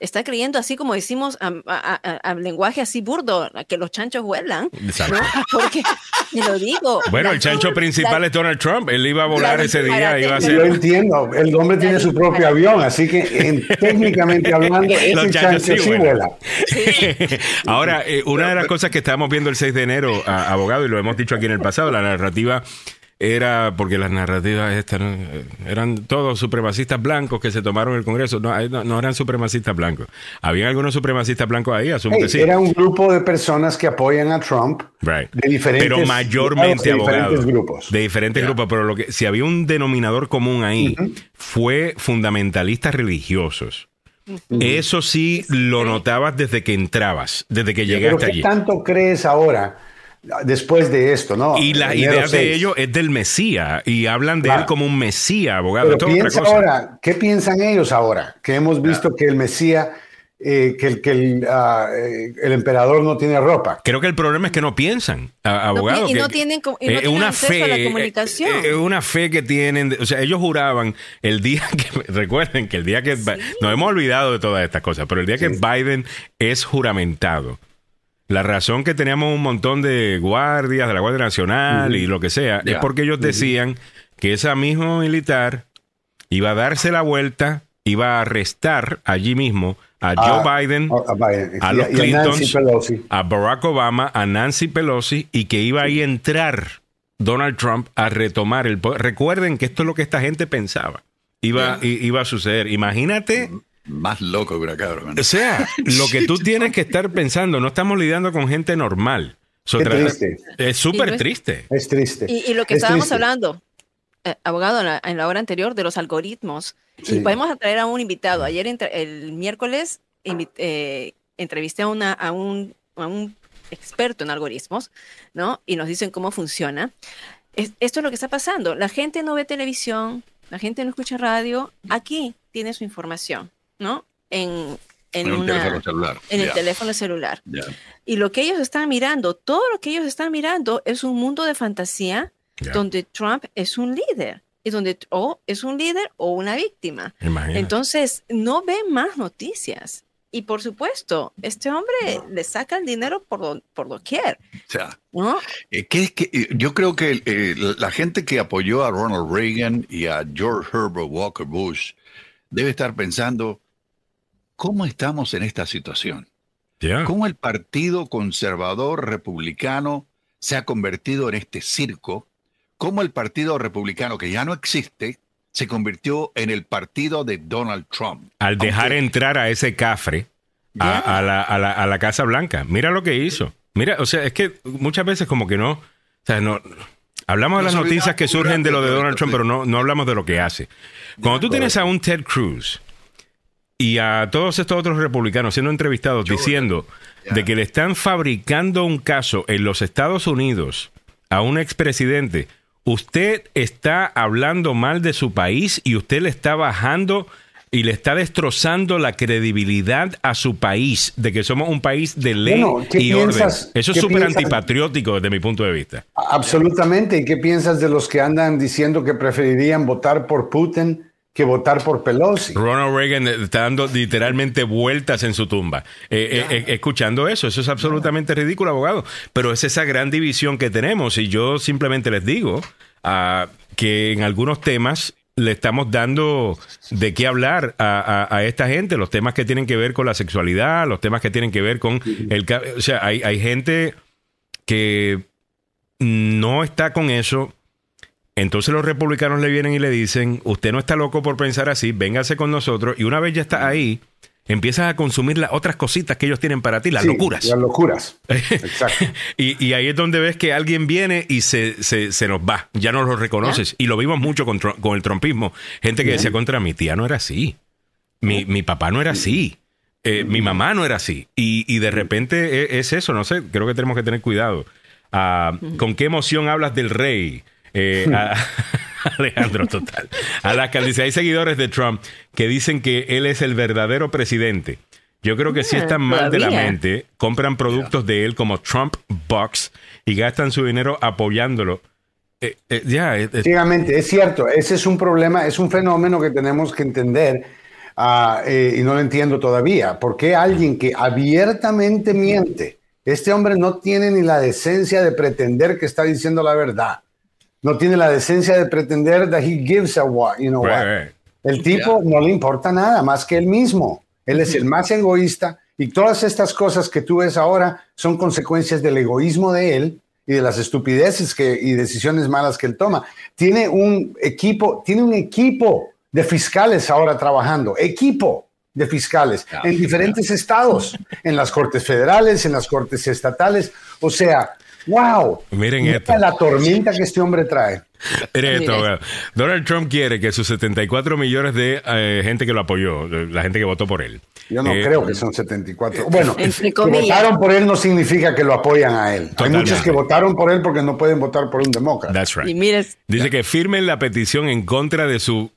Está creyendo así como decimos a, lenguaje así burdo, que los chanchos vuelan. Exacto. Porque, te lo digo. Bueno, el chancho principal es Donald Trump. Él iba a volar ese día. Iba a ser... Yo entiendo. El hombre tiene su propio avión, así que técnicamente hablando, ese chancho sí, vuela. Ahora, eh, una de las cosas que estábamos viendo el 6 de enero, abogado, y lo hemos dicho aquí en el pasado, la narrativa era porque las narrativas estas eran todos supremacistas blancos que se tomaron el Congreso. No, no, eran supremacistas blancos. Había algunos supremacistas blancos ahí, asumo que sí. Era un grupo de personas que apoyan a Trump de diferentes Pero mayormente de abogados. grupos. De diferentes grupos. Pero lo que si había un denominador común ahí, fue fundamentalistas religiosos. Eso sí lo notabas desde que entrabas, desde que llegaste allí. ¿Qué tanto crees ahora? Después de esto, ¿no? Y la idea de ellos es del Mesías y hablan de él como un Mesías, abogado. piensa ahora, ¿qué piensan ellos ahora? Que hemos visto que el Mesías, eh, que, el, que ah, eh, el, emperador no tiene ropa. Creo que el problema es que no piensan, abogado. y, no tienen, y no una fe, a la comunicación. Es una fe que tienen, o sea, ellos juraban el día que, recuerden que el día que, nos hemos olvidado de todas estas cosas, pero el día que Biden es juramentado la razón que teníamos un montón de guardias de la Guardia Nacional y lo que sea es porque ellos decían que ese mismo militar iba a darse la vuelta, iba a arrestar allí mismo a Joe ah, Biden, a, los Clinton, a, Barack Obama, a Nancy Pelosi y que iba a a entrar Donald Trump a retomar el poder. Recuerden que esto es lo que esta gente pensaba. Iba, iba a suceder. Imagínate más loco que una cabra. O sea, lo que tú tienes que estar pensando, no estamos lidiando con gente normal. Es súper triste. Es triste. Y, lo que estábamos hablando, eh, abogado, en la, hora anterior de los algoritmos, y podemos traer a un invitado. Ayer, el miércoles, eh, entrevisté a, una, a, un, a un experto en algoritmos, ¿no? Y nos dicen cómo funciona. esto es lo que está pasando. La gente no ve televisión, la gente no escucha radio. Aquí tiene su información. ¿No? En, en, un teléfono celular. En el teléfono celular. Y lo que ellos están mirando, todo lo que ellos están mirando es un mundo de fantasía donde Trump es un líder y donde o es un líder o una víctima. Entonces, no ven más noticias. Y por supuesto, este hombre le saca el dinero por, por doquier. O sea, eh, que, eh, yo creo que eh, la gente que apoyó a Ronald Reagan y a George Herbert Walker Bush debe estar pensando, ¿Cómo estamos en esta situación? ¿Cómo el Partido Conservador Republicano se ha convertido en este circo? ¿Cómo el Partido Republicano, que ya no existe, se convirtió en el partido de Donald Trump? Al dejar entrar a ese cafre a, la, Casa Blanca. Mira lo que hizo. Mira, o sea, es que muchas veces como que no... O sea, no hablamos de las noticias que surgen de lo de Donald Trump, pero no, no hablamos de lo que hace. Cuando tú tienes a un Ted Cruz y a todos estos otros republicanos siendo entrevistados diciendo de que le están fabricando un caso en los Estados Unidos a un expresidente, usted está hablando mal de su país y usted le está bajando y le está destrozando la credibilidad a su país de que somos un país de ley y orden. Eso es súper antipatriótico desde mi punto de vista. Absolutamente. ¿Y qué piensas de los que andan diciendo que preferirían votar por Putin? Que votar por Pelosi. Ronald Reagan está dando literalmente vueltas en su tumba. Eh, eh, eh, escuchando eso, eso es absolutamente ridículo, abogado. Pero es esa gran división que tenemos y yo simplemente les digo uh, que en algunos temas le estamos dando de qué hablar a, esta gente, los temas que tienen que ver con la sexualidad, los temas que tienen que ver con el... O sea, hay, hay gente que no está con eso entonces los republicanos le vienen y le dicen, usted no está loco por pensar así, véngase con nosotros y una vez ya está ahí, empiezas a consumir las otras cositas que ellos tienen para ti, las locuras. Las locuras. Exacto. y, ahí es donde ves que alguien viene y se, nos va, ya no lo reconoces. Y lo vimos mucho con, el trompismo. Gente que decía contra mi tía no era así, mi, papá no era así. Eh, mi mamá no era así. Y, de repente e, es, eso, no sé, creo que tenemos que tener cuidado. Ah, ¿Con qué emoción hablas del rey? Eh, Alejandro, total. A las dice, hay seguidores de Trump que dicen que él es el verdadero presidente. Yo creo que si ah, están mal de la mente, compran productos de él como Trump Box y gastan su dinero apoyándolo. Eh, eh, ya, Efectivamente, es cierto. Ese es un problema, es un fenómeno que tenemos que entender ah, y no lo entiendo todavía. ¿Por qué alguien que abiertamente miente? Este hombre no tiene ni la decencia de pretender que está diciendo la verdad no tiene la decencia de pretender that he gives a what, you know what. El tipo no le importa nada más que él mismo. Él es el más egoísta y todas estas cosas que tú ves ahora son consecuencias del egoísmo de él y de las estupideces que, y decisiones malas que él toma. Tiene un equipo, tiene un equipo de fiscales ahora trabajando, equipo de fiscales en diferentes estados, en las cortes federales, en las cortes estatales. O sea, ¡Wow! Miren esto. la tormenta que este hombre trae. Miren esto, Donald Trump quiere que sus 74 millones de eh, gente que lo apoyó, la gente que votó por él. Yo no eh, creo que son 74. Bueno, que votaron por él no significa que lo apoyan a él. Hay muchos que votaron por él porque no pueden votar por un demócrata. That's right. Dice que firmen la petición en contra de su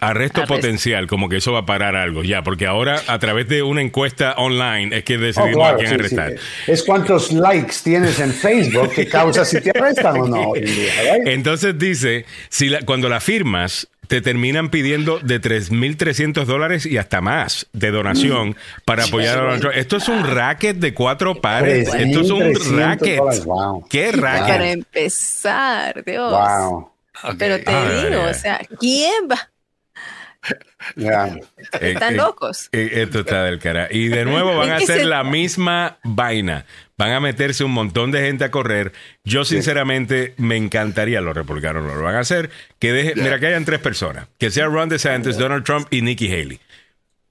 Arresto, potencial, como que eso va a parar algo, ya, porque ahora a través de una encuesta online es que decidimos oh, a quién arrestar. Es cuántos likes tienes en Facebook que causa si te arrestan o no. Entonces dice, si cuando la firmas, te terminan pidiendo de 3.300 dólares y hasta más de donación mm. para apoyar a Donald Trump. Esto es un racket de cuatro pares. Esto es un racket. ¿Qué racket? Para empezar, Dios. Pero te digo, o sea, ¿quién va? Están eh, locos. Eh, esto está del cara. Y de nuevo van a hacer la misma vaina. Van a meterse un montón de gente a correr. Yo, sinceramente, me encantaría, los republicanos lo van a hacer, que deje, mira, que hayan tres personas. Que sea Ron DeSantis, Donald Trump y Nikki Haley.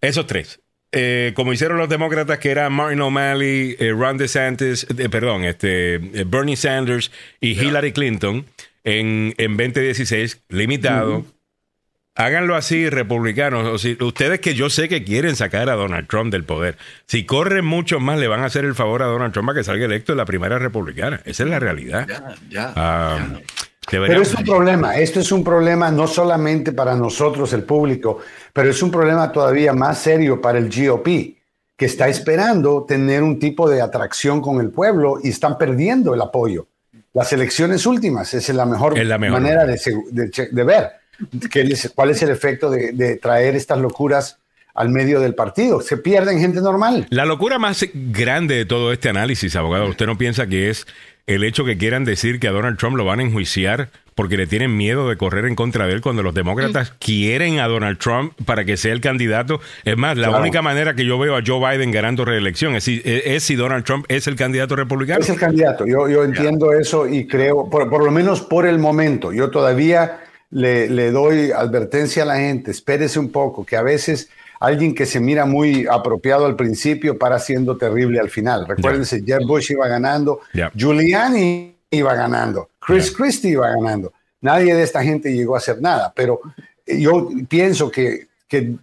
Esos tres. Eh, como hicieron los demócratas, que eran Martin O'Malley, Ron DeSantis, perdón, este, Bernie Sanders y Hillary Clinton en, en 2016, limitado háganlo así, republicanos. O si, ustedes que yo sé que quieren sacar a Donald Trump del poder, si corren mucho más, le van a hacer el favor a Donald Trump a que salga electo en la primera republicana. Esa es la realidad. Ya, ya, ah, Pero es un problema, esto es un problema no solamente para nosotros, el público, pero es un problema todavía más serio para el GOP, que está esperando tener un tipo de atracción con el pueblo y están perdiendo el apoyo. Las elecciones últimas es la mejor, manera de, de ver cuál es el efecto de, traer estas locuras al medio del partido. Se pierden gente normal. La locura más grande de todo este análisis, abogado, ¿usted no piensa que es el hecho que quieran decir que a Donald Trump lo van a enjuiciar porque le tienen miedo de correr en contra de él cuando los demócratas quieren a Donald Trump para que sea el candidato. Es más, la única manera que yo veo a Joe Biden ganando reelección es si, Donald Trump es el candidato republicano. Es el candidato, yo, yo entiendo eso y creo, por, por, lo menos por el momento, yo todavía le, doy advertencia a la gente, espérese un poco, que a veces alguien que se mira muy apropiado al principio para siendo terrible al final. Recuérdense, Jeb Bush iba ganando, Giuliani iba ganando, Chris Christie iba ganando. Nadie de esta gente llegó a hacer nada, pero yo pienso que, que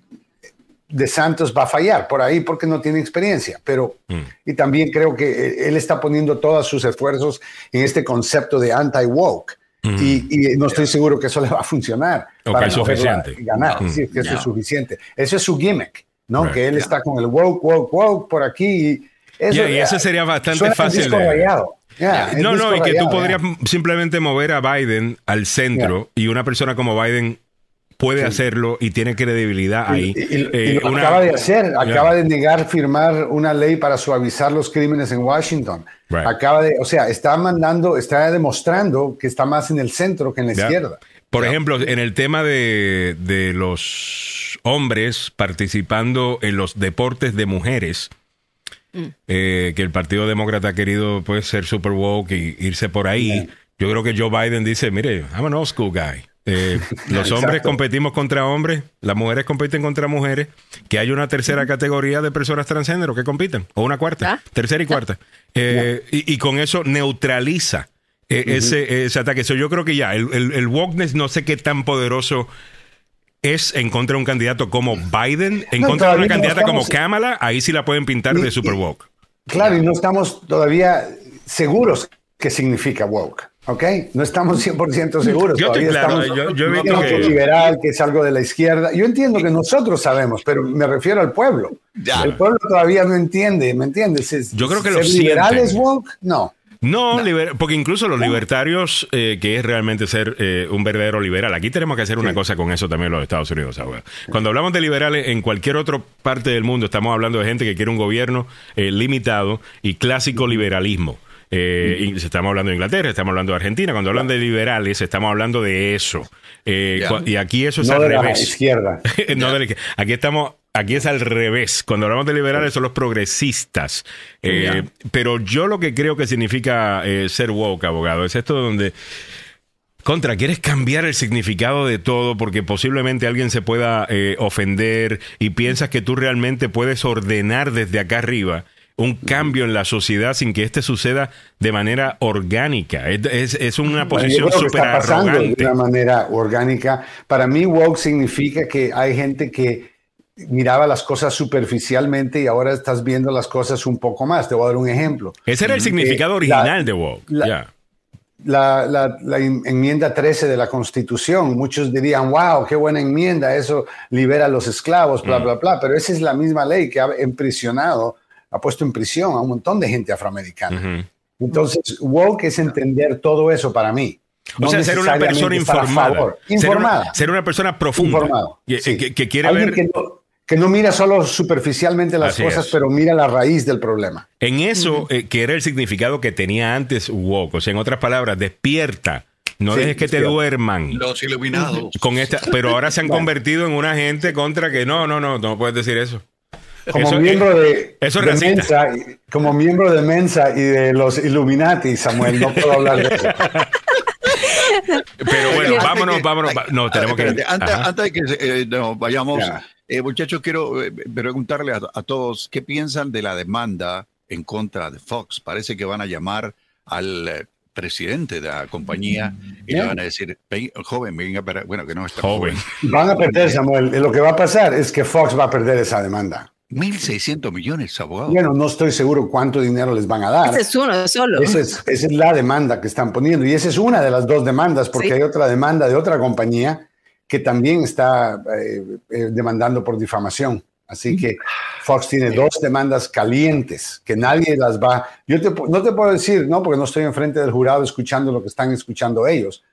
de Santos va a fallar por ahí porque no tiene experiencia, pero mm. y también creo que él está poniendo todos sus esfuerzos en este concepto de anti-woke y, no estoy seguro que eso le va a funcionar. para suficiente. Ganar, sí, que eso es suficiente. Eso es su gimmick, ¿no? Que él está con el woke, woke, woke por aquí. Y, eso, y eso sería bastante fácil. no, no, y que tú podrías simplemente mover a Biden al centro y una persona como Biden puede hacerlo y tiene credibilidad ahí. Y, eh, acaba de hacer, acaba de negar firmar una ley para suavizar los crímenes en Washington. Acaba de, o sea, está mandando, está demostrando que está más en el centro que en la izquierda. Por ejemplo, en el tema de, de, los hombres participando en los deportes de mujeres, mm. eh, que el Partido Demócrata ha querido pues, ser super woke y irse por ahí. Yo creo que Joe Biden dice, mire, I'm an old school guy. Eh, los hombres competimos contra hombres, las mujeres compiten contra mujeres, que hay una tercera categoría de personas transgénero que compiten, o una cuarta, ah. tercera y cuarta. Eh, y, con eso neutraliza eh, ese, ataque. yo creo que ya, el, el, wokeness no sé qué tan poderoso es en contra de un candidato como Biden, en contra de una candidata como Kamala, ahí sí la pueden pintar de super woke. Claro, y no estamos todavía seguros qué significa woke. ¿Ok? No estamos 100% seguros. Yo estoy claro, yo, que... liberal, que es algo de la izquierda. Yo entiendo que nosotros sabemos, pero me refiero al pueblo. El pueblo todavía no entiende, ¿me entiendes? yo creo que los liberales woke? No. No, porque incluso los libertarios, eh, que es realmente ser eh, un verdadero liberal, aquí tenemos que hacer una cosa con eso también los Estados Unidos. Cuando hablamos de liberales en cualquier otra parte del mundo, estamos hablando de gente que quiere un gobierno eh, limitado y clásico liberalismo. Eh, estamos hablando de Inglaterra, estamos hablando de Argentina. Cuando hablan de liberales, estamos hablando de eso. Eh, y aquí eso es al revés. izquierda. aquí estamos. Aquí es al revés. Cuando hablamos de liberales son los progresistas. Eh, pero yo lo que creo que significa ser woke, abogado, es esto donde contra, quieres cambiar el significado de todo porque posiblemente alguien se pueda ofender y piensas que tú realmente puedes ordenar desde acá arriba un cambio en la sociedad sin que este suceda de manera orgánica. Es, es, una posición súper arrogante. De una manera orgánica. Para mí, woke significa que hay gente que miraba las cosas superficialmente y ahora estás viendo las cosas un poco más. Te voy a dar un ejemplo. Ese era el significado eh, original de woke. La, la, la, enmienda 13 de la Constitución. Muchos dirían, wow, qué buena enmienda, eso libera a los esclavos, bla, mm. bla, bla. Pero esa es la misma ley que ha impresionado ha puesto en prisión a un montón de gente afroamericana. Entonces, woke es entender todo eso para mí. o sea, ser una persona informada. Informada. Ser, una persona profunda. Que, quiere ver... Que no, mira solo superficialmente las cosas, pero mira la raíz del problema. En eso, eh, que era el significado que tenía antes woke. O sea, en otras palabras, despierta. No dejes que te duerman. Los iluminados. Con esta, pero ahora se han convertido en una gente contra que no, no, no, no puedes decir eso. Como miembro de, Mensa, como miembro de Mensa y de los Illuminati, Samuel, no puedo hablar de eso. Pero bueno, vámonos, vámonos. No, tenemos que. Antes, antes de que eh, vayamos, eh, muchachos, quiero eh, preguntarle a, todos qué piensan de la demanda en contra de Fox. Parece que van a llamar al presidente de la compañía y le van a decir, joven, venga para. Bueno, que no está joven. Van a perder, Samuel. Lo que va a pasar es que Fox va a perder esa demanda. 1.600 millones, abogado. Bueno, no estoy seguro cuánto dinero les van a dar. Ese es uno solo. Esa es, la demanda que están poniendo. Y esa es una de las dos demandas, porque hay otra demanda de otra compañía que también está eh, eh, demandando por difamación. Así que Fox tiene dos demandas calientes que nadie las va. Yo no te puedo decir, no, porque no estoy enfrente del jurado escuchando lo que están escuchando ellos.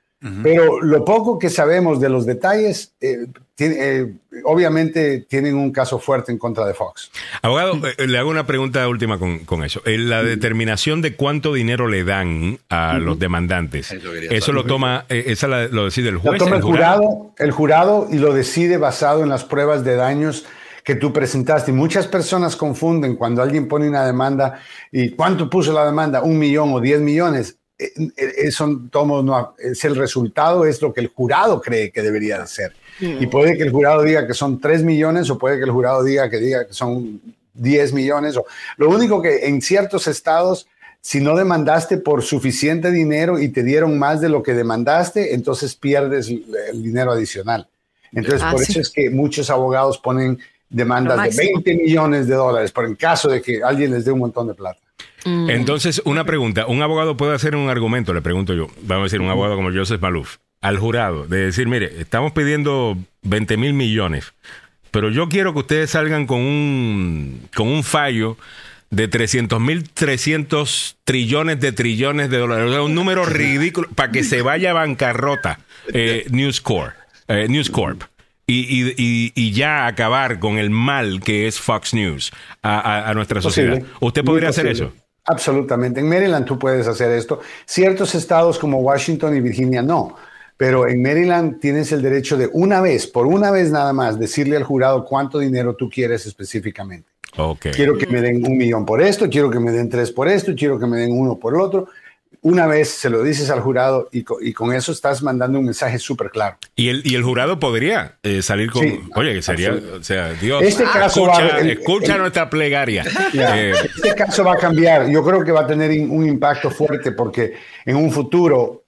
Pero lo poco que sabemos de los detalles, eh, eh, obviamente tienen un caso fuerte en contra de Fox. Abogado, eh, le hago una pregunta última con, eso. la determinación de cuánto dinero le dan a los demandantes, eso, lo toma, esa lo decide el juez. Lo toma el, jurado, el jurado y lo decide basado en las pruebas de daños que tú presentaste. Muchas personas confunden cuando alguien pone una demanda y cuánto puso la demanda, un millón o diez millones. Eh, eh, eso no, es el resultado, es lo que el jurado cree que debería de ser. Y puede que el jurado diga que son 3 millones o puede que el jurado diga que diga que son 10 millones. O, lo único que en ciertos estados, si no demandaste por suficiente dinero y te dieron más de lo que demandaste, entonces pierdes el dinero adicional. Entonces, ah, por eso es que muchos abogados ponen demandas de 20 millones de dólares por el caso de que alguien les dé un montón de plata. Mm. Entonces, una pregunta. Un abogado puede hacer un argumento, le pregunto yo, vamos a decir, un abogado como Joseph Maluf, al jurado, de decir, mire, estamos pidiendo 20 mil millones, pero yo quiero que ustedes salgan con un, con un fallo de 300 mil 300 trillones de trillones de dólares. un número ridículo para que se vaya a bancarrota eh, News Corp. Eh, News Corp. Y, ya acabar con el mal que es Fox News a, nuestra sociedad. ¿Usted podría hacer eso? Absolutamente. En Maryland tú puedes hacer esto. Ciertos estados como Washington y Virginia no. Pero en Maryland tienes el derecho de una vez, por una vez nada más, decirle al jurado cuánto dinero tú quieres específicamente. Quiero que me den un millón por esto, quiero que me den tres por esto, quiero que me den uno por el otro. Una vez se lo dices al jurado y, con eso estás mandando un mensaje súper claro. Y el, y el jurado podría eh, salir con, oye, que sería, o sea, Dios, este caso escucha, escucha nuestra plegaria. Eh, este caso va a cambiar. Yo creo que va a tener un impacto fuerte porque en un futuro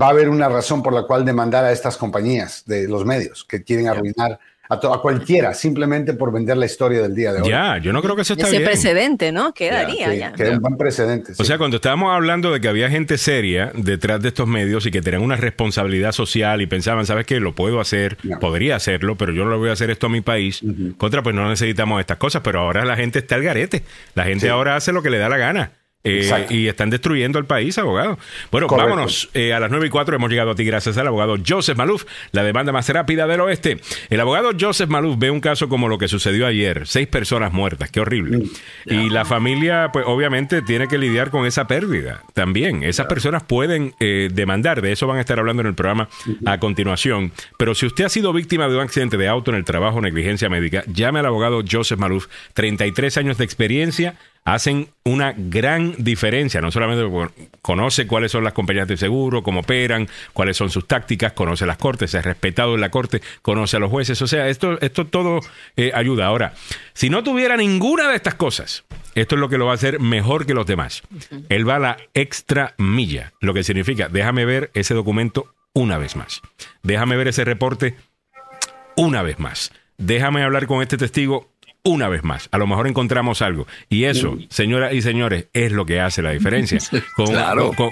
va a haber una razón por la cual demandar a estas compañías de los medios que quieren arruinar a, cualquiera, simplemente por vender la historia del día de hoy. Ya, yo no creo que eso está Ese precedente, ¿no? Quedaría ya. Queda un buen precedente. O sea, cuando estábamos hablando de que había gente seria detrás de estos medios y que tenían una responsabilidad social y pensaban, ¿sabes qué? Lo puedo hacer, podría hacerlo, pero yo no lo voy a hacer esto a mi país. Contra, pues no necesitamos estas cosas, pero ahora la gente está al garete. La gente ahora hace lo que le da la gana. Eh, y están destruyendo el país, abogado. Bueno, vámonos. Eh, a las 9 y 4 hemos llegado a ti gracias al abogado Joseph Maluf, la demanda más rápida del oeste. El abogado Joseph Maluf ve un caso como lo que sucedió ayer. Seis personas muertas, qué horrible. Y la familia, pues obviamente, tiene que lidiar con esa pérdida también. Esas personas pueden eh, demandar, de eso van a estar hablando en el programa a continuación. Pero si usted ha sido víctima de un accidente de auto en el trabajo, negligencia médica, llame al abogado Joseph Maluf, 33 años de experiencia hacen una gran diferencia. No solamente conoce cuáles son las compañías de seguro, cómo operan, cuáles son sus tácticas, conoce las cortes, es respetado en la corte, conoce a los jueces. O sea, esto, esto todo eh, ayuda. Ahora, si no tuviera ninguna de estas cosas, esto es lo que lo va a hacer mejor que los demás. Él va a la extra milla, lo que significa, déjame ver ese documento una vez más. Déjame ver ese reporte una vez más. Déjame hablar con este testigo una vez más. A lo mejor encontramos algo. Y eso, señoras y señores, es lo que hace la diferencia con,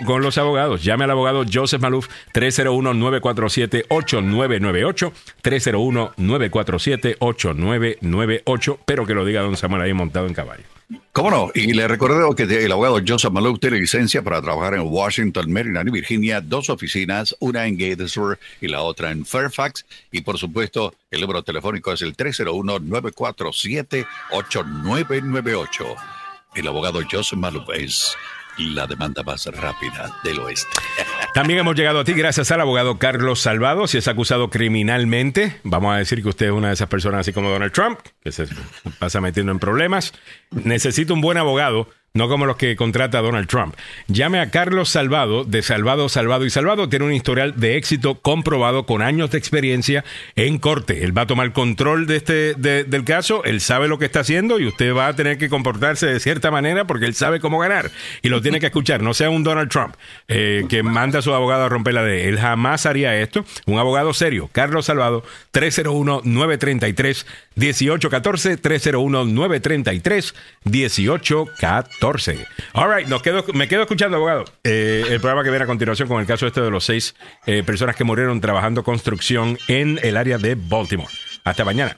con, los abogados. Llame al abogado Joseph Maluf 301-947-8998. 301-947-8998. Pero que lo diga don Samuel ahí montado en caballo. ¿Cómo no? Y le recuerdo que el abogado Joseph Malou tiene licencia para trabajar en Washington, Maryland y Virginia, dos oficinas, una en Gatesburg y la otra en Fairfax. Y por supuesto, el número telefónico es el 301-947-8998. El abogado Joseph Malou es la demanda más rápida del oeste. También hemos llegado a ti gracias al abogado Carlos Salvado. Si es acusado criminalmente, vamos a decir que usted es una de esas personas así como Donald Trump, que se pasa metiendo en problemas. Necesita un buen abogado no como los que contrata Donald Trump. Llame a Carlos Salvado, de Salvado, Salvado y Salvado. Tiene un historial de éxito comprobado con años de experiencia en corte. Él va a tomar control de este, del caso, él sabe lo que está haciendo y usted va a tener que comportarse de cierta manera porque él sabe cómo ganar y lo tiene que escuchar. No sea un Donald Trump eh, que manda a su abogado a romper la de Él jamás haría esto. Un abogado serio, Carlos Salvado, 301-933-1814, 301-933-1814. All right, nos quedo, me quedo escuchando, abogado. Eh, el programa que viene a continuación con el caso este de los seis eh, personas que murieron trabajando construcción en el área de Baltimore. Hasta mañana.